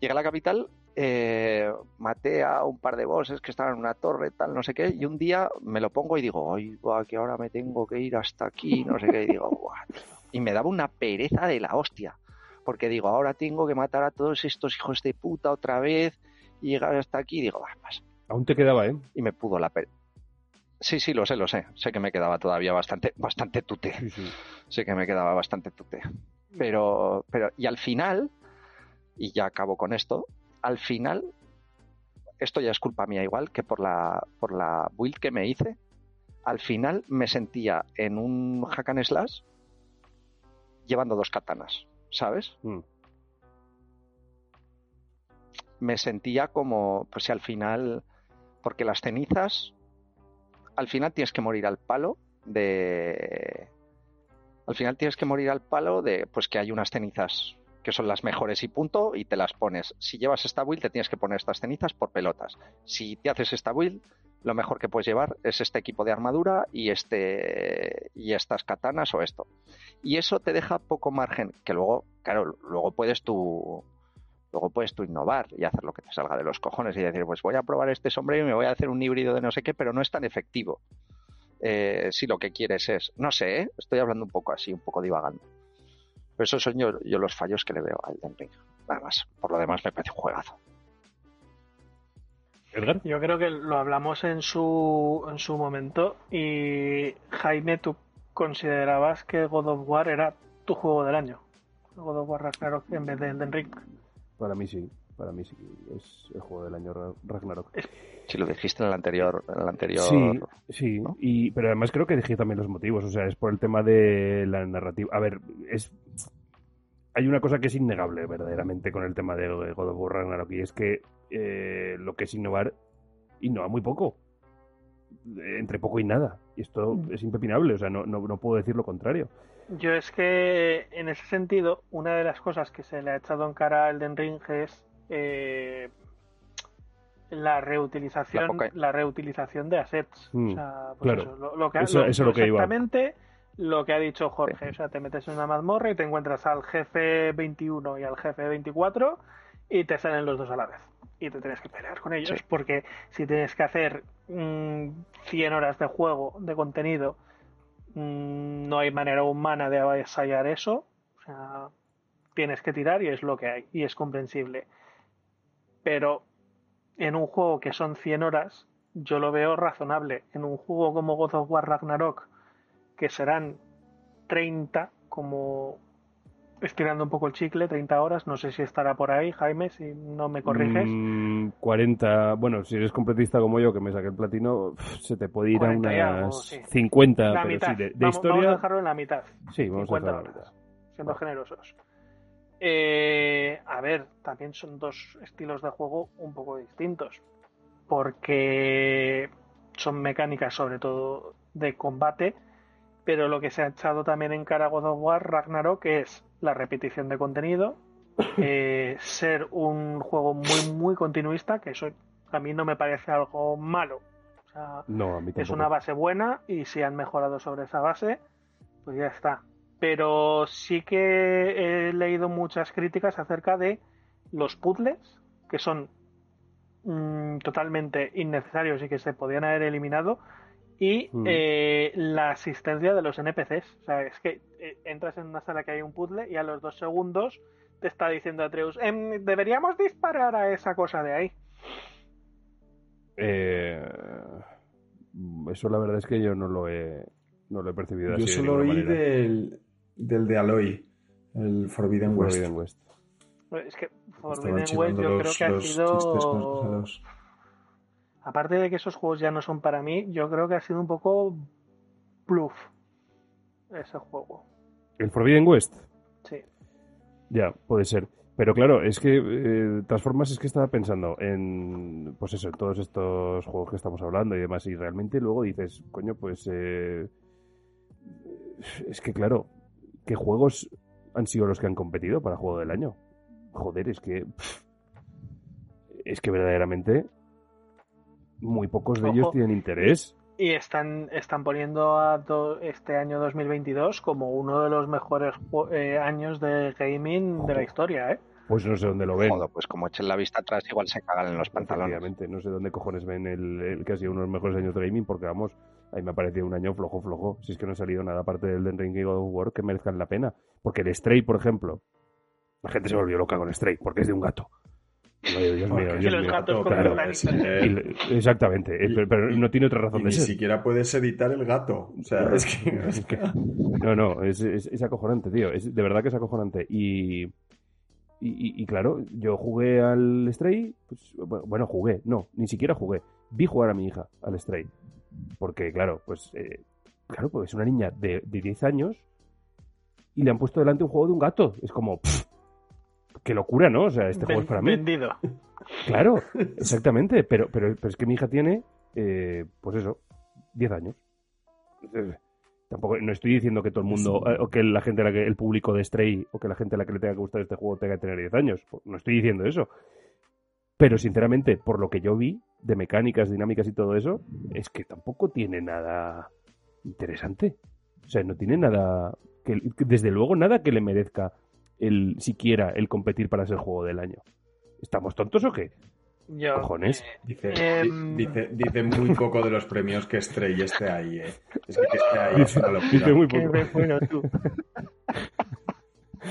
Llegué a la capital, eh, maté a un par de bosses que estaban en una torre, tal, no sé qué, y un día me lo pongo y digo, ay, va, que ahora me tengo que ir hasta aquí, no sé qué, y digo, "Buah, tío". y me daba una pereza de la hostia, porque digo, ahora tengo que matar a todos estos hijos de puta otra vez, y llegar hasta aquí, y digo, va, pasa Aún te quedaba, ¿eh? y me pudo la per... Sí, sí, lo sé, lo sé. Sé que me quedaba todavía bastante, bastante tute. Sí, sí. Sé que me quedaba bastante tute. Pero, pero, y al final, y ya acabo con esto, al final, esto ya es culpa mía igual, que por la, por la build que me hice, al final me sentía en un hack and slash llevando dos katanas, ¿sabes? Mm. me sentía como, pues si al final, porque las cenizas, al final tienes que morir al palo de, al final tienes que morir al palo de, pues que hay unas cenizas que son las mejores y punto, y te las pones. Si llevas esta build, te tienes que poner estas cenizas por pelotas. Si te haces esta build, lo mejor que puedes llevar es este equipo de armadura y este y estas katanas o esto. Y eso te deja poco margen, que luego, claro, luego puedes tú luego puedes tú innovar y hacer lo que te salga de los cojones y decir, pues voy a probar este sombrero y me voy a hacer un híbrido de no sé qué, pero no es tan efectivo. Eh, si lo que quieres es, no sé, ¿eh? estoy hablando un poco así, un poco divagando. Pero esos son yo, yo los fallos que le veo al Elden Ring. Nada más. Por lo demás me parece un juegazo. Edgar. Yo creo que lo hablamos en su, en su momento y Jaime, tú considerabas que God of War era tu juego del año. God of War Ragnarok en vez de Elden Ring. Para mí sí, para mí sí. Es el juego del año Ra- Ragnarok. Si lo dijiste en el anterior, en el anterior. Sí, sí. ¿no? Y, pero además creo que dije también los motivos. O sea, es por el tema de la narrativa. A ver, es. Hay una cosa que es innegable verdaderamente con el tema de God of War Ragnarok y es que eh, lo que es innovar, innova muy poco. Eh, Entre poco y nada. Y esto es impepinable, o sea, no, no, no puedo decir lo contrario. Yo es que en ese sentido, una de las cosas que se le ha echado en cara a Elden Ring es eh, la reutilización, La reutilización de assets. Mm, o sea, pues claro. eso, lo, lo que, Eso- lo- eso es lo que iba. exactamente lo que ha dicho Jorge. O sea, te metes en una mazmorra y te encuentras al jefe 21 y al jefe 24 y te salen los dos a la vez. Y te tienes que pelear con ellos Sí. porque si tienes que hacer mm, 100 horas de juego, de contenido, mm, no hay manera humana de avasallar eso. O sea, tienes que tirar y es lo que hay. Y es comprensible. Pero en un juego que son 100 horas, yo lo veo razonable. En un juego como God of War Ragnarok, que serán 30, como estirando un poco el chicle, 30 horas, no sé si estará por ahí, Jaime, si no me corriges. Mm, 40, bueno, si eres completista como yo, que me saqué el platino, se te puede ir a 40 y algo, unas sí. 50, la pero mitad. sí, de, de vamos, historia. vamos a dejarlo en la mitad. sí, vamos a 50 dejarlo en la mitad. siendo Vale. generosos. Eh, a ver, también son dos estilos de juego un poco distintos. Porque son mecánicas, sobre todo de combate. Pero lo que se ha echado también en cara God of War Ragnarok es la repetición de contenido, eh, ser un juego muy, muy continuista, que eso a mí no me parece algo malo. O sea, No, a mí es una base buena y si han mejorado sobre esa base, pues ya está. Pero sí que he leído muchas críticas acerca de los puzzles, que son mm, totalmente innecesarios y que se podían haber eliminado, y Mm. eh, la asistencia de los NPCs. O sea, es que eh, entras en una sala que hay un puzzle y a los dos segundos te está diciendo Atreus, "Em, deberíamos disparar a esa cosa de ahí. Eh, eso la verdad es que yo no lo he, no lo he percibido Yo así. de solo oí del, del de Aloy, el Forbidden West. Forbidden West. Es que Forbidden West yo creo que ha sido... Aparte de que esos juegos ya no son para mí, yo creo que ha sido un poco bluff ese juego. ¿El Forbidden West? Sí. Ya, puede ser. Pero claro, es que, eh, de todas formas, es que estaba pensando en, pues eso, en todos estos juegos que estamos hablando y demás, y realmente luego dices, coño, pues, eh, es que claro, ¿qué juegos han sido los que han competido para Juego del Año? Joder, es que, pff, es que verdaderamente muy pocos de ellos tienen interés. Y están, están poniendo a do- este año 2022 como uno de los mejores eh, años de gaming de la historia, ¿eh? Pues no sé dónde lo ven. Joder, pues como echen la vista atrás, igual se cagan en los pantalones. No sé dónde cojones ven el, el que ha sido uno de los mejores años de gaming, porque vamos, ahí me ha parecido un año flojo, flojo. Si es que no ha salido nada aparte del Elden Ring y God of War que merezcan la pena. Porque el Stray, por ejemplo, la gente se volvió loca con Stray, porque es de un gato. Exactamente, pero, no tiene otra razón y de ni ser. siquiera puedes editar el gato. O sea, es que. es que- No, no, es, es, es acojonante, tío. Es, de verdad que es acojonante. Y, y, y- y claro, yo jugué al Stray. Pues, bueno, bueno, jugué. No, ni siquiera jugué. Vi jugar a mi hija al Stray. Porque, claro, pues. eh, claro, pues es una niña de, de 10 años. Y le han puesto delante un juego de un gato. Es como. pff, qué locura, ¿no? O sea, este juego es para mí. Vendido. Claro, exactamente. Pero, pero, pero es que mi hija tiene, eh, pues eso, 10 años. Tampoco, no estoy diciendo que todo el mundo, eh, o que la gente, a la que, el público de Stray, o que la gente a la que le tenga que gustar este juego tenga que tener 10 años. No estoy diciendo eso. Pero sinceramente, por lo que yo vi, de mecánicas, dinámicas y todo eso, es que tampoco tiene nada interesante. O sea, no tiene nada, que, que desde luego nada que le merezca el siquiera el competir para ser juego del año. ¿Estamos tontos o qué? Yo, Cojones. Dice, Em. di- dice, dice muy poco de los premios que Stray esté ahí, ¿eh? Es que que esté ahí es una locura. Dice muy poco. tú.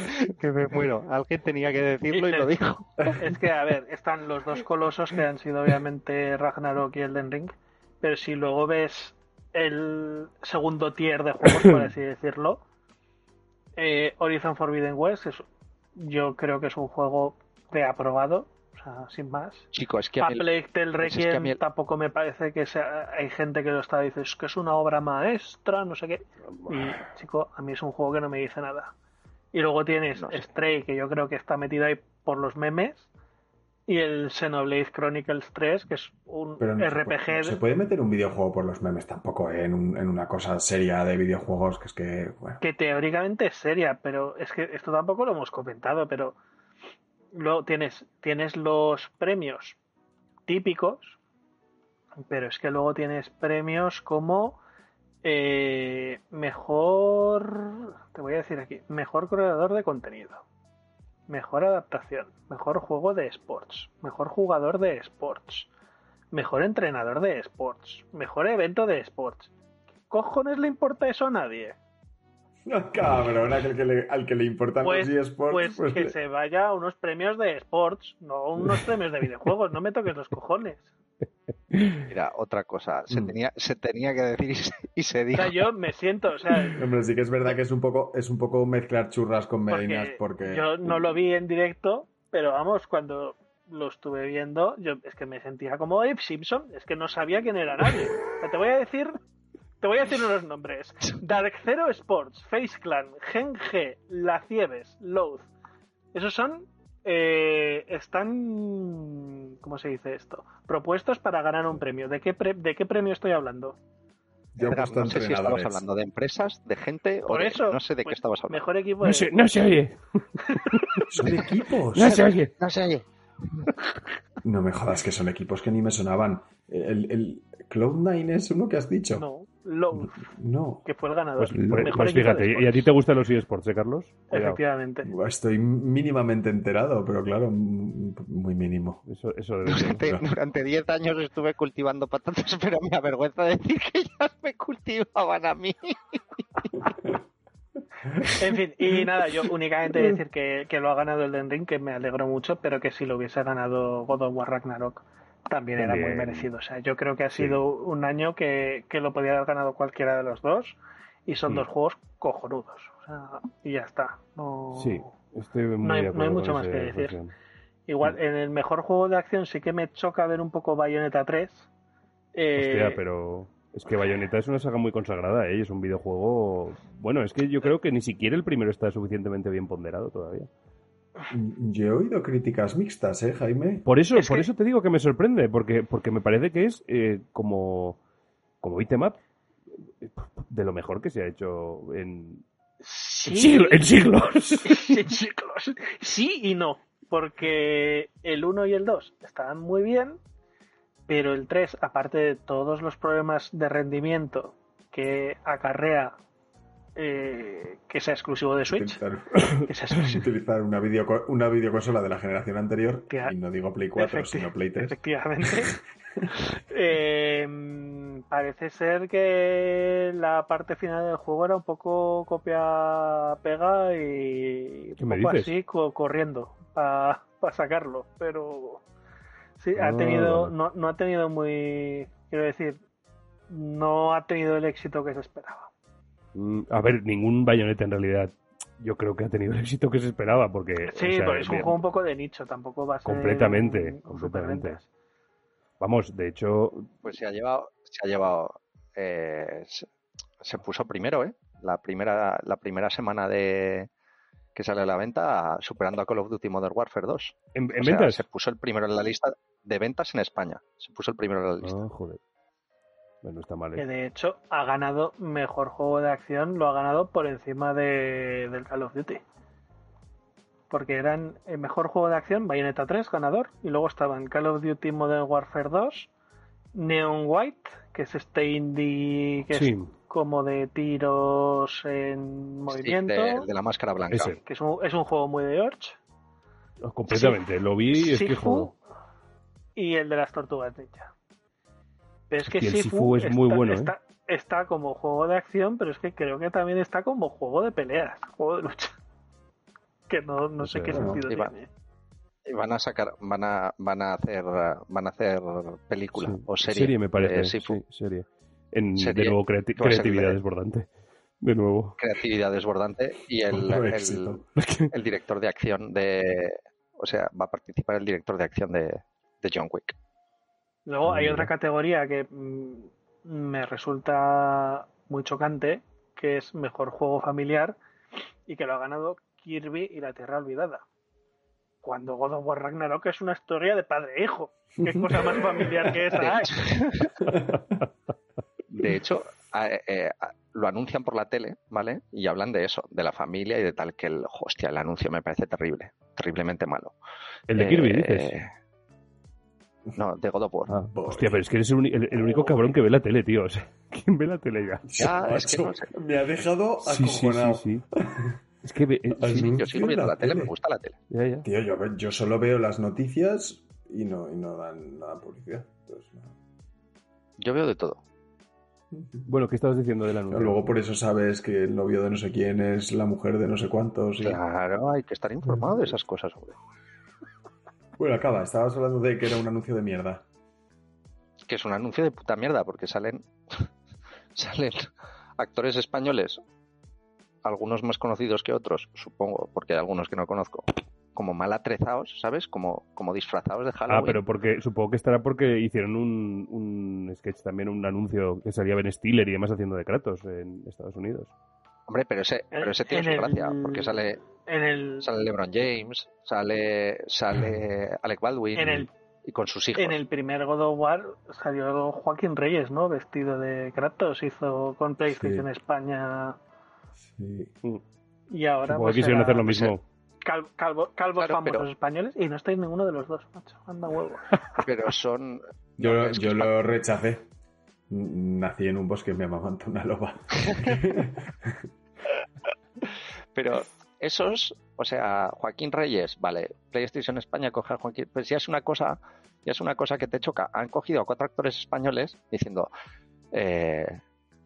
que me muero. Alguien tenía que decirlo y lo dijo. Es que, a ver, están los dos colosos que han sido obviamente Ragnarok y Elden Ring, pero si luego ves el segundo tier de juegos, por así decirlo, eh, Horizon Forbidden West, es, yo creo que es un juego de aprobado, o sea, sin más. Chico, es que a es que a Requiem mí el- tampoco me parece que sea. Hay gente que lo está diciendo, es que es una obra maestra, no sé qué. Y, chico, a mí es un juego que no me dice nada. Y luego tienes No sé. Stray, que yo creo que está metido ahí por los memes. Y el Xenoblade Chronicles 3, que es un Pero no se RPG. puede- se puede meter un videojuego por los memes tampoco, ¿eh? en, un- en una cosa seria de videojuegos que es que, bueno. que teóricamente es seria, pero es que esto tampoco lo hemos comentado, pero luego tienes, tienes los premios típicos, pero es que luego tienes premios como eh, mejor, te voy a decir aquí, mejor creador de contenido, mejor adaptación, mejor juego de sports, mejor jugador de sports, mejor entrenador de sports, mejor evento de sports. ¿Qué cojones le importa eso a nadie? No, cabrón, al que le, al que le importan Pues, los eSports. pues pues que le- se vaya a unos premios de sports, no unos premios de videojuegos, no me toques los cojones. Mira, otra cosa. Se, Mm. tenía, se tenía que decir y se, y se O dijo. sea, yo me siento, o sea, Hombre, sí que es verdad que es un poco, es un poco mezclar churras con merinas porque, porque... yo no lo vi en directo, pero vamos, cuando lo estuve viendo, yo es que me sentía como Abe Simpson, es que no sabía quién era nadie. O sea, te voy a decir, te voy a decir unos nombres: Dark Zero Sports, Face Clan, Gen G, La Cieves, Loath. Esos son eh, están, ¿cómo se dice esto? Propuestos para ganar un premio. ¿De qué, pre- de qué premio estoy hablando? Yo no sé si estabas hablando de empresas, de gente o Por de- eso, no sé de qué pues, estabas hablando. Mejor equipo No de... se, no se oye. Son equipos. No se oye. No se oye. No me jodas que son equipos que ni me sonaban. El, el Cloud9 es uno que has dicho. No, Loath, No. que fue el ganador. Pues, Mejor pues fíjate, ¿y a ti te gustan los eSports, eh, Carlos? Cuidado. Efectivamente. Estoy mínimamente enterado, pero claro, muy mínimo. Eso, eso debe ser. Durante, durante 10 años estuve cultivando patatas, pero me avergüenza decir que ellas me cultivaban a mí. En fin, y nada, yo únicamente decir que, que lo ha ganado el Den Ring, que me alegro mucho, pero que si lo hubiese ganado God of War Ragnarok también era muy merecido. O sea, yo creo que ha Sí. sido un año que, que lo podía haber ganado cualquiera de los dos y son Mm. dos juegos cojonudos. O sea, y ya está. No... Sí, estoy muy No hay- de no hay mucho más que decir. Igual, Mm. en el mejor juego de acción sí que me choca ver un poco Bayonetta 3. Eh, Hostia, pero es que Bayonetta es una saga muy consagrada, ¿eh? Es un videojuego... Bueno, es que yo creo que ni siquiera el primero está suficientemente bien ponderado todavía. Yo he oído críticas mixtas, ¿eh, Jaime? Por eso, Es por que- eso te digo que me sorprende, porque, porque me parece que es eh, como, como eh, de lo mejor que se ha hecho en, sí, en siglo- en siglos. en siglos. Sí y no, porque el 1 y el 2 estaban muy bien, Pero el 3, aparte de todos los problemas de rendimiento que acarrea eh, que sea exclusivo de Switch, Utilizar, que sea exclusivo- utilizar una, video, una videoconsola de la generación anterior, y no digo Play 4, Efecti- sino Play 3. Efectivamente. Eh, parece ser que la parte final del juego era un poco copia-pega y ¿Qué un poco dices? así co- corriendo para sacarlo. Pero sí, ha Ah, tenido, no, no ha tenido muy. Quiero decir, no ha tenido el éxito que se esperaba. Mm, A ver, ningún bayoneta en realidad. Yo creo que ha tenido el éxito que se esperaba, porque. Sí, o sea, porque es un juego un poco de nicho, tampoco va a ser. Completamente, un- completamente. Vamos, de hecho, Pues se ha llevado, se ha llevado, eh, se, se puso primero, ¿eh? La primera, la primera semana de que sale a la venta, superando a Call of Duty Modern Warfare 2. en, en O sea, ventas. se puso el primero en la lista de ventas en España. Se puso el primero en la lista. Ah, joder. Bueno, está mal. Que ¿eh? de hecho ha ganado mejor juego de acción, lo ha ganado por encima de, del Call of Duty. Porque eran el mejor juego de acción, Bayonetta 3, ganador, y luego estaban Call of Duty Modern Warfare 2, Neon White, que es este indie que Sí, es como de tiros en Sí, movimiento, de, de la máscara blanca. Ese. que es un, es un juego muy de Orch, completamente. Lo vi y es que juego. y el de las tortugas ninja. Pero es que el Sifu, Sifu es muy está, bueno, ¿eh? está, está como juego de acción, pero es que creo que también está como juego de peleas, juego de lucha. Que no, no No sé sé, qué bueno, sentido y va- tiene. Y van a sacar, van a, van a hacer, eh, van a hacer película Sí. o serie. me parece. de Sifu. Sí, serie. En, Serie, de nuevo, creati- ser creatividad de- desbordante. De nuevo. Creatividad desbordante y el, el- el director de acción de, o sea, va a participar el director de acción de, de John Wick. Luego hay otra categoría que mm, me resulta muy chocante, que es mejor juego familiar, y que lo ha ganado Kirby y la Tierra Olvidada. Cuando God of War Ragnarok es una historia de padre e hijo. ¿Qué cosa más familiar que esa hay? De hecho, a- eh, a- lo anuncian por la tele, ¿vale? Y hablan de eso, de la familia y de tal, que el, hostia, el anuncio me parece terrible, terriblemente malo. El de Kirby, Eh, dices. No, de God of War. Ah, hostia, pero es que eres el, uni- el- el único cabrón que ve la tele, tío. O sea, ¿quién ve la tele ya? Ya, es que Macho, no sé. Me ha dejado Sí, sí, sí, acojonado. sí. Es que ve- eh. Yo sigo viendo la tele, me gusta la tele. ya, ya. Tío, yo, yo solo veo las noticias y no, y no dan nada de publicidad. Entonces, no. Yo veo de todo. Bueno, ¿qué estabas diciendo del anuncio? Luego por eso sabes que el novio de no sé quién es la mujer de no sé cuántos. y- Claro, hay que estar informado de esas cosas, hombre. Bueno, acaba. Estabas hablando de que era un anuncio de mierda. Que es un anuncio de puta mierda, porque salen, salen actores españoles, algunos más conocidos que otros, supongo, porque hay algunos que no conozco, como mal atrezados, ¿sabes? Como, como disfrazados de Halloween. Ah, pero porque supongo que estará porque hicieron un, un sketch también, un anuncio que salía Ben Stiller y demás haciendo de Kratos en Estados Unidos. Hombre, pero ese, pero ese tiene En su gracia, porque sale, En el, sale LeBron James, sale, sale Alec Baldwin en el y con sus hijos. En el primer God of War salió Joaquín Reyes, ¿no? Vestido de Kratos, hizo con PlayStation Sí. España Sí. y ahora pues quisieron hacer lo mismo. cal- calvo- calvos Claro, famosos pero- españoles y no estáis ninguno de los dos, macho. Anda huevo. Pero son... Yo, que yo es lo rechacé. Nací en un bosque y me amamantó una loba. Pero esos, o sea, Joaquín Reyes, vale, PlayStation España coge a Joaquín, pues ya es una cosa, ya es una cosa que te choca. Han cogido a cuatro actores españoles diciendo, eh,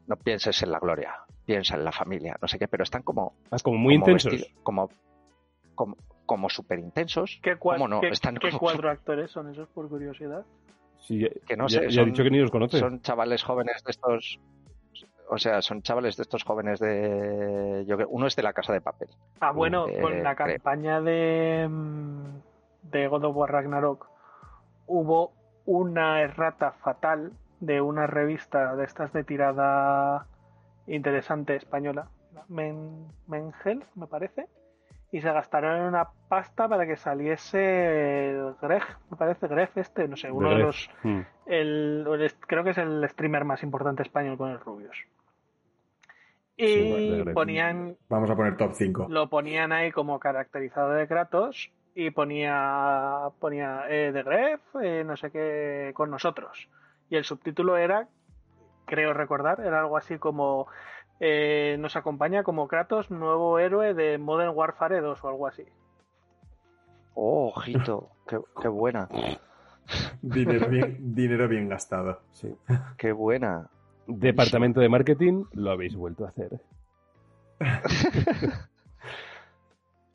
no pienses en la gloria, piensa en la familia, no sé qué, pero están como, Ah, como muy como intensos. vestido- como, como, como súper intensos. ¿Qué, cua- ¿Cómo no? qué- Están qué como- cuatro actores son esos, por curiosidad? Sí, ya, que no ya- sé, ya son- he dicho que ni los conoce. Son chavales jóvenes de estos, o sea, son chavales de estos jóvenes de, yo creo, uno es de la Casa de Papel. Ah, bueno, Eh, con la creo. campaña de, mm, de God of War Ragnarok hubo una errata fatal de una revista de estas de tirada interesante española, Men, Mengel, me parece, y se gastaron una pasta para que saliese el Greg, me parece Greg este, no sé, uno de Gref. los, Mm. el, el- creo que es el streamer más importante español con el Rubius. Y ponían Vamos a poner top 5. lo ponían ahí como caracterizado de Kratos y ponía, ponía eh, The Gref, eh, no sé qué, con nosotros. Y el subtítulo era, creo recordar, era algo así como eh, nos acompaña como Kratos, nuevo héroe de Modern Warfare 2 o algo así. Oh, ojito, qué, qué buena. Dinero bien, dinero bien gastado. Sí. Qué buena. Departamento de marketing, lo habéis vuelto a hacer.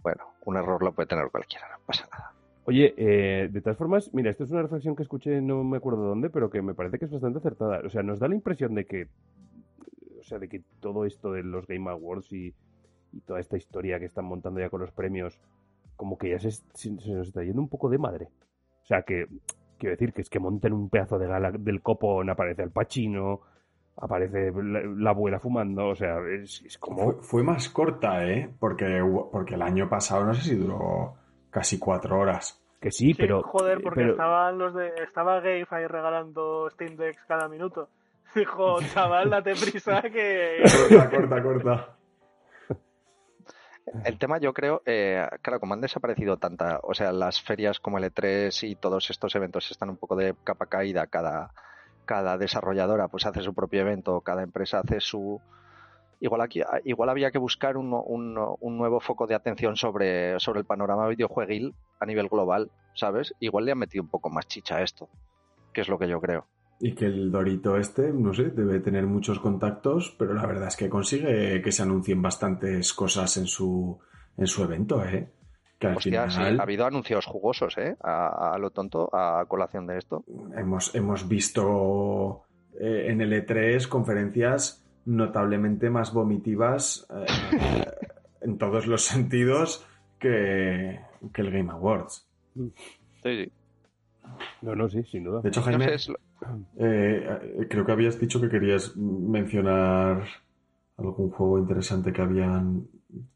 Bueno, un error lo puede tener cualquiera, no pasa nada. Oye, eh, de todas formas, mira, esto es una reflexión que escuché, no me acuerdo dónde, pero que me parece que es bastante acertada. O sea, nos da la impresión de que, o sea, de que todo esto de los Game Awards y, y toda esta historia que están montando ya con los premios, como que ya se, nos está yendo un poco de madre. O sea, que quiero decir que es que monten un pedazo de gala del copón, aparece el Pachino, aparece la, la abuela fumando, o sea, es, es como... Fue, fue más corta, ¿eh? Porque, porque el año pasado no sé si duró casi cuatro horas. Que sí, Sí, pero... joder, porque pero- estaban los de, estaba Gabe ahí regalando Steam Decks cada minuto. Dijo, chaval, date prisa que... Corta, corta, corta. El tema, yo creo, eh, claro, como han desaparecido tanta, o sea, las ferias como el E3 y todos estos eventos están un poco de capa caída, cada, cada desarrolladora pues hace su propio evento, cada empresa hace su... Igual, aquí, igual había que buscar un, un- nuevo foco de atención sobre, sobre el panorama videojueguil a nivel global, ¿sabes? Igual le han metido un poco más chicha a esto, que es lo que yo creo. Y que el Dorito este, no sé, debe tener muchos contactos, pero la verdad es que consigue que se anuncien bastantes cosas en su, en su evento, ¿eh? Que al Hostia, sí, final ha habido anuncios jugosos, ¿eh? A, a lo tonto, a colación de esto. hemos, hemos visto eh, en el E3 conferencias notablemente más vomitivas eh, en todos los sentidos que, que el Game Awards. Sí, sí. No, no, sí, sin duda. De hecho, No Jaime, sé, es lo- eh, eh, creo que habías dicho que querías mencionar algún juego interesante que habían,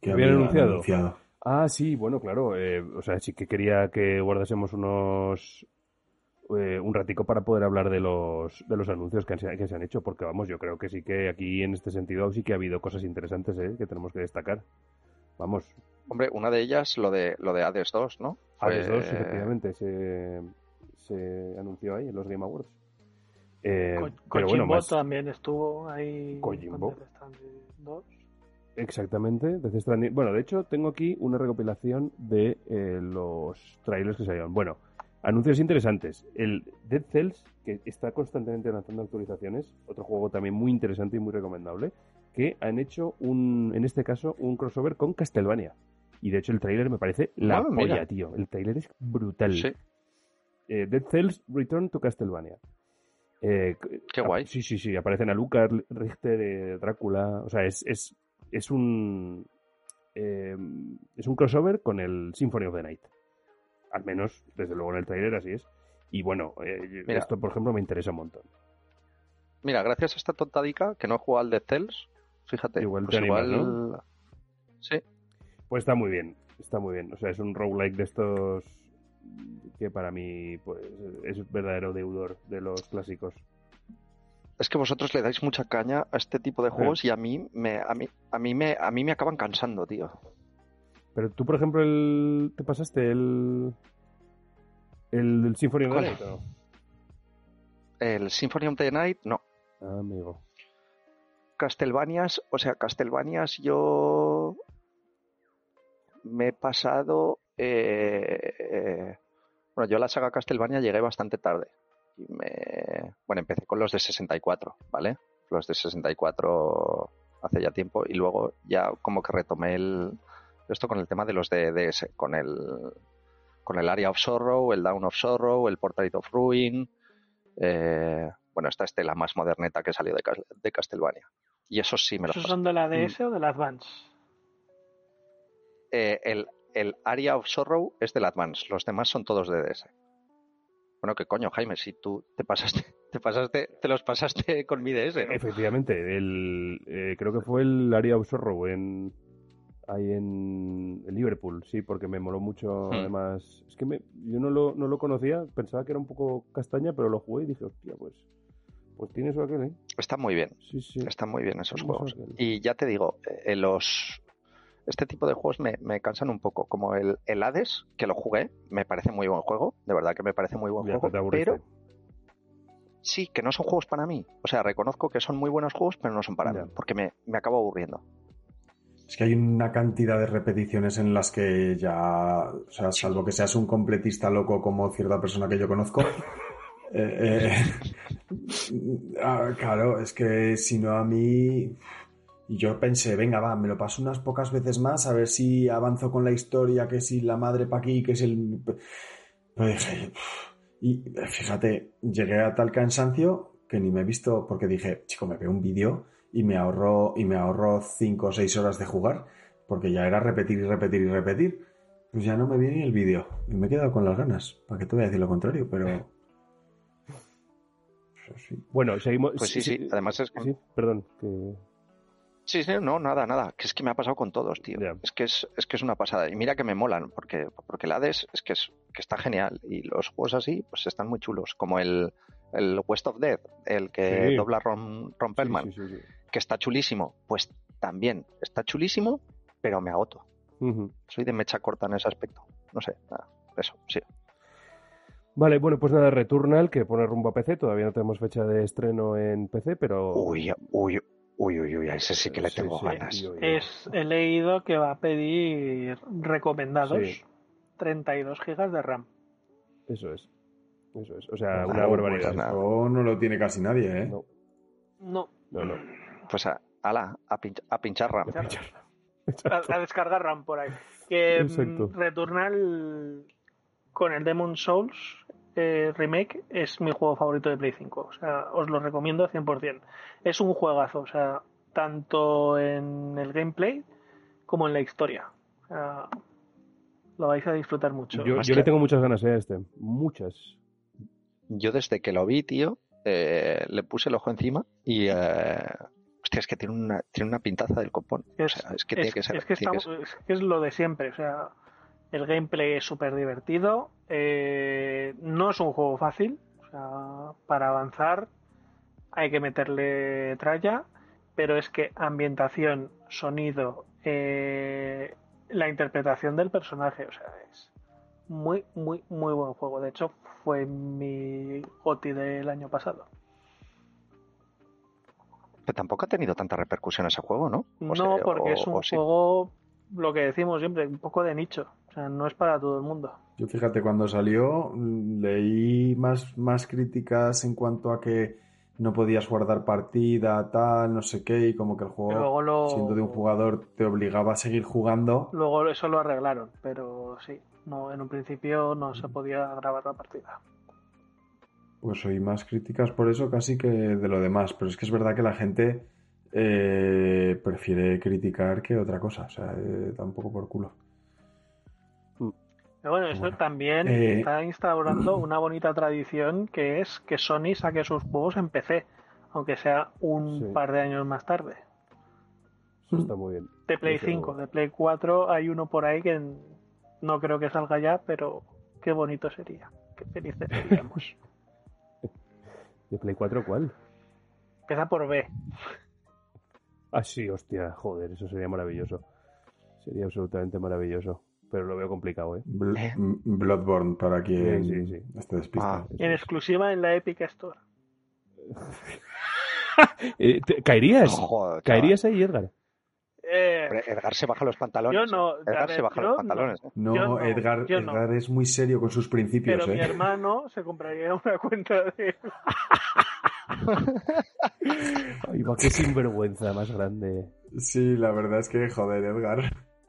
que ¿Habían habían anunciado? anunciado. Ah, sí, bueno, claro. eh, o sea, sí que quería que guardásemos unos. eh, un ratico para poder hablar de los, de los anuncios que, han- que se han hecho, porque vamos, yo creo que sí que aquí en este sentido sí que ha habido cosas interesantes ¿eh? que tenemos que destacar. Vamos, Hombre, una de ellas, lo de, lo de Hades 2, ¿no? Hades Fue- 2, efectivamente, se, se anunció ahí en los Game Awards. Eh, Co- pero bueno, Kojimbo más también estuvo ahí. Kojimbo. con Death Stranding 2. Exactamente. Death Stranding- Bueno, de hecho, tengo aquí una recopilación de eh, los trailers que salieron. Bueno, anuncios interesantes. El Dead Cells, que está constantemente lanzando actualizaciones, otro juego también muy interesante y muy recomendable, que han hecho un, en este caso, un crossover con Castlevania. Y de hecho el trailer me parece la mira. polla, tío. El trailer es brutal. Sí, Eh, Dead Cells Return to Castlevania. Eh, Qué guay. Sí, sí, sí. Aparecen a Lucas, Richter, eh, Drácula. O sea, es, es, es un. eh, es un crossover con el Symphony of the Night. Al menos, desde luego en el trailer, así es. Y bueno, eh, Mira. esto, por ejemplo, me interesa un montón. Mira, gracias a esta tontadica que no he jugado al Dead Cells, fíjate, Igual pues te animas, igual... Sí, Pues está muy bien, está muy bien. O sea, es un roguelike de estos que para mí pues es verdadero deudor de los clásicos. Es que vosotros le dais mucha caña a este tipo de juegos y a mí me, a mí, a mí me, a mí me acaban cansando, tío. Pero tú, por ejemplo, el, ¿te pasaste el el, el Symphony of the. Night, o? El Symphony of the Night, no. Ah, amigo. Castlevanias, o sea, Castlevanias yo me he pasado... eh, eh, bueno, yo a la saga Castlevania llegué bastante tarde. Y me, bueno, empecé con los de 64, ¿vale? Los de 64 hace ya tiempo y luego ya como que retomé el, esto con el tema de los de DS, con el, con el Area of Sorrow, el Down of Sorrow, el Portrait of Ruin, eh, bueno, esta es la más moderneta que salió de, de Castlevania. Y esos sí me los ¿Esos son de la DS o de la Advance? Eh, el, el Area of Sorrow es del Advance, los demás son todos de DS. Bueno, qué coño, Jaime, si tú te pasaste, te pasaste, te los pasaste con mi DS, ¿no? Efectivamente, el, eh, creo que fue el Area of Sorrow en, ahí en, Liverpool, sí, porque me moló mucho, Hmm. además, es que me- yo no lo, no lo conocía, pensaba que era un poco castaña, pero lo jugué y dije, hostia, pues, pues tiene eso aquel, ¿eh? Está muy bien, Sí, sí. están muy bien esos juegos. Y ya te digo, eh, los, este tipo de juegos me, me cansan un poco. Como el, el Hades, que lo jugué, me parece muy buen juego. De verdad que me parece muy buen Ya, pues juego. aburriste. Pero sí, que no son juegos para mí. O sea, reconozco que son muy buenos juegos, pero no son para Ya. mí. Porque me, me acabo aburriendo. Es que hay una cantidad de repeticiones en las que ya, o sea, salvo que seas un completista loco como cierta persona que yo conozco. eh, eh, ah, claro, es que si no a mí. Y yo pensé, venga, va, me lo paso unas pocas veces más a ver si avanzo con la historia, que si la madre pa' aquí, que si el. Pero dije, y fíjate, llegué a tal cansancio que ni me he visto, porque dije, chico, me veo un vídeo y me ahorro y me ahorro 5 o 6 horas de jugar, porque ya era repetir y repetir y repetir. Pues ya no me vi ni el vídeo y me he quedado con las ganas. ¿Para qué te voy a decir lo contrario? Pero. Pues sí. Bueno, seguimos. Pues sí, sí. Además es que... sí, perdón. Que... Sí, sí, no, nada, nada. Que es que me ha pasado con todos, tío. Es que es, es que es una pasada. Y mira que me molan, porque, porque el Hades es que, es que está genial. Y los juegos así, pues están muy chulos. Como el, el West of Death, el que Sí. dobla Ron, Ron Perlman, Sí, sí, sí, sí. que está chulísimo. Pues también está chulísimo, pero me agoto. Soy de mecha corta en ese aspecto. No sé, nada. Eso, sí. Vale, bueno, pues nada, Returnal, que pone rumbo a PC. Todavía no tenemos fecha de estreno en PC, pero. Uy, uy, uy, uy, uy, a ese sí que le tengo sí, ganas. Es, he leído que va a pedir recomendados Sí. 32 gigas de RAM. Eso es. Eso es. O sea, una pues barbaridad. nada. Eso no lo tiene casi nadie, ¿eh? No, No, no, no. Pues a, ala, a, pinch- a pinchar RAM. a, a descargar RAM por ahí. Que mm, Exacto. Returnal con el Demon Souls eh, Remake es mi juego favorito de Play 5. O sea, os lo recomiendo 100%. Es un juegazo, o sea, tanto en el gameplay como en la historia. O sea, lo vais a disfrutar mucho. Yo, Más yo que- le tengo muchas ganas a este. Muchas. Yo desde que lo vi, tío, eh, le puse el ojo encima y... Eh, hostia, es que tiene una, tiene una pintaza del copón. O sea, es que tiene que ser... es que tiene que estamos- es que es lo de siempre. O sea, el gameplay es súper divertido. eh, no es un juego fácil. O sea, para avanzar hay que meterle tralla. Pero es que ambientación, sonido, eh, la interpretación del personaje, o sea, es muy, muy, muy buen juego. De hecho, fue mi GOTY del año pasado. Pero tampoco ha tenido tanta repercusión ese juego, ¿no? O No, sea, porque o- es un sí. juego, lo que decimos siempre, un poco de nicho. O sea, no es para todo el mundo. Yo fíjate, cuando salió mm, leí más, más críticas en cuanto a que no podías guardar partida, tal, no sé qué, y como que el juego, luego lo- siendo de un jugador, te obligaba a seguir jugando. Luego eso lo arreglaron, pero sí, no, en un principio no se podía grabar la partida. Pues oí más críticas por eso casi que de lo demás, pero es que es verdad que la gente eh, prefiere criticar que otra cosa, o sea, eh, tampoco por culo. Pero bueno, esto Bueno, también eh, está instaurando una bonita tradición que es que Sony saque sus juegos en PC, aunque sea un Sí. par de años más tarde. Eso está muy bien. De Play Desde 5, luego. de Play 4 hay uno por ahí que no creo que salga ya, pero qué bonito sería. Qué felices seríamos. ¿De Play 4 cuál? Empieza por B. Ah, sí, hostia, joder, eso sería maravilloso. Sería absolutamente maravilloso. Pero lo veo complicado, ¿eh? Bl- Eh. Bloodborne, para quien Sí, sí, sí. esté despistado. Ah. En exclusiva en la Epic Store. Eh, te- ¿Caerías? Joder. ¿Caerías ahí, Edgar? Eh, Edgar se baja los pantalones. Yo no. Edgar ver, se baja yo los pantalones. No, Edgar, yo no. Edgar es muy serio con sus principios, pero mi ¿eh? hermano se compraría una cuenta de... Ay, va, qué sinvergüenza más grande. Sí, la verdad es que, joder, Edgar.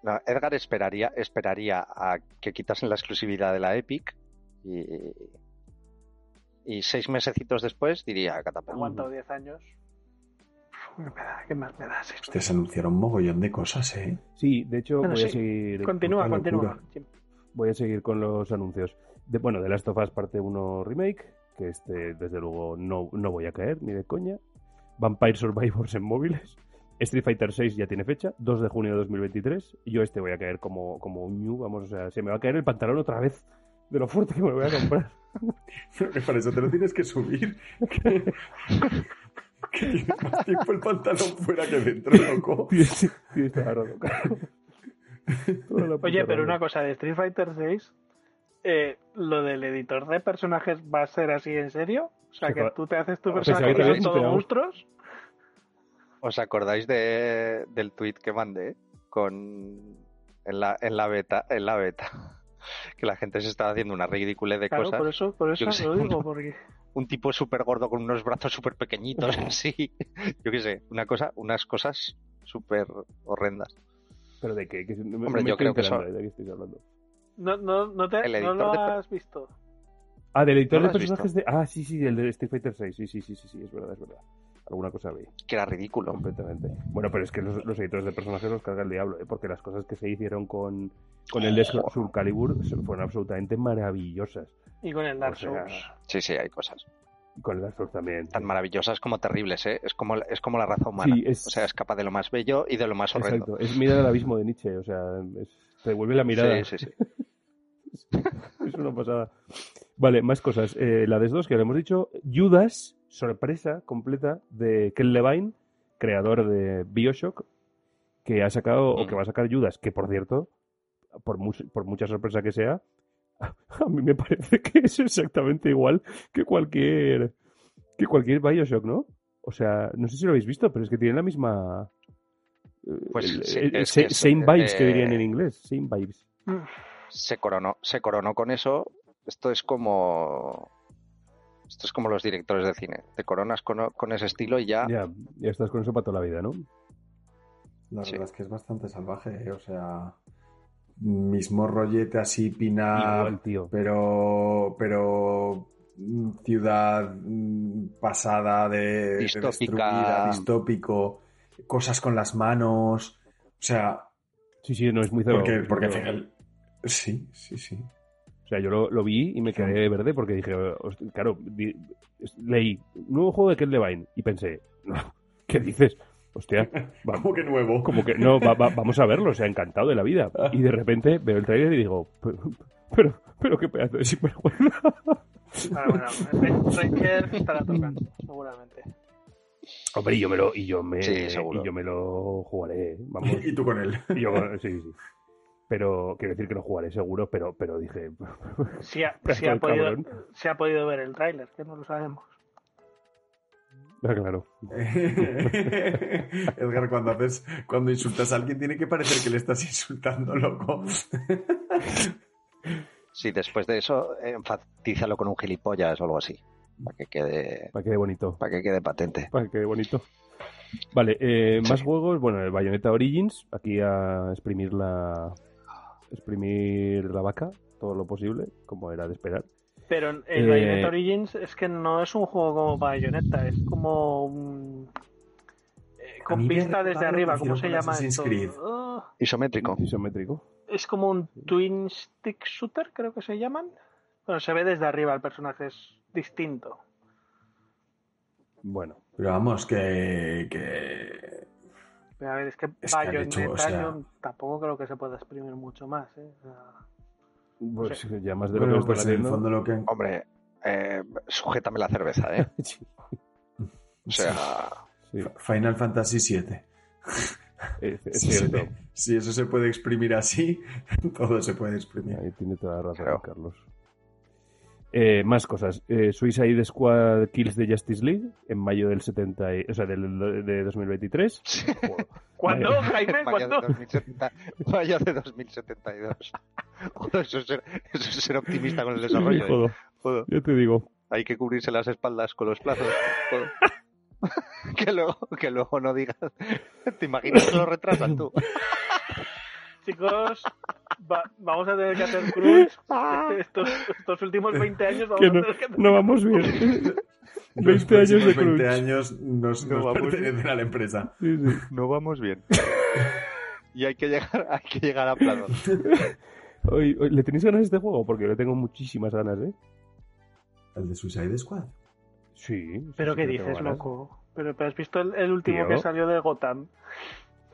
No, Edgar esperaría, esperaría a que quitasen la exclusividad de la Epic y, y seis mesecitos después diría catapum. aguantado 10 años. ¿Qué, me da? ¿Qué más me das? Ustedes anunciaron un mogollón de cosas, ¿eh? Sí, de hecho, Bueno, voy a sí. seguir. Continúa, continúa. voy a seguir con los anuncios. De, bueno, de Last of Us parte 1 Remake, que este desde luego no, no voy a caer ni de coña. Vampire Survivors en móviles. Street Fighter 6 ya tiene fecha, 2 de junio de 2023. Y yo este voy a caer como, como un ñu, vamos, o sea, se me va a caer el pantalón otra vez de lo fuerte que me lo voy a comprar. Para eso te lo tienes que subir. Que, que tienes más tiempo el pantalón fuera que dentro, loco. Sí, Oye, pero una cosa, de Street Fighter 6, eh, ¿lo del editor de personajes va a ser así en serio? O sea, Se que tú te haces tu Pensaba personaje y son todos monstruos. ¿Os acordáis de, del tweet que mandé con en la, en la beta, en la beta? Que la gente se estaba haciendo una ridícula de Claro, cosas. por eso, por eso sé, lo digo, porque... Un tipo súper gordo con unos brazos súper pequeñitos, así. Yo qué sé, una cosa, unas cosas súper horrendas. ¿Pero de qué? Que no me- Hombre, no me yo estoy creo que son- de qué estáis hablando. No, no, no, te, no lo de has visto. Ah, del editor ¿No de visto? personajes de... Ah, sí, sí, el de Street Fighter 6. Sí, sí, sí, sí, sí, es verdad, es verdad. Alguna cosa vi, Que era ridículo. completamente. Bueno, pero es que los, los editores de personajes los carga el diablo, ¿eh? Porque las cosas que se hicieron con, con el de Soul Soul Calibur fueron absolutamente maravillosas. Y con el Dark O sea, Souls. Sí, sí, hay cosas. Y con el Dark Souls también. Tan maravillosas como terribles, ¿eh? Es como, es como la raza humana. Sí, es- O sea, escapa de lo más bello y de lo más horrendo. Exacto, es mirar al abismo de Nietzsche, o sea, es- te devuelve la mirada. Sí, sí, sí. Es una pasada. Vale, más cosas. Eh, la DES 2, que le hemos dicho. Judas, sorpresa completa de Ken Levine, creador de Bioshock, que ha sacado, o que va a sacar Judas, que por cierto, por, mu- por mucha sorpresa que sea, a mí me parece que es exactamente igual que cualquier, que cualquier Bioshock, ¿no? O sea, no sé si lo habéis visto, pero es que tiene la misma... eh, Pues el- sí, el- es sa- que es, same vibes que eh, dirían en inglés, same vibes. se coronó, se coronó con eso. Esto es como. Esto es como los directores de cine. Te coronas con, con ese estilo y ya. Ya, ya estás con eso para toda la vida, ¿no? La Sí. verdad es que es bastante salvaje, ¿eh? o sea, mismo rollete así tío. pero, pero mm, ciudad mm, pasada de, Distópica. destruida, distópico, cosas con las manos, o sea, Sí, sí, no es muy cero. porque, porque al Pero- final, sí, sí, sí. O sea, yo lo, lo vi y me Sí. quedé verde porque dije, "Host- claro, di- leí, nuevo juego de Ken Levine y pensé, no, ¿qué dices? Hostia, va- ¿Cómo que nuevo? como que no, va- va- vamos a verlo, o sea, encantado de la vida. Y de repente veo el trailer y digo, pero, pero, pero qué pedazo de sinvergüenza. Ah, bueno, el Ranger estará tocando, seguramente. Hombre, y yo me lo, y yo me, Sí, seguro. y yo me lo jugaré, vamos. y tú con él. Y yo, sí, sí. Pero quiero decir que lo jugaré seguro, pero, pero dije, Si ha, si podido, si ha podido ver el tráiler, que no lo sabemos. ah, claro. Edgar, cuando haces, cuando insultas a alguien, tiene que parecer que le estás insultando, loco. Sí, después de eso, enfatízalo con un gilipollas o algo así. Para que quede, Para que quede bonito. para que quede patente. Para que quede bonito. Vale, eh, más Sí. juegos. Bueno, el Bayonetta Origins. Aquí a exprimir la. Exprimir la vaca todo lo posible, como era de esperar. Pero el Eh, Bayonetta Origins es que no es un juego como Bayonetta, es como un... eh, con vista desde arriba, ¿cómo se llama. Ah, Isométrico. Isométrico. es como un twin stick shooter, creo que se llaman. Bueno, se ve desde arriba, el personaje es distinto. Bueno, Pero vamos, que, que Pero a ver, es que Es que hecho, o sea- yo tampoco creo que se pueda exprimir mucho más. ¿eh? O sea, pues ya más de lo Bueno, que pues en el fondo lo que... Hombre, eh, sujétame la cerveza, ¿eh? Sí, O sea, sí, Final Fantasy VII. es, es Si, cierto. se- si eso se puede exprimir así, todo se puede exprimir. Ahí tiene toda la razón, Claro. Carlos. Eh, más cosas. Eh, Suicide Squad Kills the Justice League en mayo del 70, y- o sea, del, de 2023. Joder. ¿Cuándo. Jaime? mayo de, ¿Cuándo? 2070 mayo de 2072. Joder, eso, es ser, eso es ser optimista con el desarrollo. ¿eh? Joder, Joder, ya te digo. hay que cubrirse las espaldas con los plazos. Que, luego, que luego no digas. ¿Te imaginas que lo retrasan tú? Chicos, va- vamos a tener que hacer crunch. Estos, estos últimos 20 años vamos Que a no, tener que hacer no vamos bien. Los 20 años de próximos 20 crunch. años nos, No nos vamos pertenecen a la empresa. Sí, sí. No vamos bien. Y hay que llegar, hay que llegar a plazos. Oye, oye, ¿Le tenéis ganas a este juego? Porque le tengo muchísimas ganas, ¿eh? ¿El de Suicide Squad? Sí. ¿Pero sí, qué dices, loco? ¿Pero, pero has visto el, el último Tío. que salió de Gotham?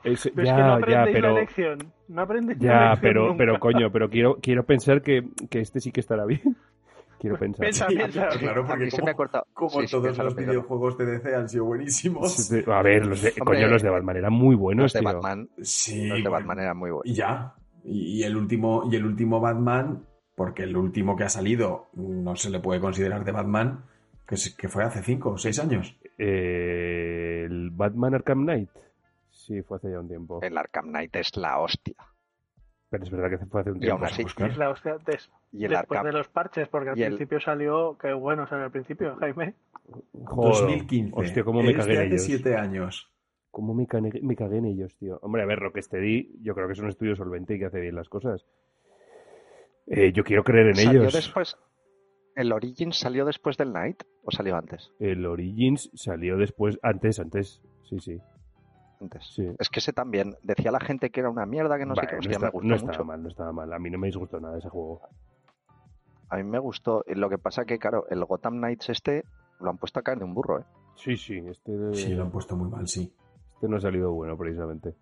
Es- Pero ya, es que no ya, aprendéis pero... la lección. No aprendéis la Ya, lección pero, nunca. pero coño, pero quiero, quiero pensar que, que este sí que estará bien. Quiero pensar. Piensa, Sí, piensa. claro, porque se como, me ha cortado. como Sí, sí, todos los videojuegos de DC han sido buenísimos. A ver, los de, Hombre, coño, los de Batman eran muy buenos, Los de tío. Batman, Sí, los de bueno, Batman eran muy buenos. Y ya. Y, y el último, y el último Batman, porque el último que ha salido no se le puede considerar de Batman, que, fue hace cinco o seis años. Eh, el Batman Arkham Knight. Sí, fue hace ya un tiempo. El Arkham Knight es la hostia. Pero es verdad que fue hace un Y tiempo. aún así, Es la hostia des- y el después Arkham, de los parches, porque al y el- principio salió, qué bueno salió al principio, Jaime. Joder, 2015. Hostia, cómo me cagué en hace ellos. siete años. ¿Cómo me, cagué- me cagué en ellos, tío? Hombre, a ver, Rocksteady, yo creo que es un estudio solvente y que hace bien las cosas. Eh, yo quiero creer en ¿Salió ellos. después? ¿El Origins salió después del Night o salió antes? El Origins salió después, antes, antes. Sí, sí. Antes. sí. Es que ese también. Decía la gente que era una mierda, que no sé qué. no está- me gustó no estaba mucho. mal, no estaba mal. A mí no me disgustó nada ese juego. A mí me gustó. Lo que pasa que, claro, el Gotham Knights este lo han puesto a caer de un burro, ¿eh? Sí, sí, este, Sí, lo han puesto muy mal, sí. este no ha salido bueno, precisamente.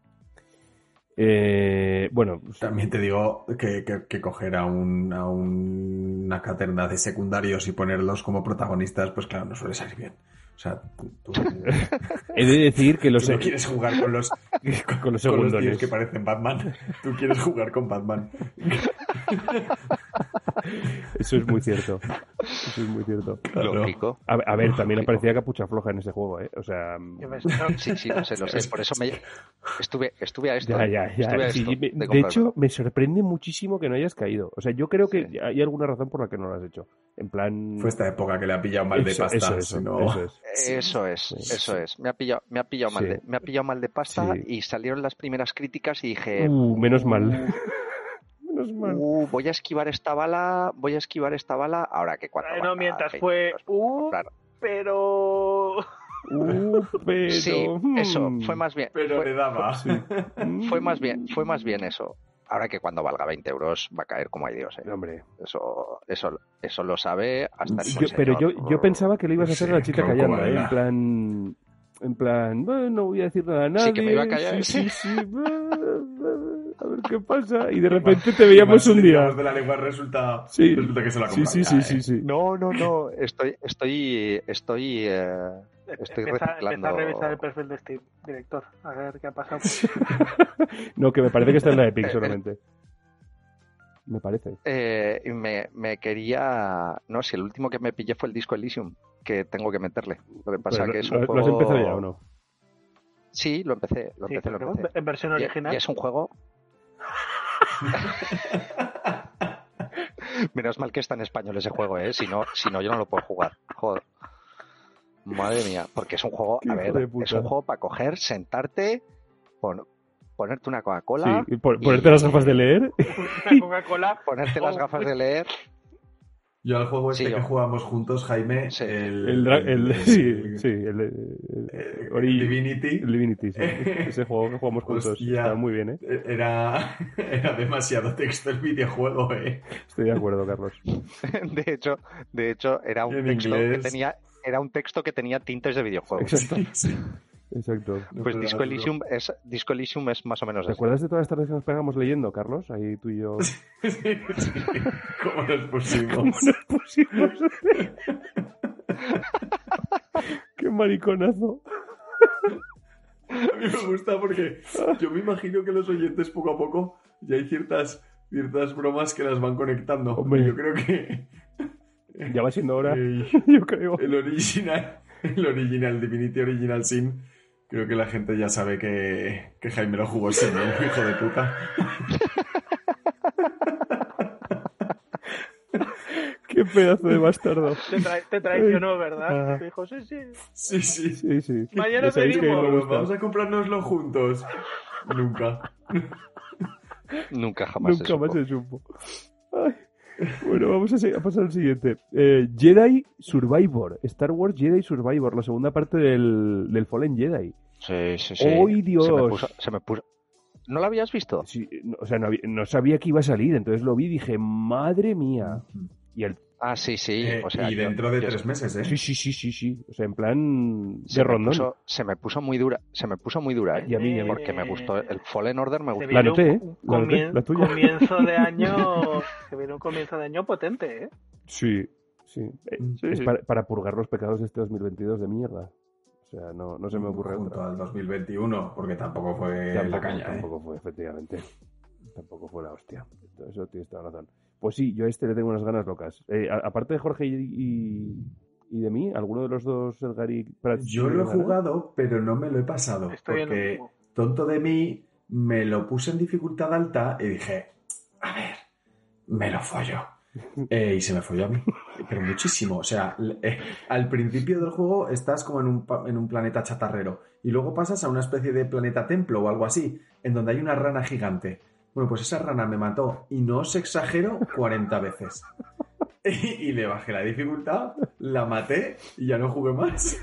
Eh, bueno, pues, También te digo que, que- que coger a, un, a un- una caterna de secundarios y ponerlos como protagonistas, pues claro, no suele salir bien. O sea, tú, tú- he de decir que los, tú no quieres jugar con los, con los con los tíos que parecen Batman. Tú quieres jugar con Batman. Eso es muy cierto. Eso es muy cierto. Claro. Lógico. A, a ver, también Lógico. aparecía capucha floja en ese juego, ¿eh? O sea, Yo me- Sí, sí, lo sé, lo sé. Por eso me... Estuve, estuve a esto. ya, ya, ya. Estuve a Sí, esto me- de hecho, me sorprende muchísimo que no hayas caído. O sea, yo creo que Sí. hay alguna razón por la que no lo has hecho. En plan... Fue esta época que le ha pillado mal de pasta. eso, eso es. Eso es, Sí, eso es. Me ha pillado, me ha pillado mal de, me ha pillado mal de pasta Sí. y salieron las primeras críticas y dije, Uh, menos mal. menos mal. "Uh, voy a esquivar esta bala, voy a esquivar esta bala, ahora que cuando Ay, no 20 fue, uh, comprar". pero... Uh, pero... Sí, eso, hmm. fue más bien, Pero fue, le daba. fue más bien, fue más bien eso. Ahora que cuando valga 20 euros va a caer como hay Dios, ¿eh? Hombre, Eso, eso, eso lo sabe hasta el yo- pero yo, yo pensaba que le ibas a hacer Sí, a la chica callando, ¿eh? En plan... En plan, bueno, no voy a decir nada a nadie. Sí, que me iba a callar. Sí, sí, sí. A ver qué pasa. Y de repente te veíamos un día. de la lengua resulta, Sí. resulta que se la Sí, sí, sí, sí, sí. No, no, no, estoy, estoy, estoy, eh, Estoy empieza, reciclando- empieza a revisar el perfil de Steam, director, a ver qué ha pasado. No, que me parece que está en la Epic solamente. Me parece. Eh, y me, me quería. No, si el último que me pillé fue el disco Elysium, que tengo que meterle. Lo que pasa Pero que es ¿lo, un lo juego. has empezado ya o no? Sí, lo empecé, lo Sí, empecé, lo empecé. en versión Y- original. Y, es un juego. Menos mal que está en español ese juego, ¿eh? Si no, si no yo no lo puedo jugar. Joder. Madre mía, porque es un juego, a ver, es un juego para coger, sentarte, pon- ponerte una Coca-Cola, Sí, y- ponerte las gafas de leer. Una Coca-Cola. ponerte las gafas de leer Yo al juego este Sí, que jugamos juntos, Jaime, Sí. el, El, el- sí, el- sí, el, el- el Ori- Divinity, el Divinity, sí. Ese juego que jugamos juntos. Hostia. Está muy bien, ¿eh? eh, era, era demasiado texto el videojuego, eh. Estoy de acuerdo, Carlos. De hecho, de hecho era un En texto inglés. que tenía era un texto que tenía tintes de videojuego. Exacto, Sí, exacto. No, Pues Disco. Elysium es Disco Elysium es más o menos ¿Te así. acuerdas de todas las tardes que nos pegamos leyendo, Carlos? Ahí tú y yo. Sí, sí. ¿Cómo nos pusimos? ¿Cómo nos pusimos? ¡Qué mariconazo! A mí me gusta porque yo me imagino que los oyentes poco a poco ya hay ciertas, ciertas bromas que las van conectando. Hombre. Yo creo que Ya va siendo hora, el, yo creo. el original, el original, Divinity Original Sin, creo que la gente ya sabe que, que Jaime lo jugó sin él, hijo de puta. ¡Qué pedazo de bastardo! Te, tra- te traicionó, ¿verdad? Ah. Te dijo, sí, sí. Sí, sí. Sí, sí. Mañana venimos. Vamos, a comprárnoslo juntos. Nunca. Nunca jamás. Nunca se más supo. se supo. Ay. Bueno, vamos a, pasar al siguiente. Eh, Jedi Survivor. Star Wars Jedi Survivor, la segunda parte del, del Fallen Jedi. Sí, sí, sí. ¡Ay, Dios! Se me puso, se me puso- ¿No lo habías visto? Sí, no- o sea, no, había- no sabía que iba a salir, entonces lo vi y dije, madre mía. Y el, Ah, sí, sí. Eh, o sea, y yo- dentro de yo- tres meses, ¿eh? sí, sí, sí, sí, sí. O sea, en plan se de me, rondón. puso, se me puso muy dura. Se me puso muy dura, ¿eh? Y a mí, mí. Porque me gustó. El Fallen Order me Se gustó. La ¿eh? un La la tuya. comienzo de año. Se viene un comienzo de año potente, ¿eh? Sí, sí. Eh, Sí, es sí. Para, para purgar los pecados de este 2022 de mierda. O sea, no, no se me ocurre Junto otra. al 2021, porque tampoco fue la Tampoco, caña, ¿eh? tampoco fue, efectivamente. tampoco fue la hostia. Eso tienes toda razón. Pues sí, yo a este le tengo unas ganas locas. Eh, a- aparte de Jorge y, y- y de mí, ¿alguno de los dos, Edgar y Prats, Yo lo he ganas? jugado, pero no me lo he pasado. Estoy porque, tonto de mí, me lo puse en dificultad alta y dije, a ver, me lo follo. Eh, y se me folló a mí. Pero muchísimo. O sea, eh, al principio del juego estás como en un, en un planeta chatarrero. Y luego pasas a una especie de planeta templo o algo así, en donde hay una rana gigante. Bueno, pues esa rana me mató, y no os exagero, 40 veces. Y, y le bajé la dificultad, la maté y ya no jugué más.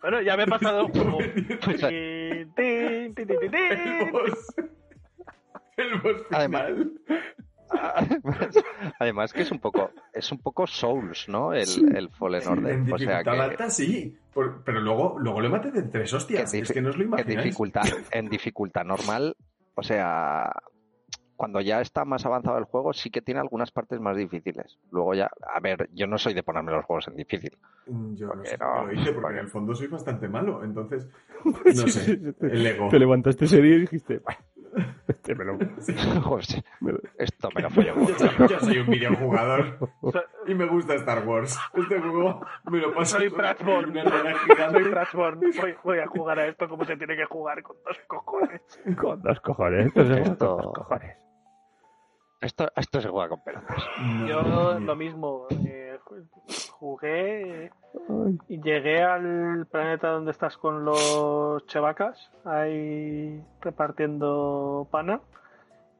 Bueno, ya me he pasado el juego. El boss. El boss Además- final. Además que es un poco, es un poco Souls, ¿no? El, Sí. el Fallen En Order. O sea dificultad que, alta sí, por- pero luego, luego le maté de tres hostias. Que es que no os lo en imagináis. dificultad, en dificultad normal, o sea, cuando ya está más avanzado el juego, sí que tiene algunas partes más difíciles. Luego ya, a ver, yo no soy de ponerme los juegos en difícil. Mm, Yo no sé no, lo hice, porque porque- en el fondo soy bastante malo. Entonces, no sé, el ego. Te levantaste ese día y dijiste, "Bah, este me lo... Esto me lo follo Yo soy, yo soy un videojugador y me gusta Star Wars. Este juego me lo paso Soy rana Soy. Trashborn. Voy, voy a jugar a esto como se tiene que jugar con dos cojones. Con dos cojones. Esto Esto- con dos cojones. Esto, esto se juega con pelotas. Yo lo mismo. eh, jugué y llegué al planeta donde estás con los chevacas, ahí repartiendo pana.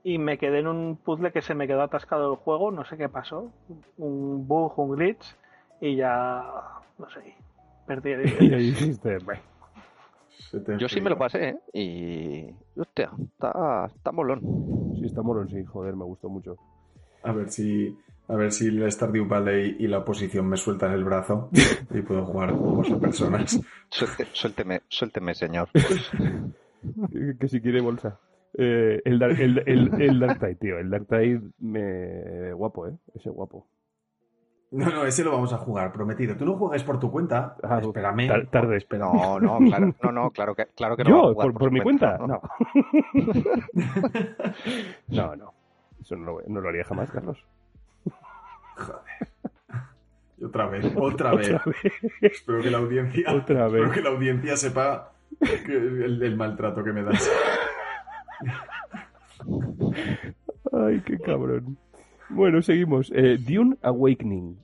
Y me quedé en un puzzle que se me quedó atascado el juego, no sé qué pasó. Un bug, un glitch. Y ya, no sé, perdí el Yo sí me lo pasé, ¿eh? Y. Hostia, está, está molón. Sí, está molón, sí, joder, me gustó mucho. A ver si, a ver si el Stardew Valley y la oposición me sueltan el brazo y puedo jugar juegos a personas. Suelte- suélteme, suélteme, señor. Que, que si quiere bolsa. Eh, el, Dark, el, el, el Dark Tide, tío. El Dark Tide me... Guapo, ¿eh? Ese guapo. No, no, ese lo vamos a jugar, prometido. Tú no juegues por tu cuenta. Ah, Espérame. tar- tarde. Espérame. No, no, claro, no, no, claro que, claro que no va a ¿Yo? jugar ¿Por, por mi cuenta? ¿no? No. No, no. Eso no lo, no lo haría jamás, Carlos. Y otra vez, otra vez. Otra vez. Espero que la audiencia, Otra vez. espero que la audiencia sepa que el, el maltrato que me das. Ay, qué cabrón. Bueno, seguimos. Eh, Dune Awakening.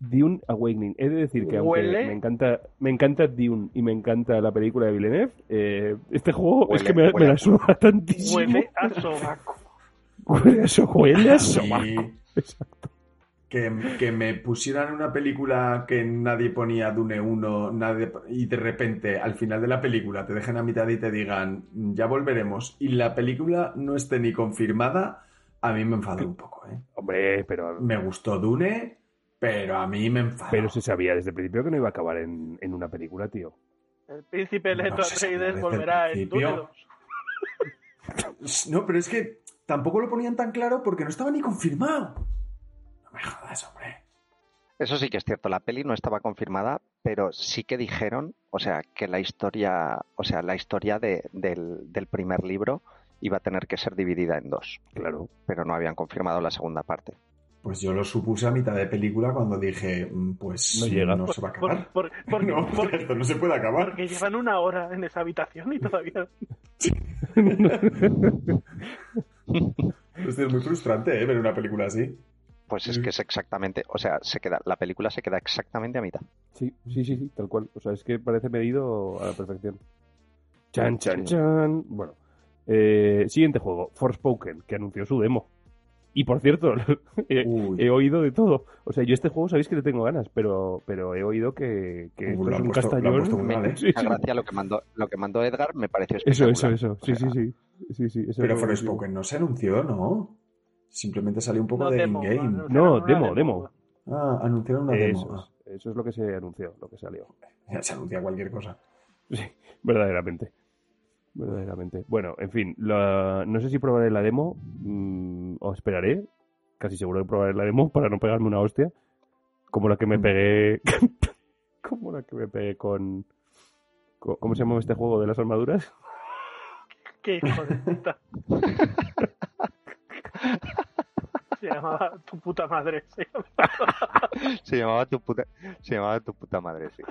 Dune Awakening. He de decir que aunque Huele- me encanta, me encanta Dune y me encanta la película de Villeneuve, eh, este juego es que me, me la a- suda tantísimo. Huele a sobaco. Huele a so- huele a sobaco. Exacto. que, que me pusieran una película que nadie ponía Dune 1 nadie, y de repente al final de la película te dejen a mitad y te digan ya volveremos y la película no esté ni confirmada, a mí me enfadó un poco. ¿eh? Hombre, pero, Me gustó Dune, pero a mí me enfadó. pero se sabía desde el principio que no iba a acabar en, en una película, tío. El príncipe No Leto Atreides el volverá en. Dune 2. No, pero es que tampoco lo ponían tan claro porque no estaba ni confirmado. No me jodas, hombre. Eso sí que es cierto, la peli no estaba confirmada, pero sí que dijeron, o sea, que la historia, o sea, la historia de- del, del primer libro iba a tener que ser dividida en dos, Claro. pero no habían confirmado la segunda parte. Pues yo lo supuse a mitad de película cuando dije, mm, pues No llega. no se va a Por- acabar. por- porque, no, porque- esto no se puede acabar. porque llevan una hora en esa habitación y todavía. Es muy frustrante, ¿eh? Ver una película así. Pues es que es exactamente, o sea, se queda, la película se queda exactamente a mitad. Sí, sí, sí, sí, tal cual. O sea, es que parece medido a la perfección. Chan, chan, chan. Bueno, eh, siguiente juego, Forspoken, que anunció su demo. Y por cierto, he, oído de todo. O sea, yo este juego sabéis que le tengo ganas, pero, pero he oído que, que esto lo es un puesto- castañón. mal, ¿eh? Sí, A sí. gracia lo que mandó, lo que mandó Edgar me pareció Eso, espectacular. eso, eso. Sí, O sí, sea, sí. sí, sí eso Pero. Forspoken no se anunció, ¿no? Simplemente salió un poco No, de in-game. No, demo, demo. Ah, anunciaron una Eso demo. es, eso es lo que se anunció, lo que salió. Ya se anuncia cualquier cosa. Sí, verdaderamente. Verdaderamente. Bueno, en fin, la- no sé si probaré la demo mm, o esperaré. Casi seguro que probaré la demo para no pegarme una hostia. Como la que me Mm. pegué. como la que me pegué con. con- ¿Cómo se llama este juego de las armaduras? Qué hijo de puta. Se llamaba Tu puta madre. sí. Se llamaba tu puta, se llamaba tu puta madre, sí.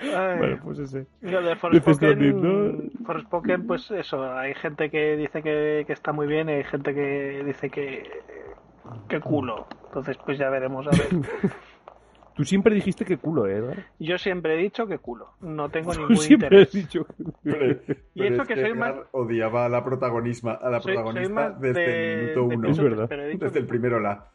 Ay. Bueno, pues ese. Lo de Forspoken, ¿no? Forspoken, pues eso, hay gente que dice que, que está muy bien y hay gente que dice que, que culo. Entonces, pues ya veremos a ver. Tú siempre dijiste que culo, ¿eh, Edgar? Yo siempre he dicho que culo, no tengo ningún siempre has interés. dicho que Pero, Y eso es que soy Edgar más- odiaba a la protagonisma, a la Soy- soy protagonista más desde de- el minuto uno. Es verdad. Desde el primero la.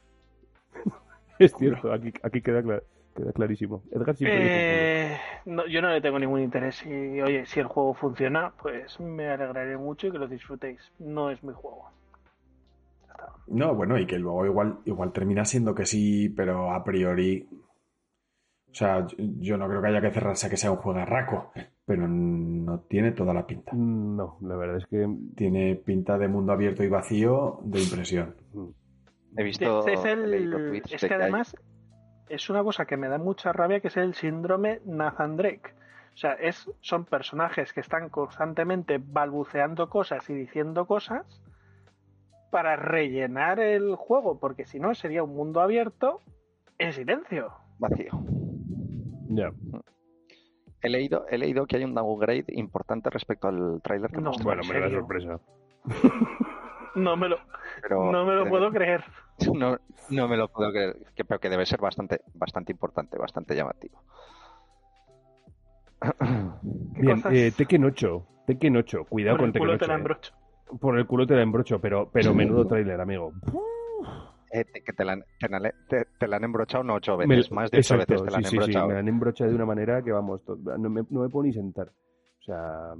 Es cierto, aquí, aquí queda, queda clarísimo. Edgar siempre Eh, no, yo no le tengo ningún interés y oye, si el juego funciona, pues me alegraré mucho y que lo disfrutéis. No es mi juego. Ya está. No, bueno, y que luego igual, igual termina siendo que sí, pero a priori. O sea, yo- no creo que haya que cerrarse a que sea un juegarraco, pero no tiene toda la pinta. No, la verdad es que... Tiene pinta de mundo abierto y vacío de impresión. He visto, Es, el- he leído tweets es que hay- además es una cosa que me da mucha rabia que es el síndrome Nathan Drake. O sea, es, son personajes que están constantemente balbuceando cosas y diciendo cosas para rellenar el juego, porque si no sería un mundo abierto en silencio. vacío. Ya. He leído, he leído que hay un downgrade importante respecto al tráiler que No. mostraron, Bueno, me da sorpresa. No me lo, pero no me lo eh, puedo creer. No, no me lo puedo creer, que, pero que debe ser bastante, bastante importante, bastante llamativo. ¿Qué Bien, eh, Tekken 8. Tekken 8. Cuidado Por con el culo Tekken 8. te la eh. embrocho. Por el culo te la embrocho, pero, pero menudo tráiler, amigo. Eh, te- que te la, han- te, la, te- te la han embrochado no ocho Me- veces, más de ocho exacto, veces te la han sí, sí, sí, embrochado. me la han embrochado de una manera que, vamos, to- no me, no me puedo ni sentar. O sea,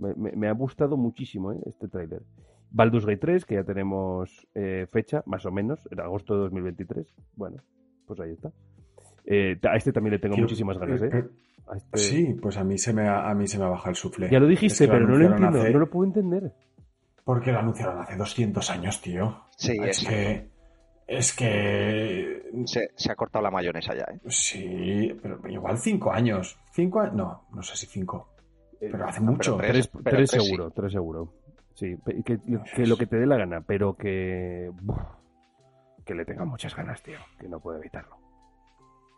me, me- me ha gustado muchísimo ¿eh? este tráiler. Baldur's Gate 3, que ya tenemos eh, fecha, más o menos, en agosto de 2023. Bueno, pues ahí está. Eh, a este también le tengo Quiero- muchísimas ganas, ¿eh? pero- A este- Sí, pues a mí se me ha, a mí se me ha bajado el sufle. Ya lo dijiste, Es que pero no lo entiendo, hace- no lo puedo entender. Porque lo anunciaron hace 200 años, tío. Sí, es es- que... Es que... se, se ha cortado la mayonesa ya, ¿eh? Sí, pero igual 5 años. ¿Cinco años? No, no sé si 5. Eh, Pero hace no, mucho. pero Tres, pero tres tres sí. seguro, tres seguro. Sí, que, que lo que te dé la gana, pero que. buf, que le tenga muchas ganas, tío. Que no puedo evitarlo.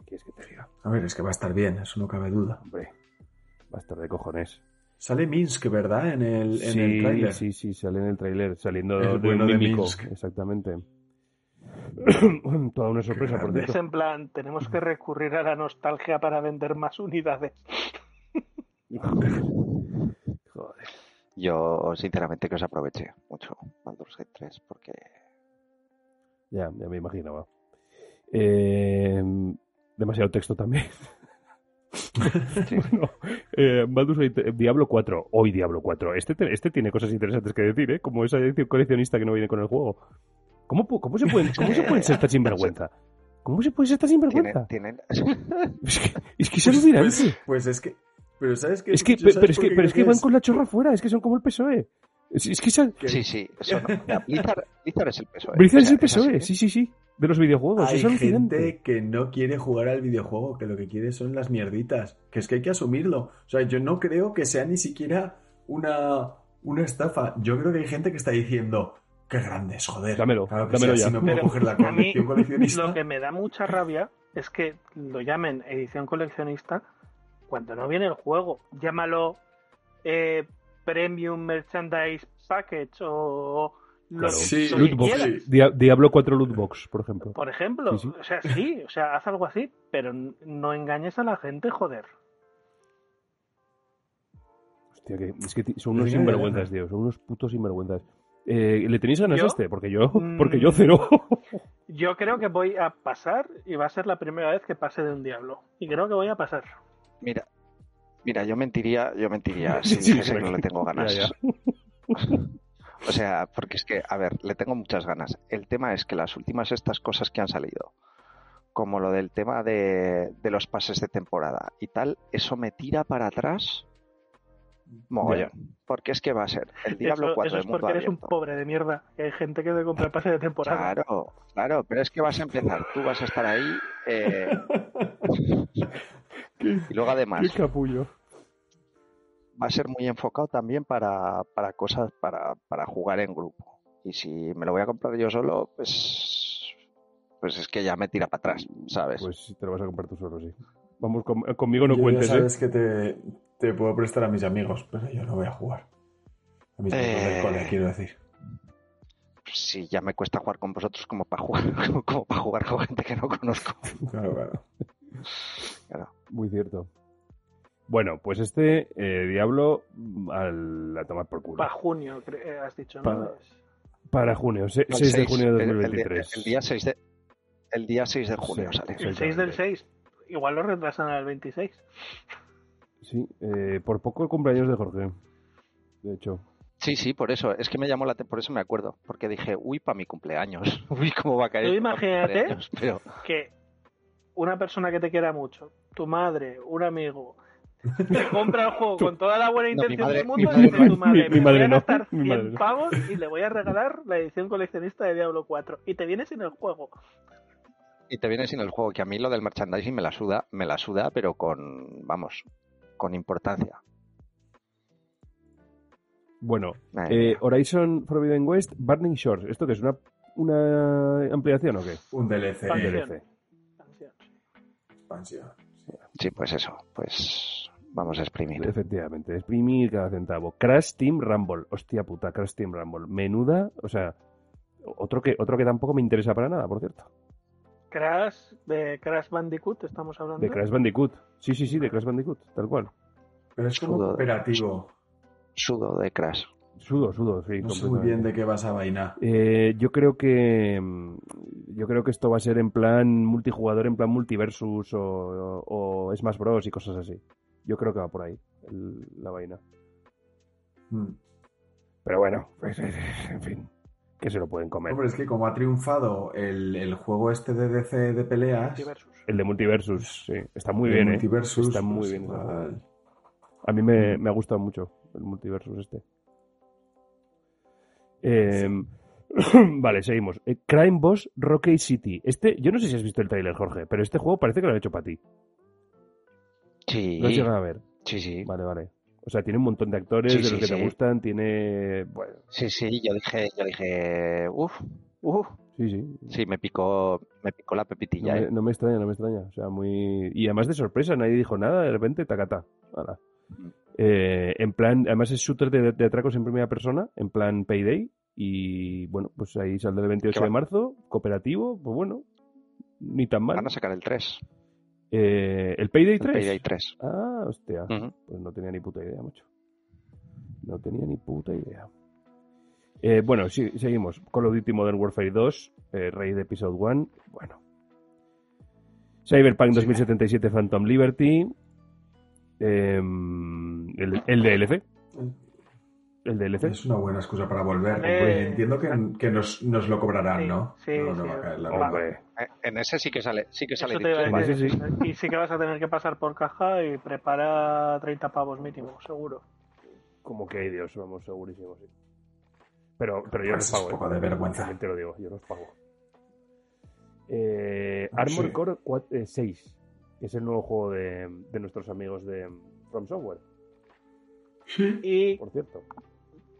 ¿Qué quieres que te diga? A ver, es que va a estar bien, eso no cabe duda. Hombre, va a estar de cojones. Sale Minsk, ¿verdad? En el, en sí, el tráiler. sí, sí, sale en el tráiler, saliendo El de bueno de. Minsk. Exactamente. Toda una sorpresa, por grande. Es cierto. en plan, tenemos que recurrir a la nostalgia para vender más unidades. Joder. Yo, sinceramente, que os aproveche mucho Baldur's Gate 3, porque Ya, ya me imaginaba. Eh, demasiado texto también. Bueno, eh, Baldur's Gate, eh, Diablo 4, hoy Diablo 4. Este, te- este tiene cosas interesantes que decir, ¿eh? Como esa edición coleccionista que no viene con el juego. ¿Cómo, cómo, se, pueden, cómo se pueden ser tan sinvergüenza? ¿Cómo se puede ser tan sinvergüenza? tienen, Es que es, que es alucinante. Pues, pues es que... Pero ¿sabes qué? es que, Yo, pe- ¿sabes pero es que, pero es que van con la chorra fuera, es que son como el PSOE. Es, es que esa- Que- Sí, sí, eso no. Mira, Blizzard, Blizzard es el PSOE. Blizzard es el PSOE, así. sí, sí, sí. De los videojuegos, Hay es alucinante. gente que no quiere jugar al videojuego, que lo que quiere son las mierditas. Que es que hay que asumirlo. O sea, yo no creo que sea ni siquiera una, una estafa. Yo creo que hay gente que está diciendo, qué grandes, joder. Dámelo, Claro que dámelo sí, ya. así me puedo Pero coger la a mí colección coleccionista. lo que me da mucha rabia es que lo llamen edición coleccionista cuando no viene el juego. Llámalo eh, Premium Merchandise Package o lo, Claro. Sí, lo que quieras. Diablo 4 Lootbox, por ejemplo. Por ejemplo, Sí, sí. o sea, sí, o sea, haz algo así, pero no engañes a la gente, joder. Hostia, que, es que son unos sinvergüenzas, tío. Son unos putos sinvergüenzas. Eh, ¿Le tenéis ganas ¿Yo? a este? Porque yo, Mm. porque yo cero. Yo creo que voy a pasar y va a ser la primera vez que pase de un diablo. Y creo que voy a pasar. Mira, mira, yo mentiría, yo mentiría si Sí, dijese que no le tengo ganas. ya, ya. O sea, porque es que, a ver, le tengo muchas ganas. El tema es que las últimas estas cosas que han salido, como lo del tema de, de los pases de temporada y tal, eso me tira para atrás mogollón. Porque es que va a ser el Diablo eso, 4 eso de es mundo porque eres un pobre de mierda. que hay gente que te compra el pase de temporada. Claro, claro, pero es que vas a empezar, tú vas a estar ahí eh, y luego además Qué capullo. va a ser muy enfocado también para, para cosas para, para jugar en grupo. Y si me lo voy a comprar yo solo, pues pues es que ya me tira para atrás, ¿sabes? Pues te lo vas a comprar tú solo, sí. Vamos, con- conmigo no Yo cuentes, ya ¿eh? sabes que te, te puedo prestar a mis amigos, pero yo no voy a jugar. A mis amigos del Eh. cole, quiero decir. Sí, ya me cuesta jugar con vosotros como para jugar, como, como para jugar con gente que no conozco. Claro, claro. Muy cierto. Bueno, pues este eh, Diablo al, a tomar por culo. Para junio, eh, has dicho, ¿no? Pa- Es- Para junio, se- El 6 de junio de el- el día- 2023. El, día 6 de, el día 6 de junio Sí. sale. El 6 del 6. Igual lo retrasan al 26. Sí, eh, por poco el cumpleaños de Jorge. De hecho. Sí, sí, por eso. Es que me llamó la atención, por eso me acuerdo. Porque dije, uy, para mi cumpleaños. Uy, cómo va a caer. Tú imagínate. Pero, Que una persona que te quiera mucho, tu madre, un amigo, te compra el juego con toda la buena No, intención madre- del mi mundo madre y dice no. tu madre, Mi- mi me madre voy a gastar mi 100 madre no. pavos y le voy a regalar la edición coleccionista de Diablo 4. Y te viene sin el juego. y te viene sin el juego, que a mí lo del merchandising me la suda, me la suda, pero con, vamos, con importancia. Bueno, Eh, Horizon Forbidden West, Burning Shores. ¿Esto qué es? ¿Una, una ampliación o qué? Un DLC. Un. DLC. Sí, pues eso, pues vamos a exprimir. Efectivamente, exprimir cada centavo. Crash Team Rumble. Hostia puta, Crash Team Rumble. Menuda, o sea, otro que, otro que tampoco me interesa para nada, por cierto. Crash, de Crash Bandicoot estamos hablando. De Crash Bandicoot. Sí, sí, sí, de Crash Bandicoot, tal cual. Pero es como Sudo- cooperativo. Sudo de Crash. Sudo, sudo, sí. No sé muy bien de qué vas a vaina. Eh, yo creo que yo creo que esto va a ser en plan multijugador, en plan multiversus o, o, o Smash Bros y cosas así. Yo creo que va por ahí el- la vaina. Mm. Pero bueno, pues, en fin, que se lo pueden comer. Hombre, es que como ha triunfado el, el juego este de DC de peleas, Multiversus. El de multiversus, sí, está muy el bien, ¿eh? Multiversus, Está muy pues bien. igual. A mí me, me ha gustado mucho el multiversus este. Eh, vale, seguimos. Eh, Crime Boss Rocky City. Este, yo no sé si has visto el tráiler, Jorge, pero este juego parece que lo han hecho para ti. Sí, ¿Lo has llegado a ver? sí, sí. Vale, vale. O sea, tiene un montón de actores Sí, de los sí, que sí. te gustan, tiene... Bueno, Sí, sí, yo dije, yo dije, uff, uff. sí, sí. Sí, me picó, me picó la No pepitilla, me, ¿eh? no me extraña, no me extraña. O sea, muy... Y además de sorpresa, nadie dijo nada, de repente, tacata. Hala. Eh, en plan, además es shooter de, de atracos en primera persona, en plan Payday. Y bueno, pues ahí saldrá el 28 ¿Qué de marzo, cooperativo, pues bueno, ni tan mal. Van a sacar el 3, Eh, ¿El Payday el 3? Payday 3. Ah, hostia. Ujú. Pues no tenía ni puta idea, mucho. No tenía ni puta idea. Eh, bueno, sí, seguimos. Call of Duty Modern Warfare 2, eh, Raid Episode 1. Bueno. Cyberpunk 2077 Phantom Liberty. em, el, el DLC. El DLC. Es una buena excusa para volver. Entiendo que, que nos, nos lo cobrarán, Sí, ¿no? sí, no, no sí. va a caer la Hombre. Eh, En ese sí que sale, sí que sale decir. Y sí que vas a tener que pasar por caja y prepara 30 pavos mínimo, seguro. Como que hay Dios, vamos, segurísimo, sí. Pero, pero yo Pues los es pago. un eh. poco de vergüenza. Te lo digo, yo los pago. Eh, Ah, Armor sí. Core 4, eh, 6, que es el nuevo juego de, de nuestros amigos de From Software. Y por cierto.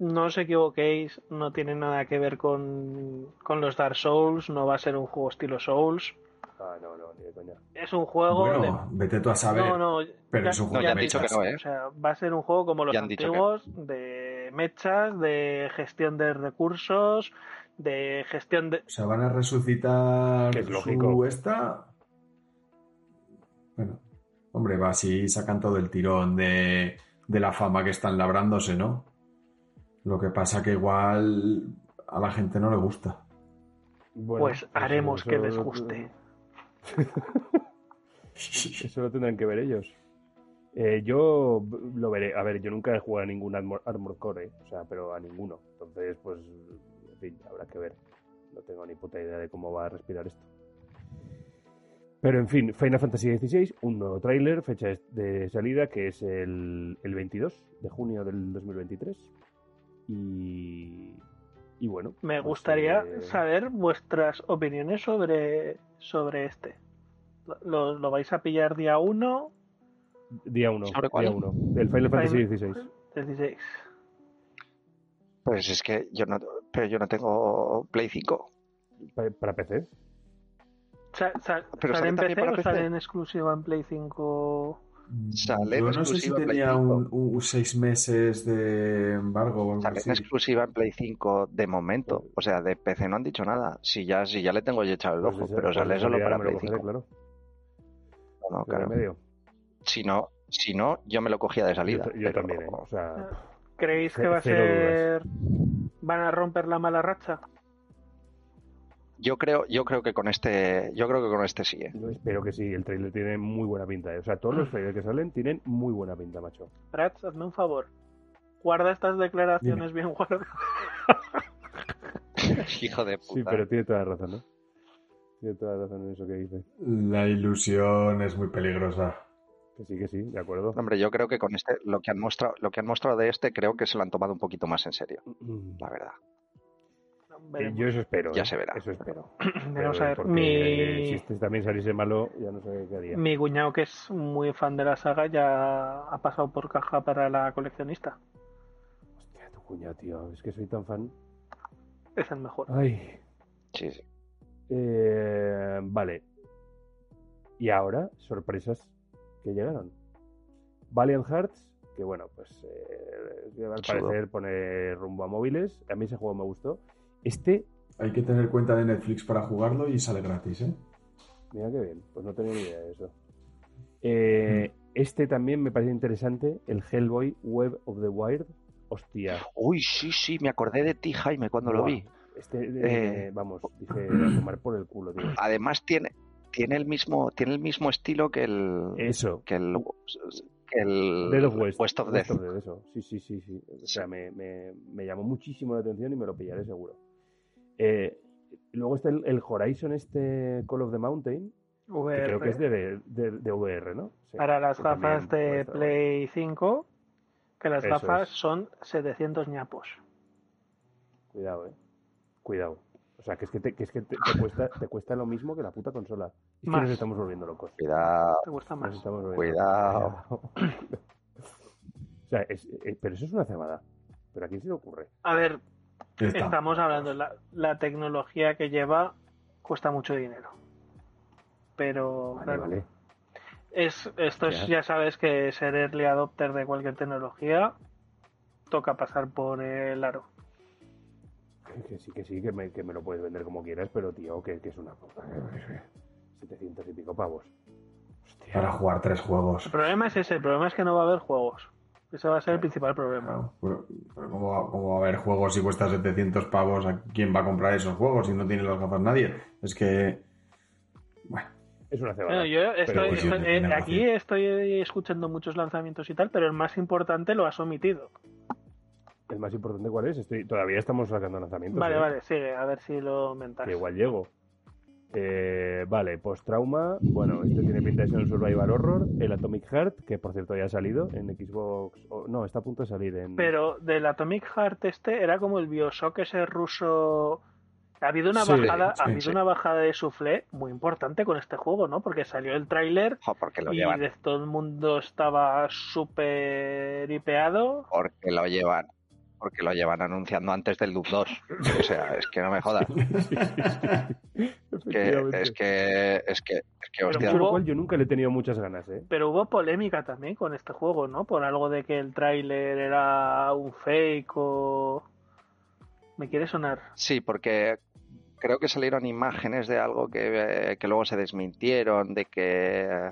no os equivoquéis, no tiene nada que ver con, con los Dark Souls, no va a ser un juego estilo Souls. Ah, no, no, ni de coña. Es un juego de... Bueno, vete tú a saber. No, no, pero es un juego No, ya de han dicho que mechas. no, ¿eh? O sea, va a ser un juego como los que- antiguos, de mechas, de gestión de recursos, de gestión de... O sea, van a resucitar es su lógico. esta. Bueno, hombre, va así sacan todo el tirón de, de la fama que están labrándose, ¿no? Lo que pasa que igual a la gente no le gusta. Bueno, Pues haremos que les guste. Eso lo tendrán que ver ellos. Eh, yo lo veré. A ver, yo nunca he jugado a ningún Armor, Armor Core, eh, o sea, pero a ninguno. Entonces, pues, en fin, habrá que ver. No tengo ni puta idea de cómo va a respirar esto. Pero en fin, Final Fantasy XVI, un nuevo tráiler, fecha de salida que es el, el 22 de junio del 2023. Y, y bueno. Me pues, gustaría eh, saber vuestras opiniones sobre, sobre este. ¿Lo, lo vais a pillar día 1? Día 1. ¿Sobre cuál? Día 1. Del Final Fantasy XVI. 16. Pues es que yo no, pero yo no tengo Play 5. Pa- Para PC. Sa- sa- Pero ¿Sale en PC para o PC. sale en exclusiva en Play 5? Sale Yo no sé si tenía 5. un, un seis meses de embargo Sale en exclusiva en Play 5 de momento. O sea, de PC no han dicho nada. Si ya, si ya le tengo yo echado el Pues ojo, pero pues sale solo para Play cogeré, 5. claro. No, Qué claro. Si no, si no, yo me lo cogía de salida. Yo, yo pero- también, ¿eh? O sea, ¿Creéis que va a ser... ¿Van a romper la mala racha? Yo creo, yo creo que con este, yo creo que con este sí. ¿eh? yo espero que sí. El trailer tiene muy buena pinta. ¿eh? O sea, todos los trailers que salen tienen muy buena pinta, macho. Prats, hazme un favor. Guarda estas declaraciones bien guardadas. Hijo de puta. Sí, pero tiene toda la razón, ¿no? Tiene toda la razón en eso que dice. La ilusión es muy peligrosa. Que sí, que sí, de acuerdo. Hombre, yo creo que con este, lo que han mostrado, lo que han mostrado de este, creo que se lo han tomado un poquito más en serio, Mm. la verdad. Eh, Veremos. Yo eso espero. Ya ¿eh? se verá. Eso espero. Veremos a ver. porque, Mi, si este también saliese malo, ya no sé qué haría. mi cuñado, que es muy fan de la saga, ya ha pasado por caja para la coleccionista. Hostia, tu cuñado, tío. Es que soy tan fan. Es el mejor. Ay. Sí, sí. Eh, vale. Y ahora, sorpresas que llegaron. Valiant Hearts, que bueno, pues eh, al Chulo. parecer pone rumbo a móviles. A mí ese juego me gustó. Este, Hay que tener cuenta de Netflix para jugarlo y sale gratis, ¿eh? mira qué bien, pues no tenía ni idea de eso. Eh, Este también me parece interesante, el Hellboy Web of the Wild. Hostia, Uy, sí, sí, me acordé de ti, Jaime, cuando lo vi. este, eh, Eh. vamos, dije, a tomar por el culo, tío. Además tiene, tiene el mismo, tiene el mismo estilo que el, Eso, que el, que el Dead of West. of Death. eso. Sí, sí, sí, sí. O sea, me, me- me llamó muchísimo la atención y me lo pillaré seguro. Eh, luego está el, el Horizon, este Call of the Mountain, que creo que es de, de, de VR, ¿no? Sí, Para las gafas de Play 5, que las Eso gafas es. son 700 ñapos. Cuidado, eh. Cuidado. O sea, que es que te, que es que te, te cuesta, te cuesta lo mismo que la puta consola. Es que nos estamos volviendo locos. Cuidado. ¿Te Nos más? estamos volviendo Cuidado. locos. o sea, es- eh, pero eso es una cebada. ¿Pero a quién se le ocurre? A ver, Estamos hablando, la, la tecnología que lleva cuesta mucho dinero. Pero, Vale, claro, vale. es, esto es, Ya. sabes que ser early adopter de cualquier tecnología toca pasar por el aro. Que- Que sí, que sí, que me, que me lo puedes vender como quieras, pero tío, que, que es una puta. 700 y pico pavos. Hostia. Para jugar tres juegos. El problema es ese, el problema es que no va a haber juegos. Ese va a ser el principal problema. Claro, pero, pero ¿cómo, va, cómo va a haber juegos si cuesta 700 pavos? ¿A quién va a comprar esos juegos si no tiene las gafas nadie? Es que... Bueno, Es una cebada. Bueno, yo estoy, pues, estoy- eh, aquí estoy escuchando muchos lanzamientos y tal, pero el más importante lo has omitido. El más importante, ¿cuál es? Estoy, todavía estamos sacando lanzamientos. Vale, ¿eh? vale, sigue, a ver si lo mentas. Que igual llego. Eh, vale, post-trauma. Bueno, este tiene pinta de ser un survival horror. El Atomic Heart, que por cierto ya ha salido en Xbox. no, está a punto de salir en. Pero del Atomic Heart este era como el Bioshock ese ruso. Ha habido una Sí, bajada, sí, ha habido sí. una bajada de suflé muy importante con este juego, ¿no? Porque salió el tráiler y llevan, de- todo el mundo estaba súper hipeado. porque lo llevan, porque lo llevan anunciando antes del Doom 2. O sea, es que no me jodas. Que, es que, es que, es que, Pero hostia, hubo- cual yo nunca le he tenido muchas ganas, ¿eh? Pero hubo polémica también con este juego, ¿no? Por algo de que el tráiler era un fake o... ¿Me quiere sonar? Sí, porque creo que salieron imágenes de algo que, eh, que luego se desmintieron, de que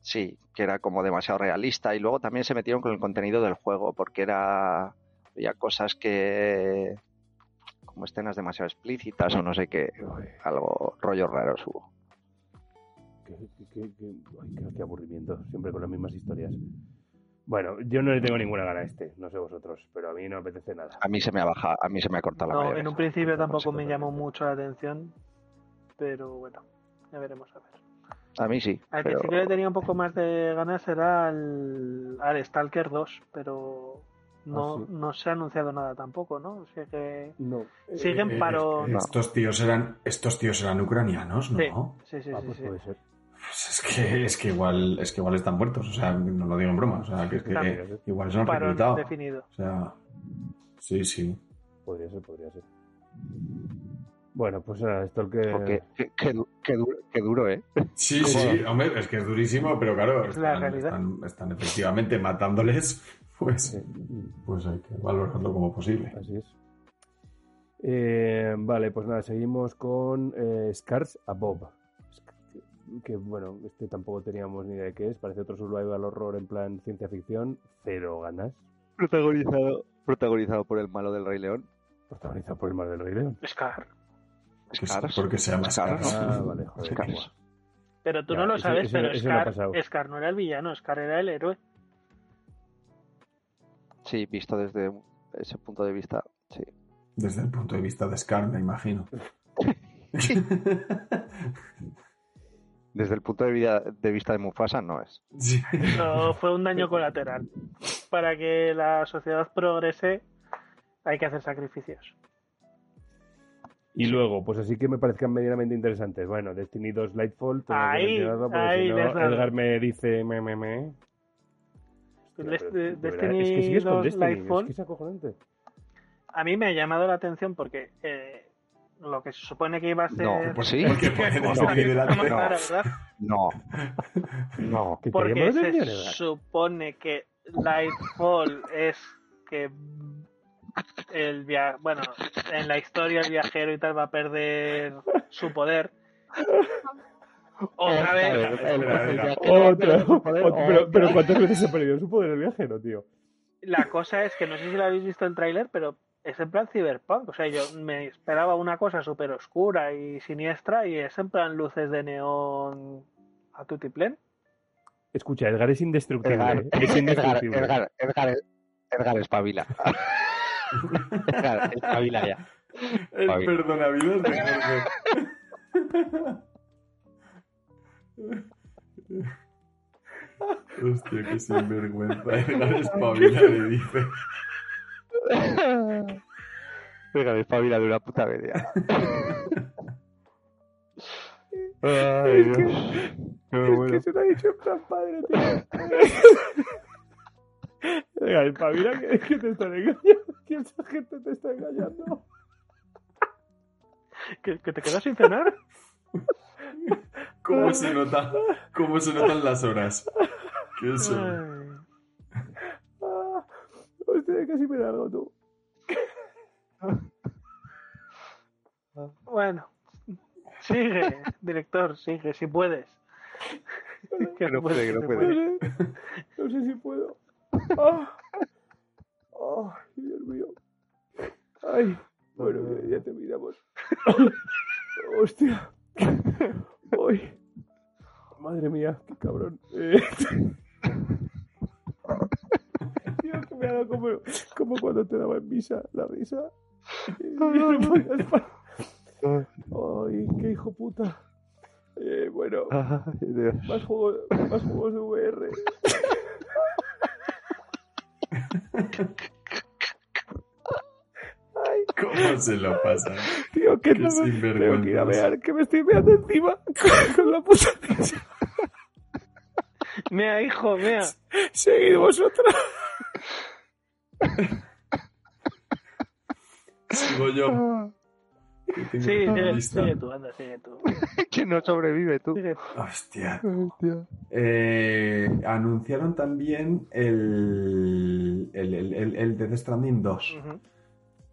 sí, que era como demasiado realista y luego también se metieron con el contenido del juego porque era había cosas que como escenas demasiado explícitas o no sé qué, algo rollos raros hubo. Qué, qué- qué- qué- ay, qué- qué aburrimiento, siempre con las mismas historias. Bueno, yo no le tengo ninguna gana a este, no sé vosotros, pero a mí no me apetece nada. A mí se me ha bajado, a mí se me ha cortado la No, en un principio tampoco me llamó mucho la atención, pero bueno, ya veremos a ver. A mí sí, Al que pero sí que le tenía un poco más de ganas era al, al Stalker 2, pero no, Ah, sí. no se ha anunciado nada tampoco, ¿no? O sea que... No. Siguen Eh, paro... eh, Estos tíos eran, estos tíos eran ucranianos, ¿no? Sí, sí, sí, Ah, pues sí. puede ser. Pues es que, es que igual, es que igual están muertos, o sea, no lo digo en broma, o sea, que es que También. igual se han Parón reclutado. definido. O sea, sí, sí. Podría ser, podría ser. Bueno, pues nada, esto el que... Porque du- qué duro, qué duro, ¿eh? Sí, sí, hombre, es que es durísimo, pero claro, Es la están, realidad. están- están efectivamente matándoles, pues, Sí, pues hay que valorarlo como posible. así es. Eh, vale, pues nada, seguimos con eh, Scars Above. Que, que, bueno, este tampoco teníamos ni idea de qué es. Parece otro survival horror en plan ciencia ficción. Cero ganas. Protagonizado, protagonizado por el malo del Rey León. Protagonizado por el mar del Rey León. Scar. Scars. porque se llama Scars, Scars. ¿no? Ah, vale, joder. Scars. Pero tú Ya, no lo sabes, eso- pero eso no Scar. Scar no era el villano, Scar era el héroe. Sí, visto desde ese punto de vista, sí. Desde el punto de vista de Scar, me imagino. Desde el punto de, vida- de vista de Mufasa, no es. Sí. Eso fue un daño colateral. Para que la sociedad progrese hay que hacer sacrificios. Y luego, pues así que me parezcan medianamente interesantes. Bueno, Destiny 2 Lightfall, tengo Ahí, porque ahí si no. Edgar me dice me, me, me. Hostia, Des- pero, de- Destiny es que sigues con 2 Destiny, Lightfall. es que es acojonante. A mí me ha llamado la atención porque eh, lo que se supone que iba a ser... No, pues sí. Porque No, delante. no, No. No. No. ¿Que te Porque se supone que Lightfall es que el via bueno, en la historia el viajero y tal va a perder su poder. Otra vez. Otra, pero, pero. ¿cuántas veces se ha perdido su poder el viajero, tío? La cosa es que no sé si lo habéis visto el tráiler, pero es en plan cyberpunk. O sea, yo me esperaba una cosa súper oscura y siniestra y es en plan luces de neón a tutiplén. Escucha, Edgar es indestructible. Edgar, ¿eh? Es Edgar, indestructible. Edgar, Edgar, Edgar, espabila. Edgar, espabila ya. El Fabi. perdonavidas de Jorge. Hostia, qué sinvergüenza. Edgar espabila le dice. Espabila de una puta media. Ay, Es que- Dios. Es que se lo ha dicho en plan padre, tío. Edgar, espabila que, que te están engañando. Que esa gente te está engañando. ¿Que, que te quedas sin cenar? ¿Cómo se nota? ¿Cómo se notan las horas? ¿Qué eso? Ay. Ah, hostia, casi me largo tú. Bueno, sigue, director, sigue, si puedes. Que no puede, que no puede. No sé, no sé si puedo. Ah, oh, Dios mío. Ay, bueno, ya, ya terminamos. Hostia. Ay. Madre mía, qué cabrón. Eh, Tío, que me ha dado como, como cuando te daba en misa la risa. Ay, qué hijo puta. Eh, bueno, Ay, Dios. más juegos, más juegos de VR. Ay, ¿Cómo se lo pasan? tío, que Qué no tengo que ir a mear, que me estoy meando encima con la puta. Mea, hijo, mea. Seguid vosotros. Sigo yo. Sí, sigue, sigue tú, anda, sigue tú. Que no sobrevive tú. Hostia. Hostia. Eh, anunciaron también el, el, el, el, el Death Stranding 2. Ujú.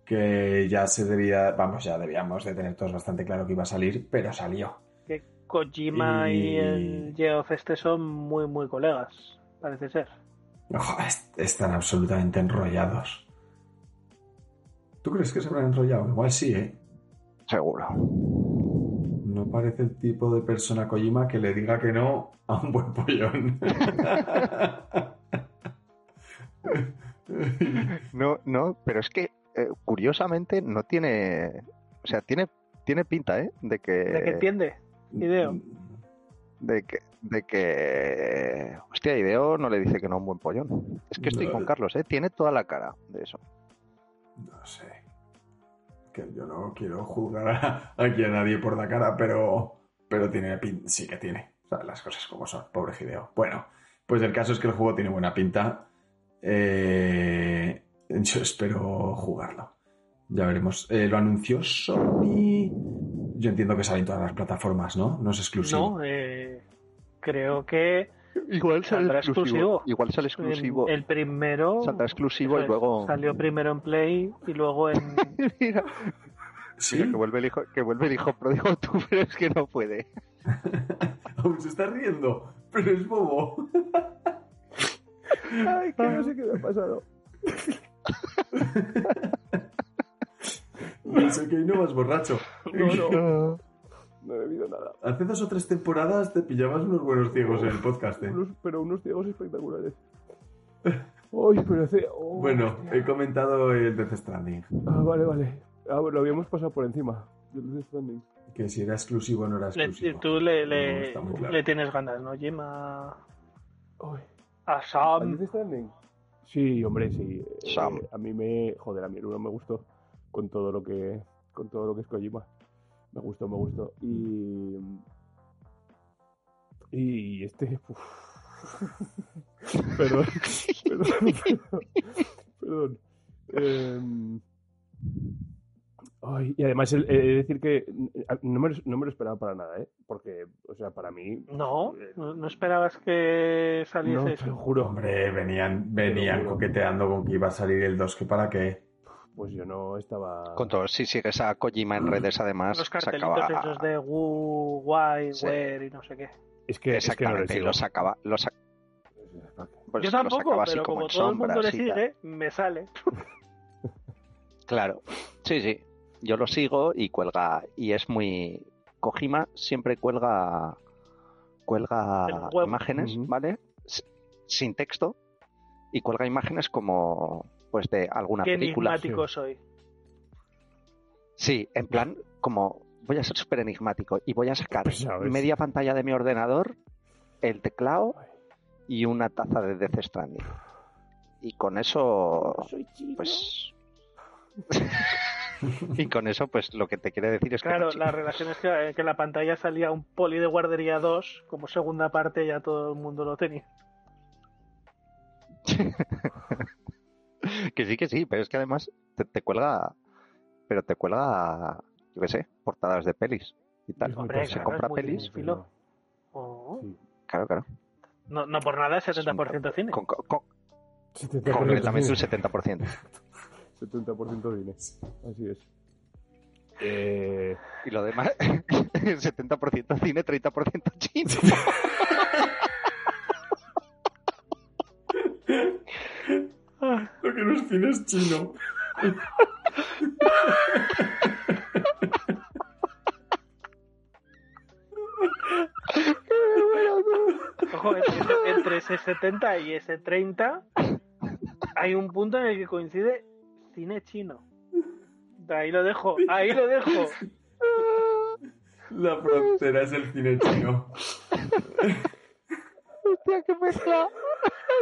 Que ya se debía, vamos, ya debíamos de tener todos bastante claro que iba a salir, pero salió. Que Kojima y... Y- el Geoff este son muy, muy colegas, parece ser. Ojo, est- están absolutamente enrollados. ¿Tú crees que se habrán enrollado? Igual sí, ¿eh? Seguro. No parece el tipo de persona Kojima que le diga que no a un buen pollón. No, no, pero es que eh, curiosamente no tiene. O sea, tiene, tiene pinta, ¿eh? De que. ¿De qué entiende? Ideo. De que. De que. Hostia, Ideo no le dice que no a un buen pollón. Es que estoy No. con Carlos, ¿eh? Tiene toda la cara de eso. No sé. Que yo no quiero juzgar a, aquí a nadie por la cara, pero, pero tiene sí que tiene. O sea, las cosas como son, pobre Hideo. Bueno, pues el caso es que el juego tiene buena pinta. Eh, yo espero jugarlo. Ya veremos. Eh, lo anunció Sony. Yo entiendo que sale en todas las plataformas, ¿no? No es exclusivo. No, eh, creo que Igual sale Saldrá exclusivo. exclusivo. Igual sale exclusivo. el primero Saldrá exclusivo y eso luego. salió primero en Play y luego en Mira, ¿Sí? mira, que vuelve el hijo, que vuelve el hijo pródigo tú, pero es que no puede. Aún se está riendo, pero es bobo. Ay, que no sé qué me ha pasado. Pensé que hoy no vas borracho. No, no. No he bebido nada. Hace dos o tres temporadas te pillabas unos buenos ciegos en el podcast, ¿eh? Unos- pero unos ciegos espectaculares. Ay, pero hace... oh, Bueno, hostia. he comentado el Death Stranding. Ah, vale, vale. Ah, bueno, lo habíamos pasado por encima. del Death Stranding. Que si era exclusivo o no era le- exclusivo. tú le, No, le, claro. tienes ganas, ¿no, Jim? A, Ay. a ¿Al Sam. Death Stranding? Sí, hombre, sí. Eh, Sam. a mí me... Joder, a mí el uno me gustó con todo lo que... Con todo lo que es Kojima. Me gustó, me gustó. Y... Y este... uf. perdón, perdón, perdón. Perdón. Em, Ay, y además, he de decir que no me, lo- no me lo esperaba para nada, ¿eh? Porque, o sea, para mí... No, eh, no, no esperabas que saliese no, te eso. lo juro. Hombre, venían, venían Pero- coqueteando con que iba a salir el 2, que para qué. Pues yo no estaba... Con todo, si sigues a Kojima en redes, además, Los cartelitos acaba. esos de Woo, Why, Sí. Where y no sé qué. Es que, es que no Exactamente, y sigo. los sacaba. Los, pues Yo tampoco, sacaba así pero como como todo el mundo le sigue, me sale. Claro, sí, sí. Yo lo sigo y cuelga. Y es muy. Kojima siempre cuelga. Cuelga imágenes. ¿vale? S- Sin texto. Y cuelga imágenes como. Pues de alguna Qué película. enigmático soy. Sí, en plan, como. Voy a ser súper enigmático y voy a sacar pesado es. media pantalla de mi ordenador, el teclado y una taza de Death Stranding. Y con eso. Soy chino. Pues. y con eso, pues lo que te quiere decir es que. Claro, la relación es que, eh, que en la pantalla salía un poli de guardería 2, como segunda parte ya todo el mundo lo tenía. que sí, que sí, pero es que además te, te cuelga, pero te cuelga, yo qué sé, portadas de pelis y tal. Hombre, pesado. se claro, compra pelis, filo. Oh. Sí. claro, claro. No, no por nada es 70% cine. Con, con- con- 70% concretamente un cine. 70%. 70% cine. Así es. Eh, Y lo demás, 70% cine, 30% chino. Lo que no es cine es chino. Ojo, entre, ese- entre ese 70 y ese 30 hay un punto en el que coincide cine chino. Ahí lo dejo, ahí lo dejo. La frontera es el cine chino. Hostia, que mezcla.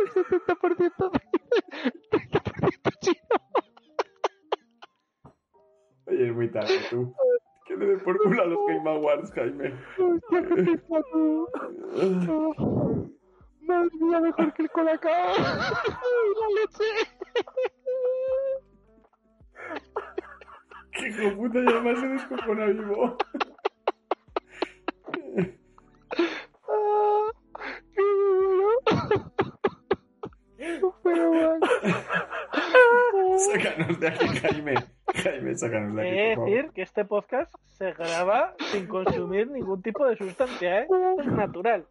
70% cine, 30% chino. Oye, es muy tarde, tú. Que le den por culo a los Game Awards, Jaime. Que. Madre mía, mejor que el colacao. La leche. ¡Qué hijo de puta! Y además se descojona vivo. Pero bueno. Sácanos de aquí, Jaime. Jaime, sácanos de He aquí, de por favor. decir que este podcast se graba sin consumir ningún tipo de sustancia, ¿eh? Es natural.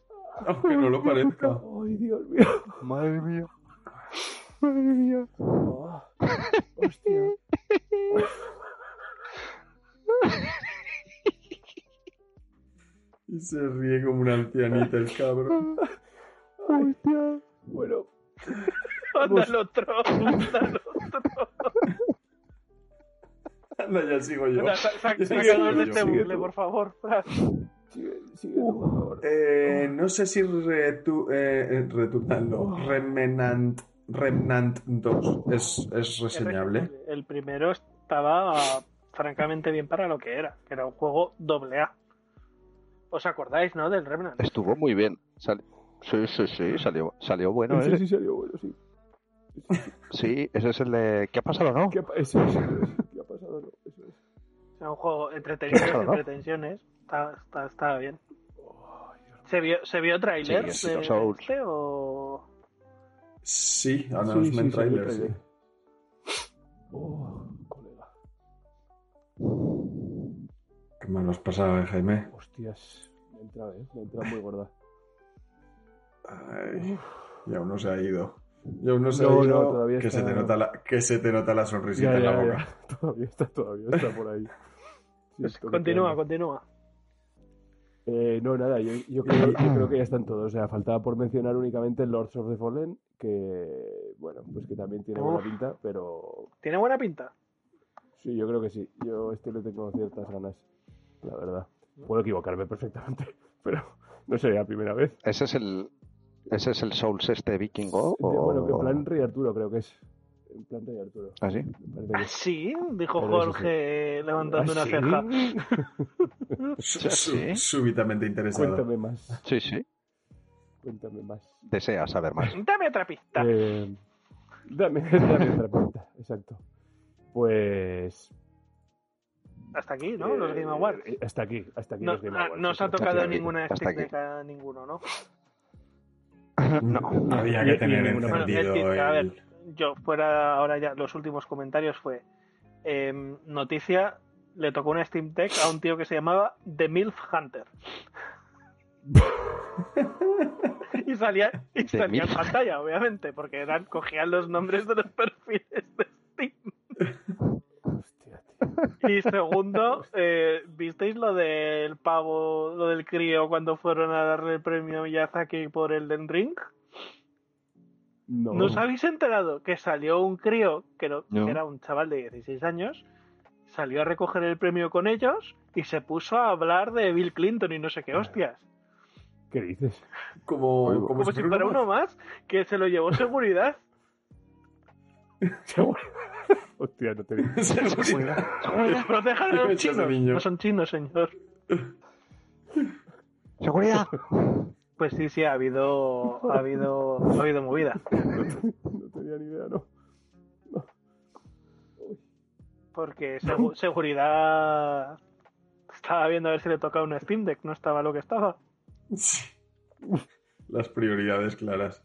Aunque no lo parezca. ¡Ay, Dios mío! Madre mía. Madre mía. Oh, ¡Hostia! Y se ríe como una ancianita el cabrón. ¡Hostia! Bueno, Anda el otro, anda el otro. Anda, ya sigo yo. Anda, sácanos de este bucle, por favor. Fran. sigue, sigue tú, por favor. Eh, no sé si retu eh, returnando. Remnant, Remnant 2 es, es reseñable. El primero estaba francamente bien para lo que era, que era un juego doble A. ¿Os acordáis, no? Del Remnant. Estuvo muy bien. Sal- Sí, sí, sí, salió, salió bueno. Sí, ¿eh? sí salió bueno, sí. Sí, ese es el de... ¿Qué ha pasado, no? ¿Qué, ha ese- ese- ¿Qué ha pasado, Era un juego entretenido, Claro, ¿no? entre tensiones. Está, está, estaba bien. ¿Se vio, ¿se vio tráiler Sí, de este o...? Sí, Sí, announcement sí, trailer, salió sí. Oh, colega. Qué mal lo has pasado, eh, Jaime. Hostias. Me ha entrado, ¿eh? Me ha entrado muy gorda. Ay, y aún no se ha ido. Y aún no se No, todavía que, está- se te nota la, que se te nota la sonrisita Ya, en la ya, boca. ya. Todavía está, todavía está por ahí. Pues continúa, continúa. Eh, no, nada, yo, yo creo, yo creo que ya están todos. O sea, faltaba por mencionar únicamente Lords of the Fallen, que, bueno, pues que también tiene buena pinta, pero ¿Tiene buena pinta? sí, yo creo que sí. Yo este le tengo ciertas ganas, la verdad. Puedo equivocarme perfectamente, pero no sería la primera vez. ¿Ese es el, ese es el Souls este vikingo? O... Bueno, que en plan Rey Arturo creo que es. En plan Rey Arturo. ¿Ah, sí? Ah, que sí, dijo Pero Jorge levantando ¿Ah, una sí? ceja. Sí. súbitamente interesado. Cuéntame más, Sí, sí. cuéntame más. Desea saber más. Dame otra pista. Eh, dame, dame otra pregunta, exacto. Pues. Hasta aquí, ¿no? Los eh, Game Awards. Hasta aquí, hasta aquí No, los Game ah, Awards. no os ha tocado ninguna hasta Steam aquí. Deck a ninguno, ¿no? No. Había que tener Bueno, el encendido tip- a el... ver, yo fuera ahora ya los últimos comentarios fue em, noticia le tocó una Steam Deck a un tío que se llamaba The MILF Hunter y salía y salía en pantalla obviamente porque eran cogían los nombres de los perfiles de. Y segundo eh, visteis lo del pavo lo del crío cuando fueron a darle el premio a Miyazaki por el Den Ring No. ¿No os habéis enterado que salió un crío, que, no- No. que era un chaval de 16 años, salió a recoger el premio con ellos y se puso a hablar de Bill Clinton y no sé qué hostias? ¿Qué dices? Como, como, Como si fuera uno más, que se lo llevó seguridad. Hostia, no te digo. Seguridad. Protejan a los chinos. No son chinos, señor. ¡Seguridad! Pues sí, sí, ha habido, ha habido, ha habido movida. No tenía ni idea, ¿no? Porque segu- seguridad estaba viendo a ver si le tocaba una Steam Deck, no estaba lo que estaba. Sí. Las prioridades claras.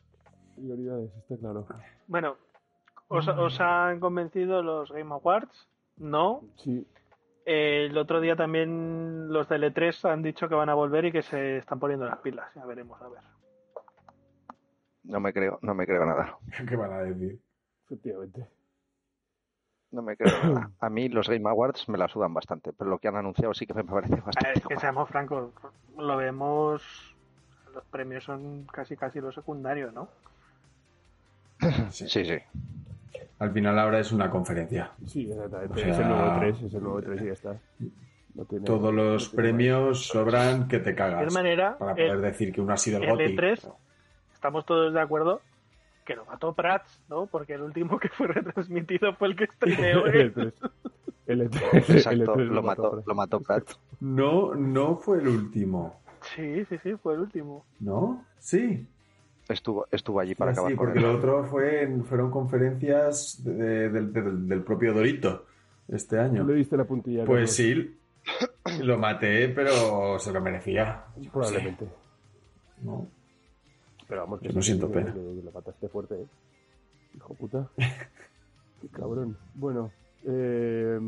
Prioridades, está claro. Bueno, ¿os, os han convencido los Game Awards? No. Sí, Eh, el otro día también los de L3 han dicho que van a volver y que se están poniendo las pilas. Ya veremos, a ver. No me creo, no me creo nada. ¿Qué van a decir? efectivamente. No me creo nada. A mí los Game Awards me la sudan bastante, pero lo que han anunciado sí que me parece bastante. es que guay. seamos francos, lo vemos. Los premios son casi casi lo secundario, ¿no? Sí. Sí, sí. Al final ahora es una conferencia. Sí, exactamente. O sea- Es el nuevo 3, es el nuevo 3 y ya está. No tiene- Todos los no tiene premios sobran que te De cagas. cualquier manera, Para poder el- decir que uno ha sido el el GOTY. E3 estamos todos de acuerdo que lo mató Prats, ¿no? Porque el último que fue retransmitido fue el que estremeó. El E3. El E3. Exacto, el E3 lo mató, lo mató Pratt. No, no fue el último. Sí, sí, sí, fue el último. ¿No? Sí. Estuvo, estuvo allí para Ah, acabar sí, con porque él. lo otro fue fueron conferencias de- del- propio Dorito este ¿Tú año. le diste la puntilla? Pues sí, lo maté, pero se lo merecía. Probablemente. ¿no? Pero vamos, Yo que no sí, siento que- pena. que- que lo mataste fuerte, ¿eh? Hijo puta. Qué cabrón. Bueno, eh,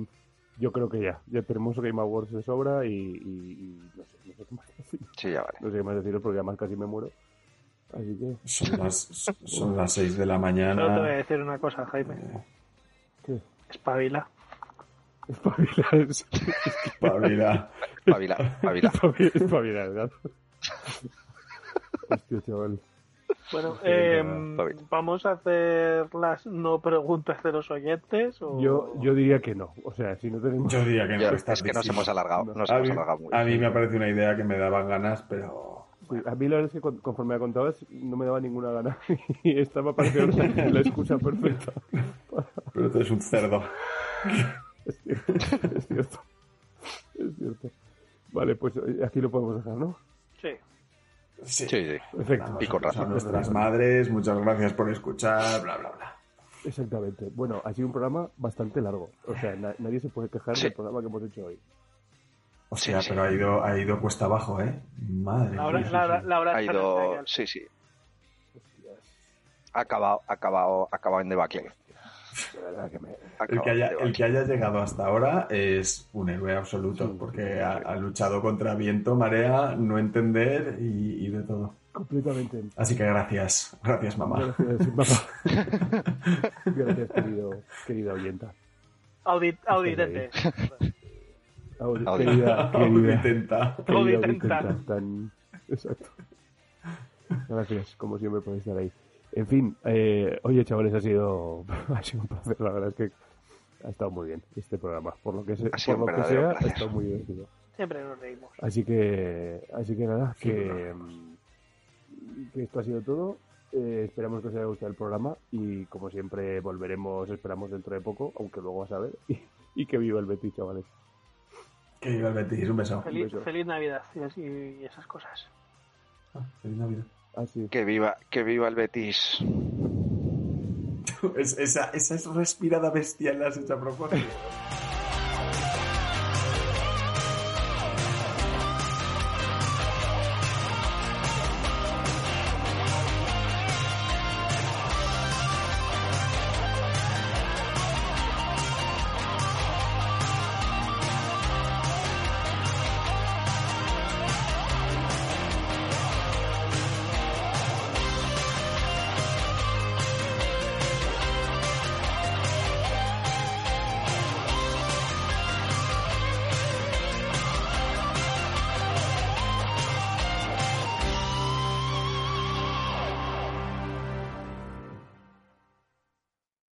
yo creo que ya. Ya tenemos Game Awards de sobra y, y- y no, sé, no sé qué más decir. Sí, ya vale. No sé qué más deciros porque además casi me muero. Así que, Son las, son las 6 de la Solo te voy a mañana. decir una cosa, Jaime. Eh, ¿qué? Espabila. Espabilar. es- Pavila. Pavila, pavila. Espabilar, espabilar, ¿verdad? Hostia, chaval. Bueno, eh, vamos a hacer las no preguntas de los oyentes. O... Yo, yo diría que no. O sea, si no tenemos... Yo diría que no. Estás es que nos hemos alargado, nos A hemos mí, alargado mucho. a mí me parece una idea que me daban ganas, pero Sí, a mí la verdad es que con- conforme me contabas no me daba ninguna gana y esta me pareció la, la excusa perfecta. pero tú eres un cerdo. Es cierto, es cierto. Es cierto. Vale, pues eh, aquí lo podemos dejar, ¿no? Sí. Sí. Sí, sí. Perfecto. Vamos Y con a razón. nuestras madres, muchas gracias por escuchar, bla, bla, bla. Exactamente. Bueno, ha sido un programa bastante largo. O sea, na- nadie se puede quejar Sí. del programa que hemos hecho hoy. Sí, sí. pero ha ido, ha ido cuesta abajo, ¿eh? Madre La hora, mía. la la hora Ha ido, sí, sí. Ha acabado, ha acabado, ha acabado en debacle. Que me... El que, haya, el que haya llegado hasta ahora es un héroe absoluto, Sí, porque ha, ha luchado contra viento, marea, no entender y, y de todo. Completamente. Así que gracias, gracias mamá. Gracias, mamá. Gracias, querido, querida oyenta. Audit, auditete. Audi- Audi- Querida, querida, intenta. querida auditenta, tan... Exacto. Gracias, como siempre, por estar ahí. En fin, eh, oye, chavales, ha sido, ha sido un placer. La verdad es que ha estado muy bien este programa. Por lo que, se, Ha por lo que sea, ha placer. estado muy divertido. Siempre nos reímos. Así que, así que nada, que, mm, que esto ha sido todo. Eh, esperamos que os haya gustado el programa y como siempre volveremos, esperamos dentro de poco, aunque luego a saber. Y, y que viva el Betis, chavales. Que viva el Betis, un beso. Feliz, beso. feliz Navidad y, esas cosas. Ah, feliz Navidad. Así. Que viva, que viva el Betis. Es- esa, esa es respirada bestial la has hecho a propósito.